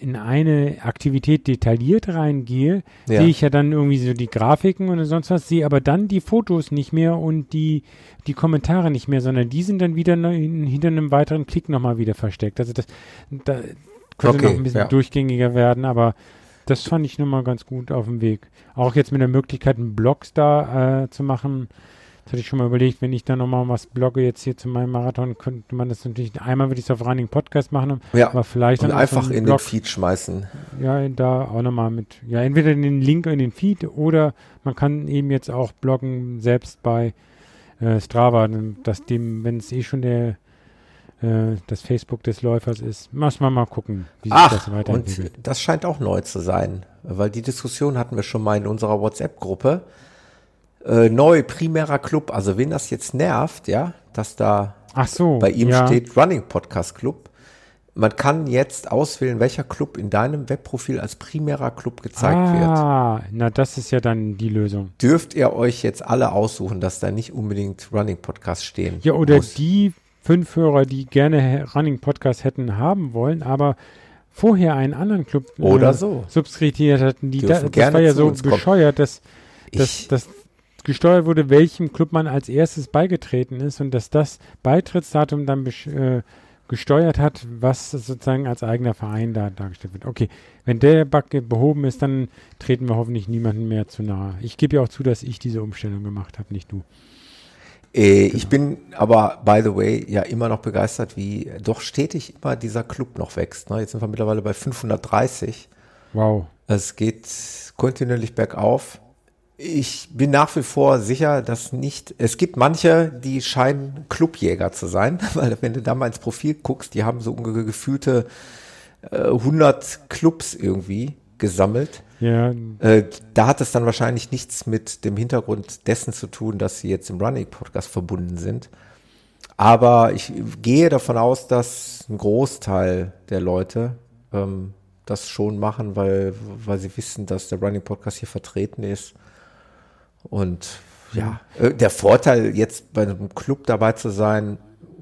Speaker 2: in eine Aktivität detailliert reingehe,
Speaker 1: Ja.
Speaker 2: sehe ich ja dann irgendwie so die Grafiken und sonst was, sehe aber dann die Fotos nicht mehr und die, die Kommentare nicht mehr, sondern die sind dann wieder hinter einem weiteren Klick nochmal wieder versteckt. Also das da könnte
Speaker 1: Okay,
Speaker 2: noch ein bisschen
Speaker 1: ja.
Speaker 2: durchgängiger werden, aber das fand ich nun mal ganz gut auf dem Weg. Auch jetzt mit der Möglichkeit, einen Blogs da äh, zu machen. Das hatte ich schon mal überlegt, wenn ich da nochmal was blogge jetzt hier zu meinem Marathon, könnte man das natürlich, einmal würde ich es auf Running Podcast machen,
Speaker 1: Ja.
Speaker 2: aber vielleicht
Speaker 1: Und
Speaker 2: dann auch so
Speaker 1: einfach in
Speaker 2: Blog,
Speaker 1: den Feed schmeißen.
Speaker 2: ja, da auch nochmal mit, ja, entweder den Link in den Feed oder man kann eben jetzt auch bloggen selbst bei äh, Strava, dass dem, wenn es eh schon der äh, das Facebook des Läufers ist, muss man mal gucken, wie sich das
Speaker 1: Ach, und
Speaker 2: weiterentwickelt.
Speaker 1: das scheint auch neu zu sein, weil die Diskussion hatten wir schon mal in unserer WhatsApp-Gruppe. Äh, neu, primärer Club, also wen das jetzt nervt, ja, dass da
Speaker 2: so,
Speaker 1: bei ihm
Speaker 2: ja.
Speaker 1: steht Running Podcast Club. Man kann jetzt auswählen, welcher Club in deinem Webprofil als primärer Club gezeigt wird.
Speaker 2: ah, na das ist ja dann die Lösung.
Speaker 1: Dürft ihr euch jetzt alle aussuchen, dass da nicht unbedingt Running Podcast stehen
Speaker 2: Ja, oder
Speaker 1: muss.
Speaker 2: die fünf Hörer, die gerne Running Podcast hätten haben wollen, aber vorher einen anderen Club äh,
Speaker 1: Oder so.
Speaker 2: subskritiert hatten, die da, das war ja so bescheuert, dass, dass, dass gesteuert wurde, welchem Club man als erstes beigetreten ist und dass das Beitrittsdatum dann äh, gesteuert hat, was sozusagen als eigener Verein da dargestellt wird. Okay, wenn der Bug behoben ist, dann treten wir hoffentlich niemandem mehr zu nahe. Ich gebe ja auch zu, dass ich diese Umstellung gemacht habe, nicht du.
Speaker 1: Äh, Ich bin aber, by the way, ja immer noch begeistert, wie doch stetig immer dieser Club noch wächst. Ne? Jetzt sind wir mittlerweile bei 530.
Speaker 2: Wow.
Speaker 1: Es geht kontinuierlich bergauf. Ich bin nach wie vor sicher, dass nicht, es gibt manche, die scheinen Clubjäger zu sein, weil wenn du da mal ins Profil guckst, die haben so ungefähr gefühlte äh, 100 Clubs irgendwie gesammelt.
Speaker 2: Ja,
Speaker 1: Äh, da hat es dann wahrscheinlich nichts mit dem Hintergrund dessen zu tun, dass sie jetzt im Running Podcast verbunden sind. Aber ich gehe davon aus, dass ein Großteil der Leute ähm, das schon machen, weil, weil sie wissen, dass der Running Podcast hier vertreten ist. Und ja, äh, der Vorteil jetzt bei einem Club dabei zu sein,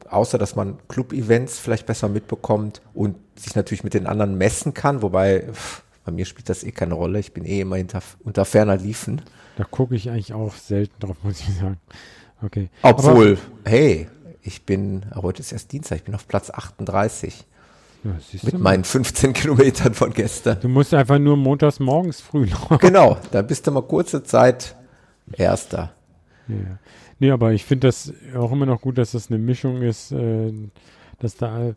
Speaker 1: außer dass man Club-Events vielleicht besser mitbekommt und sich natürlich mit den anderen messen kann, wobei bei mir spielt das eh keine Rolle. Ich bin eh immer hinter, unter ferner Liefen.
Speaker 2: da gucke ich eigentlich auch selten drauf, muss ich sagen. Okay.
Speaker 1: Obwohl, hey, ich bin, heute ist erst Dienstag, ich bin auf Platz 38
Speaker 2: Aber, ja,
Speaker 1: mit meinen 15 Kilometern von gestern.
Speaker 2: du musst einfach nur montags morgens früh laufen.
Speaker 1: Genau, da bist du mal kurze Zeit Erster.
Speaker 2: Ja. Nee, aber ich finde das auch immer noch gut, dass das eine Mischung ist, äh, dass da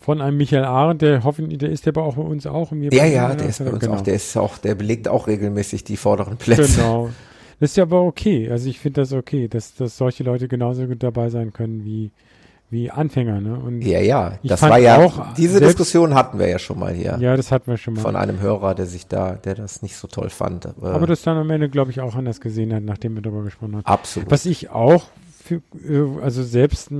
Speaker 2: von einem Michael Arendt, der hoffentlich, der ist ja aber auch bei uns auch. Wir
Speaker 1: Ja, ja, der ist bei uns
Speaker 2: genau.
Speaker 1: auch, der ist auch, der belegt auch regelmäßig die vorderen Plätze.
Speaker 2: Genau. Das ist ja aber okay. Also ich finde das okay, dass, dass solche Leute genauso gut dabei sein können wie, wie Anfänger. Ne? Und
Speaker 1: Ja, ja, das war ja,
Speaker 2: auch,
Speaker 1: diese
Speaker 2: selbst-
Speaker 1: Diskussion hatten wir ja schon mal hier.
Speaker 2: ja, das hatten wir schon mal.
Speaker 1: Von einem Hörer, der sich da, der das nicht so toll fand. Aber,
Speaker 2: aber das dann am Ende, glaube ich, auch anders gesehen hat, nachdem wir darüber gesprochen haben.
Speaker 1: absolut.
Speaker 2: Was ich auch, für, äh, also selbst,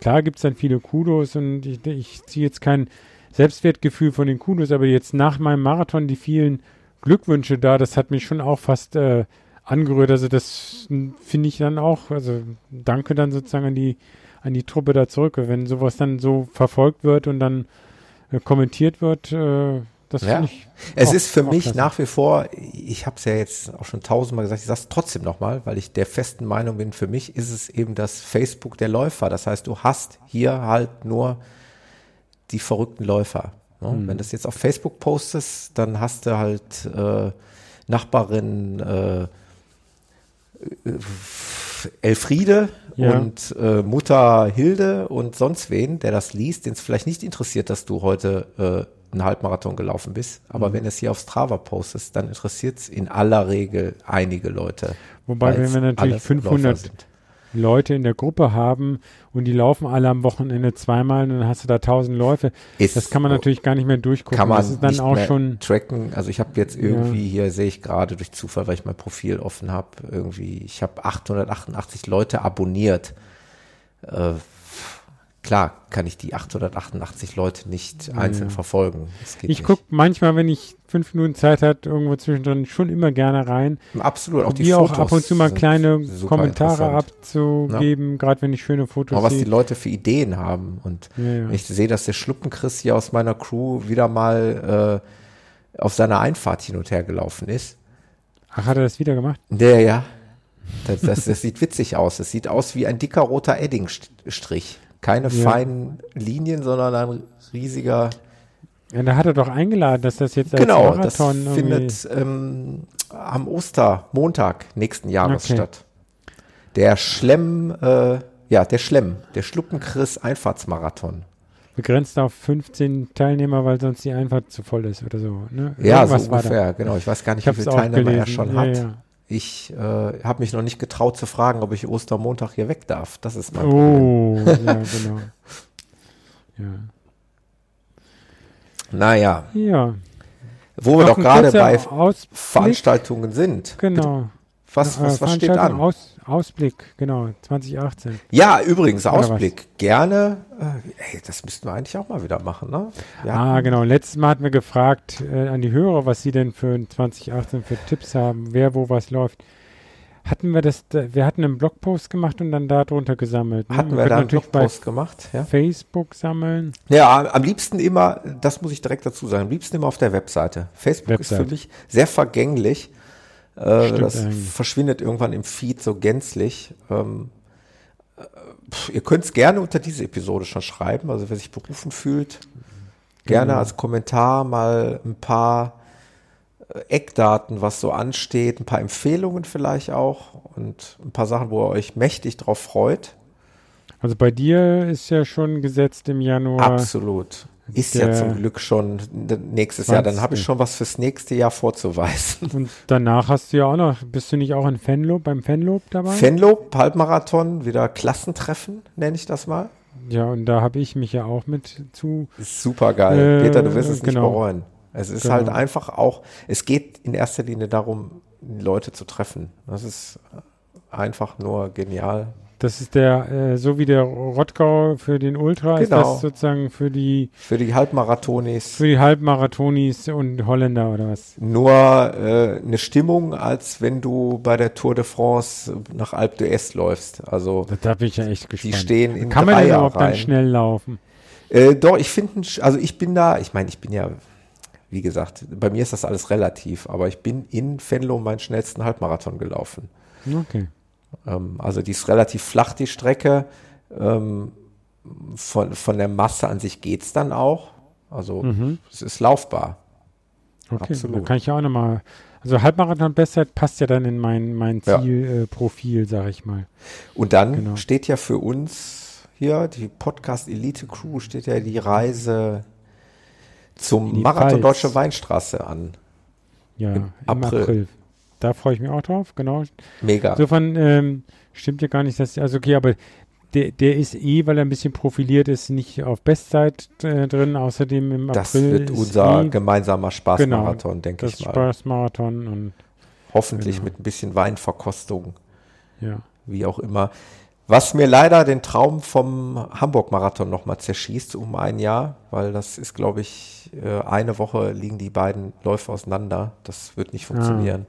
Speaker 2: klar gibt es dann viele Kudos und ich, ich ziehe jetzt kein Selbstwertgefühl von den Kudos, aber jetzt nach meinem Marathon die vielen Glückwünsche da, das hat mich schon auch fast äh, angerührt. Also das hm, finde ich dann auch, also danke dann sozusagen an die, an die Truppe da zurück. Wenn sowas dann so verfolgt wird und dann äh, kommentiert wird, äh, das
Speaker 1: Ja.
Speaker 2: finde ich.
Speaker 1: Es
Speaker 2: auch-
Speaker 1: ist für mich
Speaker 2: klasse.
Speaker 1: nach wie vor, ich habe es ja jetzt auch schon tausendmal gesagt, ich sage es trotzdem nochmal, weil ich der festen Meinung bin, für mich ist es eben das Facebook der Läufer. Das heißt, du hast hier halt nur die verrückten Läufer. Ne?
Speaker 2: Mhm.
Speaker 1: Wenn du das jetzt auf Facebook postest, dann hast du halt äh, Nachbarin äh, Elfriede
Speaker 2: Ja.
Speaker 1: und äh, Mutter Hilde und sonst wen, der das liest, den es vielleicht nicht interessiert, dass du heute äh, einen Halbmarathon gelaufen bist. Aber
Speaker 2: Mhm.
Speaker 1: wenn es hier auf Strava postest, dann interessiert es in aller Regel einige Leute.
Speaker 2: Wobei, wenn wir natürlich
Speaker 1: alles
Speaker 2: 500
Speaker 1: Läufer sind.
Speaker 2: Leute in der Gruppe haben und die laufen alle am Wochenende zweimal und dann hast du da tausend Läufe.
Speaker 1: Ist
Speaker 2: das kann man natürlich gar nicht mehr durchgucken.
Speaker 1: kann man
Speaker 2: das ist dann auch schon.
Speaker 1: tracken. Also ich habe jetzt irgendwie hier sehe ich gerade durch Zufall, weil ich mein Profil offen habe, irgendwie ich habe 888 Leute abonniert. Äh, klar kann ich die 888 Leute nicht einzeln verfolgen. Das
Speaker 2: Ich gucke manchmal, wenn ich fünf Minuten Zeit hat, irgendwo zwischendrin schon immer gerne rein.
Speaker 1: absolut auch die
Speaker 2: Probiere auch
Speaker 1: Fotos
Speaker 2: ab und zu mal kleine Kommentare
Speaker 1: interessant.
Speaker 2: abzugeben, gerade wenn ich schöne Fotos
Speaker 1: Auch was die
Speaker 2: sehe.
Speaker 1: Leute für Ideen haben. Und
Speaker 2: Ja, ja.
Speaker 1: ich sehe, dass der Schluppenchris hier aus meiner Crew wieder mal äh, auf seiner Einfahrt hin und her gelaufen ist.
Speaker 2: Ach, hat er das wieder gemacht?
Speaker 1: Der, ja. Das, das, das sieht witzig aus. Es sieht aus wie ein dicker roter Eddingstrich. Keine
Speaker 2: Ja.
Speaker 1: feinen Linien, sondern ein riesiger.
Speaker 2: Ja, da hat er doch eingeladen, dass das jetzt als
Speaker 1: genau, das
Speaker 2: Marathon
Speaker 1: findet ähm, am Ostermontag nächsten Jahres
Speaker 2: Okay.
Speaker 1: statt. Der Schlemm, äh, ja, der Schlemm, der Schluppenchris Einfahrtsmarathon.
Speaker 2: begrenzt auf 15 Teilnehmer, weil sonst die Einfahrt zu voll ist oder so. Ne?
Speaker 1: Ja,
Speaker 2: Irgendwas
Speaker 1: so ungefähr, genau. Ich weiß gar nicht,
Speaker 2: Ich
Speaker 1: wie viele Teilnehmer er
Speaker 2: gelesen.
Speaker 1: schon
Speaker 2: Ja,
Speaker 1: hat.
Speaker 2: ja.
Speaker 1: Ich äh, habe mich noch nicht getraut zu fragen, ob ich Ostermontag hier weg darf. Das ist mein Problem.
Speaker 2: Oh, ja, genau. Ja.
Speaker 1: Naja,
Speaker 2: ja.
Speaker 1: wo wir
Speaker 2: Noch
Speaker 1: doch
Speaker 2: ein
Speaker 1: gerade bei
Speaker 2: Ausblick.
Speaker 1: Veranstaltungen sind.
Speaker 2: Genau.
Speaker 1: Was,
Speaker 2: Äh,
Speaker 1: was, was steht an?
Speaker 2: Aus, Ausblick, genau, 2018.
Speaker 1: Ja, übrigens,
Speaker 2: Oder was?
Speaker 1: Ausblick. Gerne. Äh, ey, das müssten wir eigentlich auch mal wieder machen, ne? Ja.
Speaker 2: Ah, genau. Letztes Mal hatten wir gefragt äh, an die Hörer, was sie denn für 2018 für Tipps haben, wer wo was läuft. Hatten wir das, da- wir hatten einen Blogpost gemacht und dann darunter gesammelt. ne?
Speaker 1: Hatten wir
Speaker 2: können
Speaker 1: da einen
Speaker 2: natürlich
Speaker 1: Blogpost gemacht?
Speaker 2: bei
Speaker 1: Ja.
Speaker 2: Facebook sammeln.
Speaker 1: ja, am liebsten immer, das muss ich direkt dazu sagen, am liebsten immer auf der Webseite. Facebook ist
Speaker 2: Webseite.
Speaker 1: für mich sehr vergänglich. Äh, das
Speaker 2: eigentlich.
Speaker 1: verschwindet irgendwann im Feed so gänzlich. Ähm, äh, pf, ihr könnt es gerne unter diese Episode schon schreiben, also wer sich berufen fühlt, gerne
Speaker 2: Genau.
Speaker 1: als Kommentar mal ein paar äh, Eckdaten, was so ansteht, ein paar Empfehlungen vielleicht auch und ein paar Sachen, wo ihr euch mächtig drauf freut.
Speaker 2: Also bei dir ist ja schon gesetzt im Januar.
Speaker 1: Absolut. Ist ja zum Glück schon nächstes Jahr. Dann habe ich
Speaker 2: 20.
Speaker 1: schon was fürs nächste Jahr vorzuweisen.
Speaker 2: Und danach hast du ja auch noch, bist du nicht auch in Fanlob, beim Fanlob dabei?
Speaker 1: Fenlob, Halbmarathon, wieder Klassentreffen, nenne ich das mal.
Speaker 2: ja, und da habe ich mich ja auch mit zu.
Speaker 1: Ist super geil.
Speaker 2: Äh,
Speaker 1: Peter, du wirst es nicht
Speaker 2: genau.
Speaker 1: bereuen. Es ist
Speaker 2: Genau.
Speaker 1: halt einfach auch, es geht in erster Linie darum, Leute zu treffen. Das ist einfach nur genial.
Speaker 2: Das ist der, äh, so wie der Rottgau für den Ultra, ist
Speaker 1: Genau.
Speaker 2: das sozusagen für die,
Speaker 1: Für die Halbmarathonis
Speaker 2: für die Halbmarathonis und Holländer oder was?
Speaker 1: nur äh, eine Stimmung, als wenn du bei der Tour de France nach Alpe d'Huez läufst. Also
Speaker 2: Da, bin ich ja echt gespannt.
Speaker 1: stehen in
Speaker 2: Kann man denn überhaupt dann schnell laufen?
Speaker 1: Äh, doch, ich finde, also ich bin da, ich meine, ich bin ja, wie gesagt, bei mir ist das alles relativ, aber ich bin in Venlo meinen schnellsten Halbmarathon gelaufen.
Speaker 2: Okay.
Speaker 1: Ähm, also die ist relativ flach, die Strecke. Ähm, von, von der Masse an sich geht's dann auch. Also
Speaker 2: Mhm.
Speaker 1: es ist laufbar.
Speaker 2: Okay,
Speaker 1: Absolut.
Speaker 2: da kann ich ja auch nochmal. Also Halbmarathon-Bestzeit passt ja dann in mein, mein
Speaker 1: Ja.
Speaker 2: Zielprofil, äh, Profil, sag ich mal.
Speaker 1: Und dann
Speaker 2: Genau.
Speaker 1: steht ja für uns hier, die Podcast Elite Crew, steht ja die Reise zum
Speaker 2: die
Speaker 1: Marathon
Speaker 2: Pfalz.
Speaker 1: Deutsche Weinstraße an.
Speaker 2: Ja,
Speaker 1: Im
Speaker 2: im,
Speaker 1: April.
Speaker 2: April. Da freue ich mich auch drauf, genau.
Speaker 1: Mega.
Speaker 2: Insofern ähm, stimmt ja gar nicht, dass, also okay, aber der, der ist eh, weil er ein bisschen profiliert ist, nicht auf Bestzeit äh, drin. Außerdem im
Speaker 1: das
Speaker 2: April
Speaker 1: wird
Speaker 2: ist
Speaker 1: unser
Speaker 2: eh
Speaker 1: gemeinsamer Spaßmarathon, denke
Speaker 2: das
Speaker 1: ich mal.
Speaker 2: Spaßmarathon und
Speaker 1: Hoffentlich
Speaker 2: genau.
Speaker 1: mit ein bisschen Weinverkostung,
Speaker 2: ja.
Speaker 1: wie auch immer. Was mir leider den Traum vom Hamburg-Marathon nochmal zerschießt um ein Jahr, weil das ist, glaube ich, äh, eine Woche liegen die beiden Läufe auseinander. Das wird
Speaker 2: Ah.
Speaker 1: nicht funktionieren.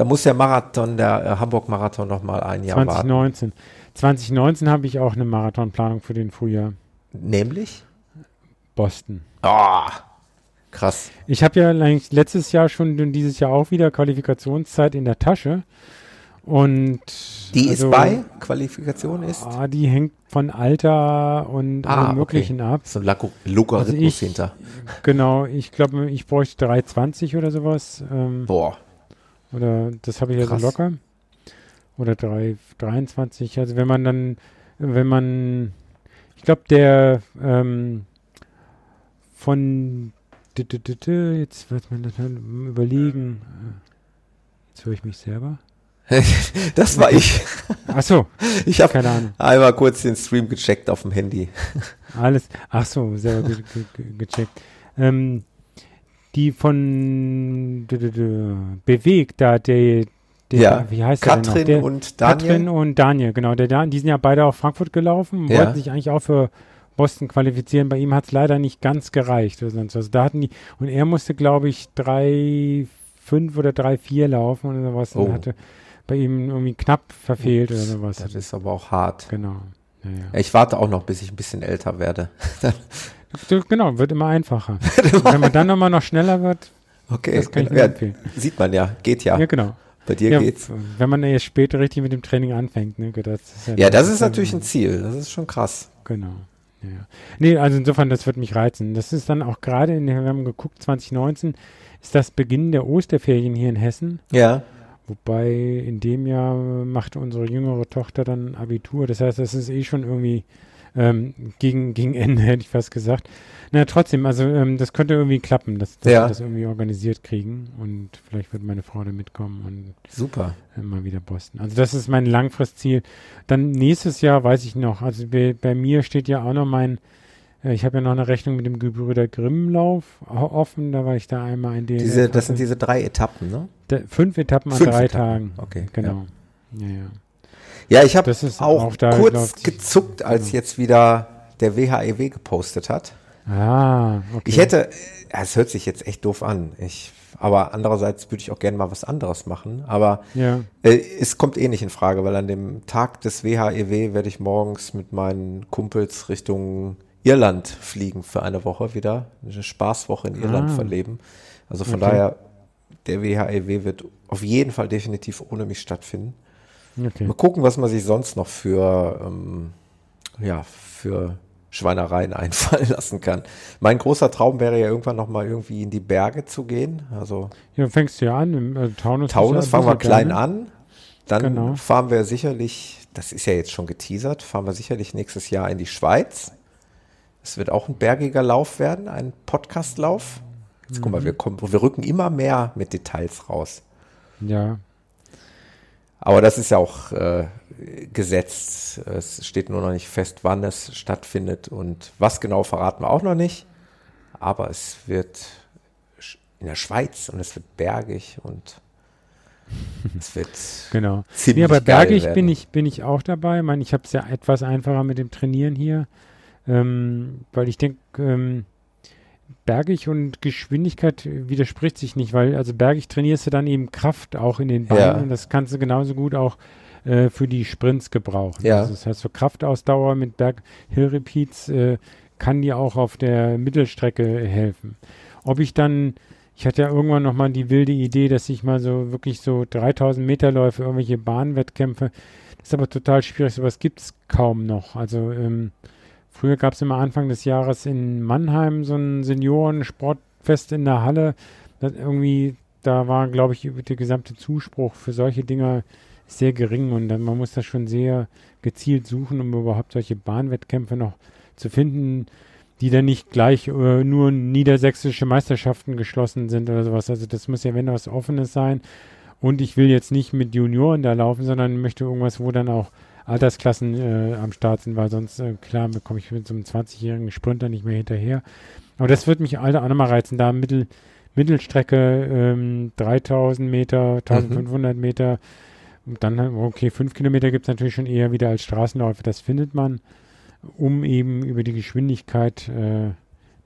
Speaker 1: Da muss der Marathon, der äh, Hamburg-Marathon nochmal ein Jahr warten.
Speaker 2: 2019. 2019 habe ich auch eine Marathonplanung für den Frühjahr.
Speaker 1: Nämlich?
Speaker 2: Boston.
Speaker 1: Ah, krass.
Speaker 2: Ich habe ja letztes Jahr schon und dieses Jahr auch wieder Qualifikationszeit in der Tasche. Und
Speaker 1: Die
Speaker 2: also,
Speaker 1: ist bei, Qualifikation ist?
Speaker 2: Ah, die hängt von Alter und
Speaker 1: Ah,
Speaker 2: allem Möglichen ab.
Speaker 1: So ein Logarithmus
Speaker 2: Also ich-
Speaker 1: hinter.
Speaker 2: Genau, ich glaube, ich bräuchte 320 oder sowas. Ähm,
Speaker 1: Boah.
Speaker 2: Oder das habe ich ja so locker. Oder 3, 23. Also wenn man dann, wenn man, ich glaube, der ähm, von, jetzt wird man das mal überlegen. Äh, Jetzt höre ich mich selber.
Speaker 1: Das war ich.
Speaker 2: Achso,
Speaker 1: Ich habe
Speaker 2: keine Ahnung.
Speaker 1: einmal kurz den Stream gecheckt auf dem Handy.
Speaker 2: Alles, ach so, selber ge ge gecheckt. Ähm, die von bewegt da, der, der
Speaker 1: Ja,
Speaker 2: wie heißt der
Speaker 1: Katrin
Speaker 2: noch? Der,
Speaker 1: und Daniel.
Speaker 2: Katrin und Daniel, genau. Der, Dan- die sind ja beide auf Frankfurt gelaufen,
Speaker 1: Ja.
Speaker 2: wollten sich eigentlich auch für Boston qualifizieren. Bei ihm hat es leider nicht ganz gereicht oder sonst was. Da hatten die, und er musste, glaube ich, drei, fünf oder drei, vier laufen oder sowas. Und
Speaker 1: Oh.
Speaker 2: hatte bei ihm irgendwie knapp verfehlt oder sowas.
Speaker 1: Das ist aber auch hart.
Speaker 2: Genau. Ja, ja.
Speaker 1: Ich warte auch noch, bis ich ein bisschen älter werde.
Speaker 2: Genau, wird immer einfacher. Wenn man dann nochmal noch schneller wird,
Speaker 1: Okay,
Speaker 2: das kann ich
Speaker 1: ja,
Speaker 2: empfehlen.
Speaker 1: sieht man ja, geht ja.
Speaker 2: Ja, genau.
Speaker 1: Bei dir
Speaker 2: Ja,
Speaker 1: geht's.
Speaker 2: wenn man erst später richtig mit dem Training anfängt, ne? Das ist ja,
Speaker 1: Ja, das ist
Speaker 2: dann-
Speaker 1: natürlich ein Ziel. Das ist schon krass.
Speaker 2: Genau. Ja. Nee, also insofern, das wird mich reizen. Das ist dann auch gerade, in, wir haben geguckt, 2019 ist das Beginn der Osterferien hier in Hessen.
Speaker 1: Ja.
Speaker 2: Wobei in dem Jahr macht unsere jüngere Tochter dann Abitur. Das heißt, das ist eh schon irgendwie ähm, gegen, gegen Ende, hätte ich fast gesagt. Na, trotzdem, also ähm, das könnte irgendwie klappen, dass, dass
Speaker 1: Ja.
Speaker 2: wir das irgendwie organisiert kriegen. Und vielleicht wird meine Frau da mitkommen und
Speaker 1: Super.
Speaker 2: immer wieder Boston. Also das ist mein Langfristziel. Dann nächstes Jahr weiß ich noch, also bei, bei mir steht ja auch noch mein, äh, ich habe ja noch eine Rechnung mit dem Gebrüder Grimm-Lauf offen, da war ich da einmal in den
Speaker 1: Diese, das sind diese drei Etappen, ne?
Speaker 2: fünf Etappen an
Speaker 1: Fünf
Speaker 2: drei
Speaker 1: Etappen,
Speaker 2: Tagen.
Speaker 1: okay,
Speaker 2: Genau. Ja, ja.
Speaker 1: Ja, ich habe auch,
Speaker 2: auch da,
Speaker 1: kurz
Speaker 2: ich,
Speaker 1: gezuckt, als jetzt wieder der WHEW gepostet hat.
Speaker 2: Ah, okay.
Speaker 1: Ich hätte, ja, es hört sich jetzt echt doof an. Ich, aber andererseits würde ich auch gerne mal was anderes machen. Aber
Speaker 2: Ja,
Speaker 1: äh, es kommt eh nicht in Frage, weil an dem Tag des WHEW werde ich morgens mit meinen Kumpels Richtung Irland fliegen für eine Woche wieder. Eine Spaßwoche in Irland
Speaker 2: Ah.
Speaker 1: verleben. Also von
Speaker 2: Okay.
Speaker 1: daher, der WHEW wird auf jeden Fall definitiv ohne mich stattfinden.
Speaker 2: Okay.
Speaker 1: Mal gucken, was man sich sonst noch für, ähm, ja, für Schweinereien einfallen lassen kann. Mein großer Traum wäre ja irgendwann noch mal irgendwie in die Berge zu gehen. Also
Speaker 2: Ja, fängst du ja an, im, also Taunus.
Speaker 1: Taunus
Speaker 2: ja
Speaker 1: fangen wir klein
Speaker 2: ne?
Speaker 1: an. Dann
Speaker 2: Genau.
Speaker 1: fahren wir sicherlich, das ist ja jetzt schon geteasert, fahren wir sicherlich nächstes Jahr in die Schweiz. Es wird auch ein bergiger Lauf werden, ein Podcastlauf. Jetzt guck mal,
Speaker 2: Mhm.
Speaker 1: wir, kommen, wir rücken immer mehr mit Details raus.
Speaker 2: Ja,
Speaker 1: Aber das ist ja auch äh, gesetzt. Es steht nur noch nicht fest, wann es stattfindet und was genau verraten wir auch noch nicht. Aber es wird in der Schweiz und es wird bergig und es wird
Speaker 2: Genau.
Speaker 1: ziemlich
Speaker 2: Nee, aber bergig
Speaker 1: werden.
Speaker 2: bin ich, bin ich auch dabei. Ich meine, ich habe es ja etwas einfacher mit dem Trainieren hier, ähm, weil ich denke, ähm, bergig und Geschwindigkeit widerspricht sich nicht, weil also bergig trainierst du dann eben Kraft auch in den Beinen
Speaker 1: Ja.
Speaker 2: und das kannst du genauso gut auch äh, für die Sprints gebrauchen.
Speaker 1: Ja.
Speaker 2: Also das heißt, für Kraftausdauer mit Berg Hill Repeats äh, kann dir auch auf der Mittelstrecke helfen. Ob ich dann ich hatte ja irgendwann noch mal die wilde Idee, dass ich mal so wirklich so 3000 Meter Läufe, irgendwelche Bahnwettkämpfe. Das ist aber total schwierig, sowas gibt es kaum noch. Also ähm, früher gab es immer Anfang des Jahres in Mannheim so ein Seniorensportfest in der Halle. Das irgendwie, da war, glaube ich, der gesamte Zuspruch für solche Dinger sehr gering und dann, man muss das schon sehr gezielt suchen, um überhaupt solche Bahnwettkämpfe noch zu finden, die dann nicht gleich äh, nur niedersächsische Meisterschaften geschlossen sind oder sowas. Also das muss ja, wenn was Offenes sein. Und ich will jetzt nicht mit Junioren da laufen, sondern möchte irgendwas, wo dann auch Altersklassen äh, am Start sind, weil sonst, äh, klar, bekomme ich mit so einem 20-jährigen Sprinter nicht mehr hinterher. Aber das wird mich alle auch nochmal reizen, da Mittel, Mittelstrecke ähm, 3000 Meter, 1500 Meter, und dann, okay, 5 Kilometer gibt es natürlich schon eher wieder als Straßenläufe, das findet man um eben über die Geschwindigkeit äh,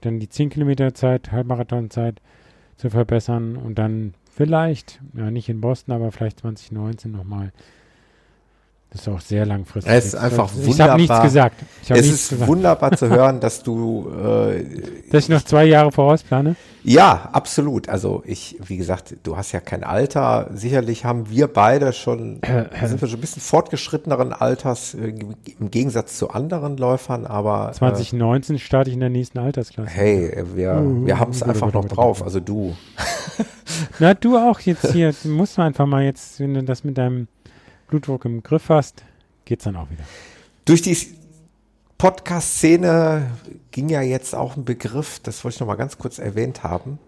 Speaker 2: dann die 10 Kilometer Zeit, Halbmarathonzeit zu verbessern und dann vielleicht, ja nicht in Boston, aber vielleicht 2019 nochmal. Das ist auch sehr langfristig.
Speaker 1: Es ist einfach
Speaker 2: Ich habe nichts
Speaker 1: wunderbar.
Speaker 2: gesagt. Ich habe
Speaker 1: Es
Speaker 2: nichts
Speaker 1: ist
Speaker 2: gesagt.
Speaker 1: wunderbar zu hören, dass du äh,
Speaker 2: Dass ich noch zwei Jahre vorausplane.
Speaker 1: Ja, absolut. Also ich, wie gesagt, du hast ja kein Alter. Sicherlich haben wir beide schon, sind wir schon ein bisschen fortgeschritteneren Alters äh, im Gegensatz zu anderen Läufern, aber äh,
Speaker 2: 2019 starte ich in der nächsten Altersklasse.
Speaker 1: hey, wir,
Speaker 2: Uh,
Speaker 1: wir haben es
Speaker 2: uh,
Speaker 1: einfach
Speaker 2: uh,
Speaker 1: noch
Speaker 2: uh, uh,
Speaker 1: drauf.
Speaker 2: uh.
Speaker 1: Also du.
Speaker 2: Na, du auch jetzt hier. Du musst einfach mal jetzt, wenn du das mit deinem Blutdruck im Griff hast, geht's dann auch wieder.
Speaker 1: Durch die Podcast-Szene ging ja jetzt auch ein Begriff, das wollte ich noch mal ganz kurz erwähnt haben.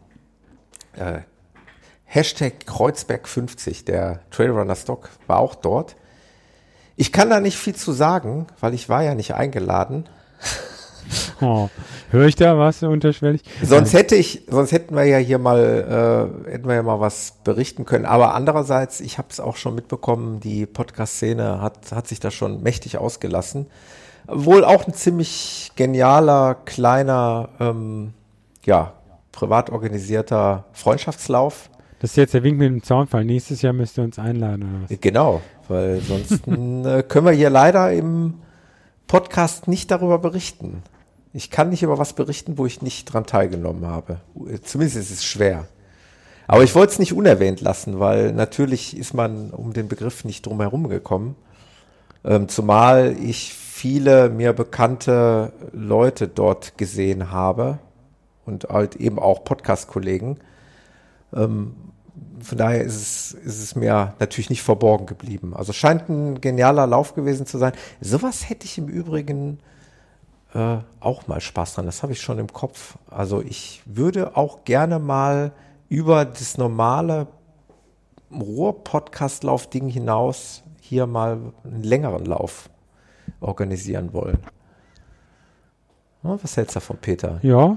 Speaker 1: Äh, Hashtag Kreuzberg 50, der Trailrunner Stock war auch dort. Ich kann da nicht viel zu sagen, weil ich war ja nicht eingeladen.
Speaker 2: Oh, höre ich da was unterschwellig?
Speaker 1: Sonst hätte ich, sonst hätten wir ja hier mal, äh, hätten wir ja mal was berichten können. Aber andererseits, ich habe es auch schon mitbekommen, die Podcast-Szene hat, hat sich da schon mächtig ausgelassen. Wohl auch ein ziemlich genialer, kleiner, ähm, ja, privat organisierter Freundschaftslauf.
Speaker 2: Das ist jetzt der Wink mit dem Zaunfall. Nächstes Jahr müsst ihr uns einladen oder was?
Speaker 1: Genau, weil sonst äh, können wir hier leider im Podcast nicht darüber berichten. Ich kann nicht über was berichten, wo ich nicht dran teilgenommen habe. Zumindest ist es schwer. Aber ich wollte es nicht unerwähnt lassen, weil natürlich ist man um den Begriff nicht drum herum gekommen. Ähm, zumal ich viele mir bekannte Leute dort gesehen habe und halt eben auch Podcast-Kollegen. Ähm, von daher ist es, ist es mir natürlich nicht verborgen geblieben. Also scheint ein genialer Lauf gewesen zu sein. Sowas hätte ich im Übrigen äh, auch mal Spaß dran. Das habe ich schon im Kopf. Also ich würde auch gerne mal über das normale Ruhr-Podcast-Lauf-Ding hinaus hier mal einen längeren Lauf organisieren wollen. Na, was hältst du davon, Peter?
Speaker 2: Ja,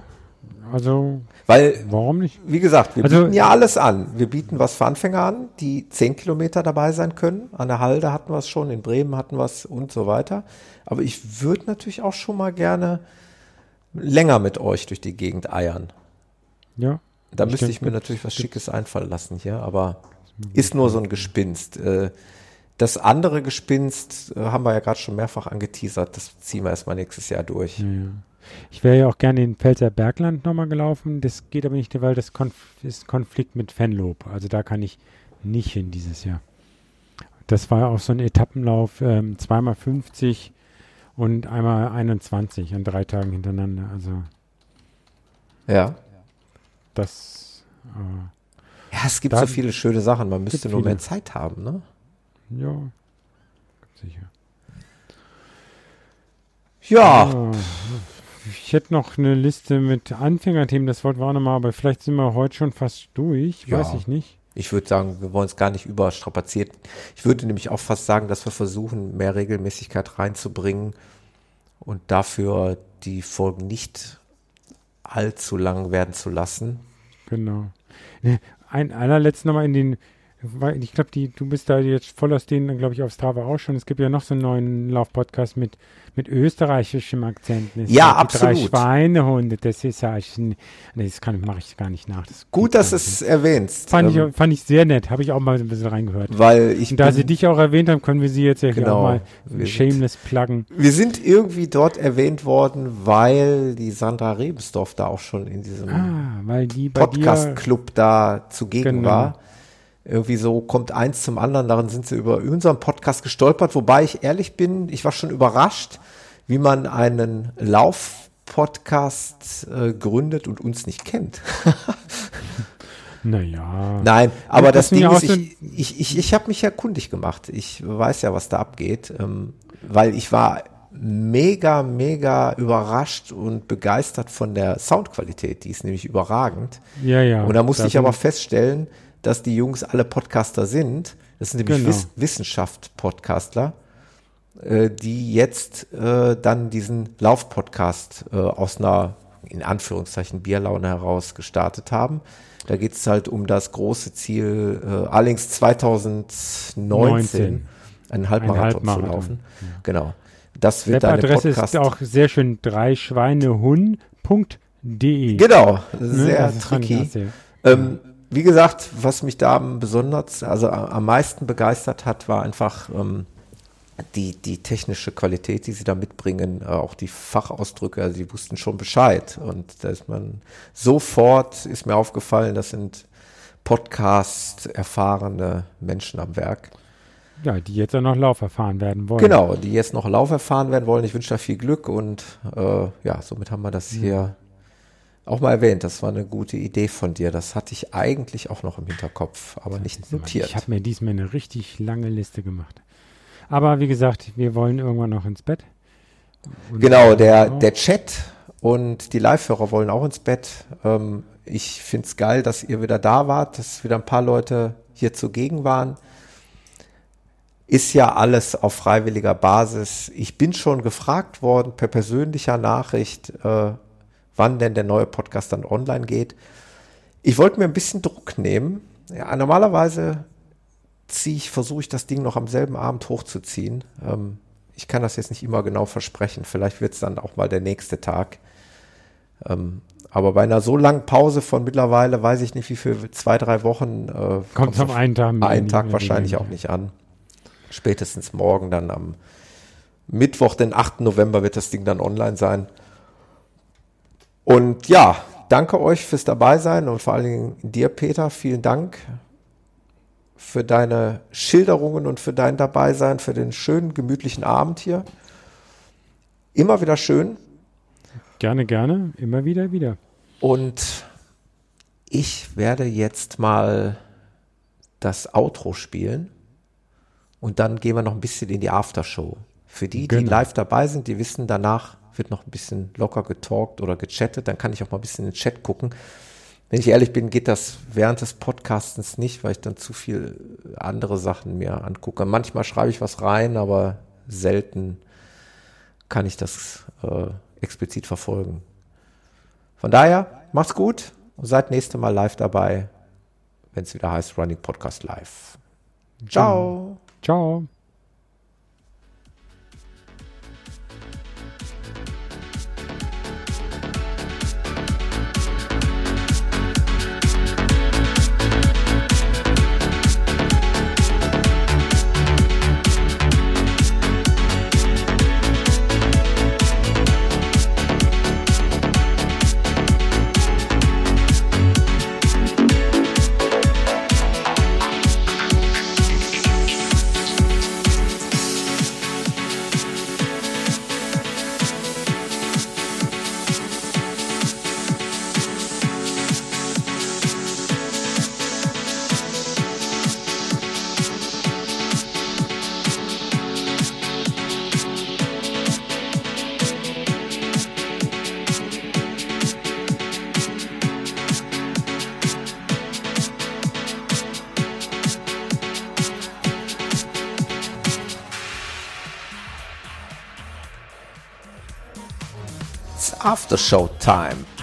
Speaker 2: also
Speaker 1: Weil
Speaker 2: warum nicht?
Speaker 1: wie gesagt, wir
Speaker 2: Also-
Speaker 1: bieten ja alles an. Wir bieten was für Anfänger an, die 10 Kilometer dabei sein können. An der Halde hatten wir es schon, in Bremen hatten wir es und so weiter. Aber ich würde natürlich auch schon mal gerne länger mit euch durch die Gegend eiern.
Speaker 2: Ja.
Speaker 1: Da müsste ich mir natürlich was Schickes einfallen lassen hier, aber ist nur so ein Gespinst. Äh, Das andere Gespinst äh, haben wir ja gerade schon mehrfach angeteasert. Das ziehen wir erstmal nächstes Jahr durch.
Speaker 2: Ja, ja. Ich wäre ja auch gerne in Pfälzer Bergland nochmal gelaufen. Das geht aber nicht, weil das Konf ist Konflikt mit Fenlob. Also da kann ich nicht hin dieses Jahr. Das war auch so ein Etappenlauf, ähm, zweimal 50 und einmal 21 an drei Tagen hintereinander. Also
Speaker 1: Ja.
Speaker 2: das, äh,
Speaker 1: Ja, es gibt so viele schöne Sachen. Man müsste nur mehr
Speaker 2: viele.
Speaker 1: Zeit haben, ne?
Speaker 2: ja, sicher.
Speaker 1: Ja.
Speaker 2: Ja, Ich hätte noch eine Liste mit Anfängerthemen, das wir auch nochmal, aber vielleicht sind wir heute schon fast durch,
Speaker 1: Ja.
Speaker 2: weiß ich nicht.
Speaker 1: Ich würde sagen, wir wollen es gar nicht überstrapaziert. Ich würde nämlich auch fast sagen, dass wir versuchen, mehr Regelmäßigkeit reinzubringen und dafür die Folgen nicht allzu lang werden zu lassen.
Speaker 2: Genau. Ein allerletzt nochmal in den, ich glaube, du bist da jetzt voll aus denen, glaube ich, auf Strava auch schon. Es gibt ja noch so einen neuen Laufpodcast mit, mit österreichischem Akzent. Das
Speaker 1: Ja,
Speaker 2: die Drei
Speaker 1: absolut.
Speaker 2: Schweinehunde, das ist ja, ich, das kann mache ich gar nicht nach. Das
Speaker 1: Gut, dass du es erwähnst.
Speaker 2: Fand,
Speaker 1: ähm,
Speaker 2: ich, fand ich sehr nett, habe ich auch mal ein bisschen reingehört.
Speaker 1: weil ich
Speaker 2: Und da
Speaker 1: bin,
Speaker 2: sie dich auch erwähnt haben, können wir sie jetzt ja hier
Speaker 1: Genau.
Speaker 2: auch mal
Speaker 1: Wir sind-
Speaker 2: shameless pluggen.
Speaker 1: wir sind irgendwie dort erwähnt worden, weil die Sandra Rebensdorf da auch schon in diesem
Speaker 2: Ah, die
Speaker 1: Podcast-Club da zugegen
Speaker 2: Genau.
Speaker 1: war. Irgendwie so kommt eins zum anderen, darin sind sie über unseren Podcast gestolpert, wobei ich ehrlich bin, ich war schon überrascht, wie man einen Lauf-Podcast äh, gründet und uns nicht kennt.
Speaker 2: naja.
Speaker 1: Nein, aber
Speaker 2: das
Speaker 1: das,
Speaker 2: sind
Speaker 1: Ding
Speaker 2: ja
Speaker 1: ist, ich, ich, ich, ich habe mich ja kundig gemacht. Ich weiß ja, was da abgeht, ähm, weil ich war mega, mega überrascht und begeistert von der Soundqualität. Die ist nämlich überragend.
Speaker 2: Ja, ja.
Speaker 1: Und da musste ich aber feststellen, dass die Jungs alle Podcaster sind. Das sind nämlich
Speaker 2: Genau.
Speaker 1: Wiss Wissenschaft-Podcastler, äh, die jetzt äh, dann diesen Lauf-Podcast äh, aus einer, in Anführungszeichen, Bierlaune heraus gestartet haben. Da geht es halt um das große Ziel, äh, allerdings 2019
Speaker 2: 19.
Speaker 1: einen Halbmarathon,
Speaker 2: Halbmarathon,
Speaker 1: zu laufen. Genau. Das wird eine
Speaker 2: Webadresse
Speaker 1: Podcast.
Speaker 2: ist auch sehr schön dreischweinehund.de.
Speaker 1: genau,
Speaker 2: Ne,
Speaker 1: sehr
Speaker 2: ich
Speaker 1: tricky. Ähm, wie gesagt, was mich da besonders, also am meisten begeistert hat, war einfach ähm, die, die technische Qualität, die sie da mitbringen, äh, auch die Fachausdrücke, also die wussten schon Bescheid. Und da ist man sofort, ist mir aufgefallen, das sind Podcast erfahrene Menschen am Werk.
Speaker 2: Ja, die jetzt auch noch Lauf erfahren werden wollen.
Speaker 1: Genau, die jetzt noch Lauf erfahren werden wollen. Ich wünsche da viel Glück und äh, ja, somit haben wir das hier auch mal erwähnt. Das war eine gute Idee von dir. Das hatte ich eigentlich auch noch im Hinterkopf, aber nicht notiert.
Speaker 2: Ich habe mir diesmal eine richtig lange Liste gemacht. Aber wie gesagt, wir wollen irgendwann noch ins Bett. Und
Speaker 1: Genau, der, der Chat und die Live-Hörer wollen auch ins Bett. Ähm, ich finde es geil, dass ihr wieder da wart, dass wieder ein paar Leute hier zugegen waren. Ist ja alles auf freiwilliger Basis. Ich bin schon gefragt worden per persönlicher Nachricht, äh, wann denn der neue Podcast dann online geht. Ich wollte mir ein bisschen Druck nehmen. Ja, normalerweise ziehe ich, versuche ich das Ding noch am selben Abend hochzuziehen. Ähm, ich kann das jetzt nicht immer genau versprechen. Vielleicht wird es dann auch mal der nächste Tag. Ähm, aber bei einer so langen Pause von mittlerweile, weiß ich nicht, wie viel, zwei, drei Wochen, äh,
Speaker 2: Kommt
Speaker 1: kommt's
Speaker 2: auf einen Tag
Speaker 1: einen Tag wahrscheinlich auch nicht an. Spätestens morgen dann am Mittwoch, den 8. November wird das Ding dann online sein. Und ja, danke euch fürs Dabeisein und vor allen Dingen dir, Peter, vielen Dank für deine Schilderungen und für dein Dabeisein, für den schönen, gemütlichen Abend hier. Immer wieder schön.
Speaker 2: Gerne, gerne. Immer wieder, wieder.
Speaker 1: Und ich werde jetzt mal das Outro spielen und dann gehen wir noch ein bisschen in die Aftershow. Für die, die
Speaker 2: Genau.
Speaker 1: live dabei sind, die wissen, danach wird noch ein bisschen locker getalkt oder gechattet, dann kann ich auch mal ein bisschen in den Chat gucken. Wenn ich ehrlich bin, geht das während des Podcastens nicht, weil ich dann zu viel andere Sachen mir angucke. Manchmal schreibe ich was rein, aber selten kann ich das äh, explizit verfolgen. Von daher, macht's gut und seid nächste Mal live dabei, wenn es wieder heißt Running Podcast Live. Ciao.
Speaker 2: Ciao.
Speaker 1: showtime.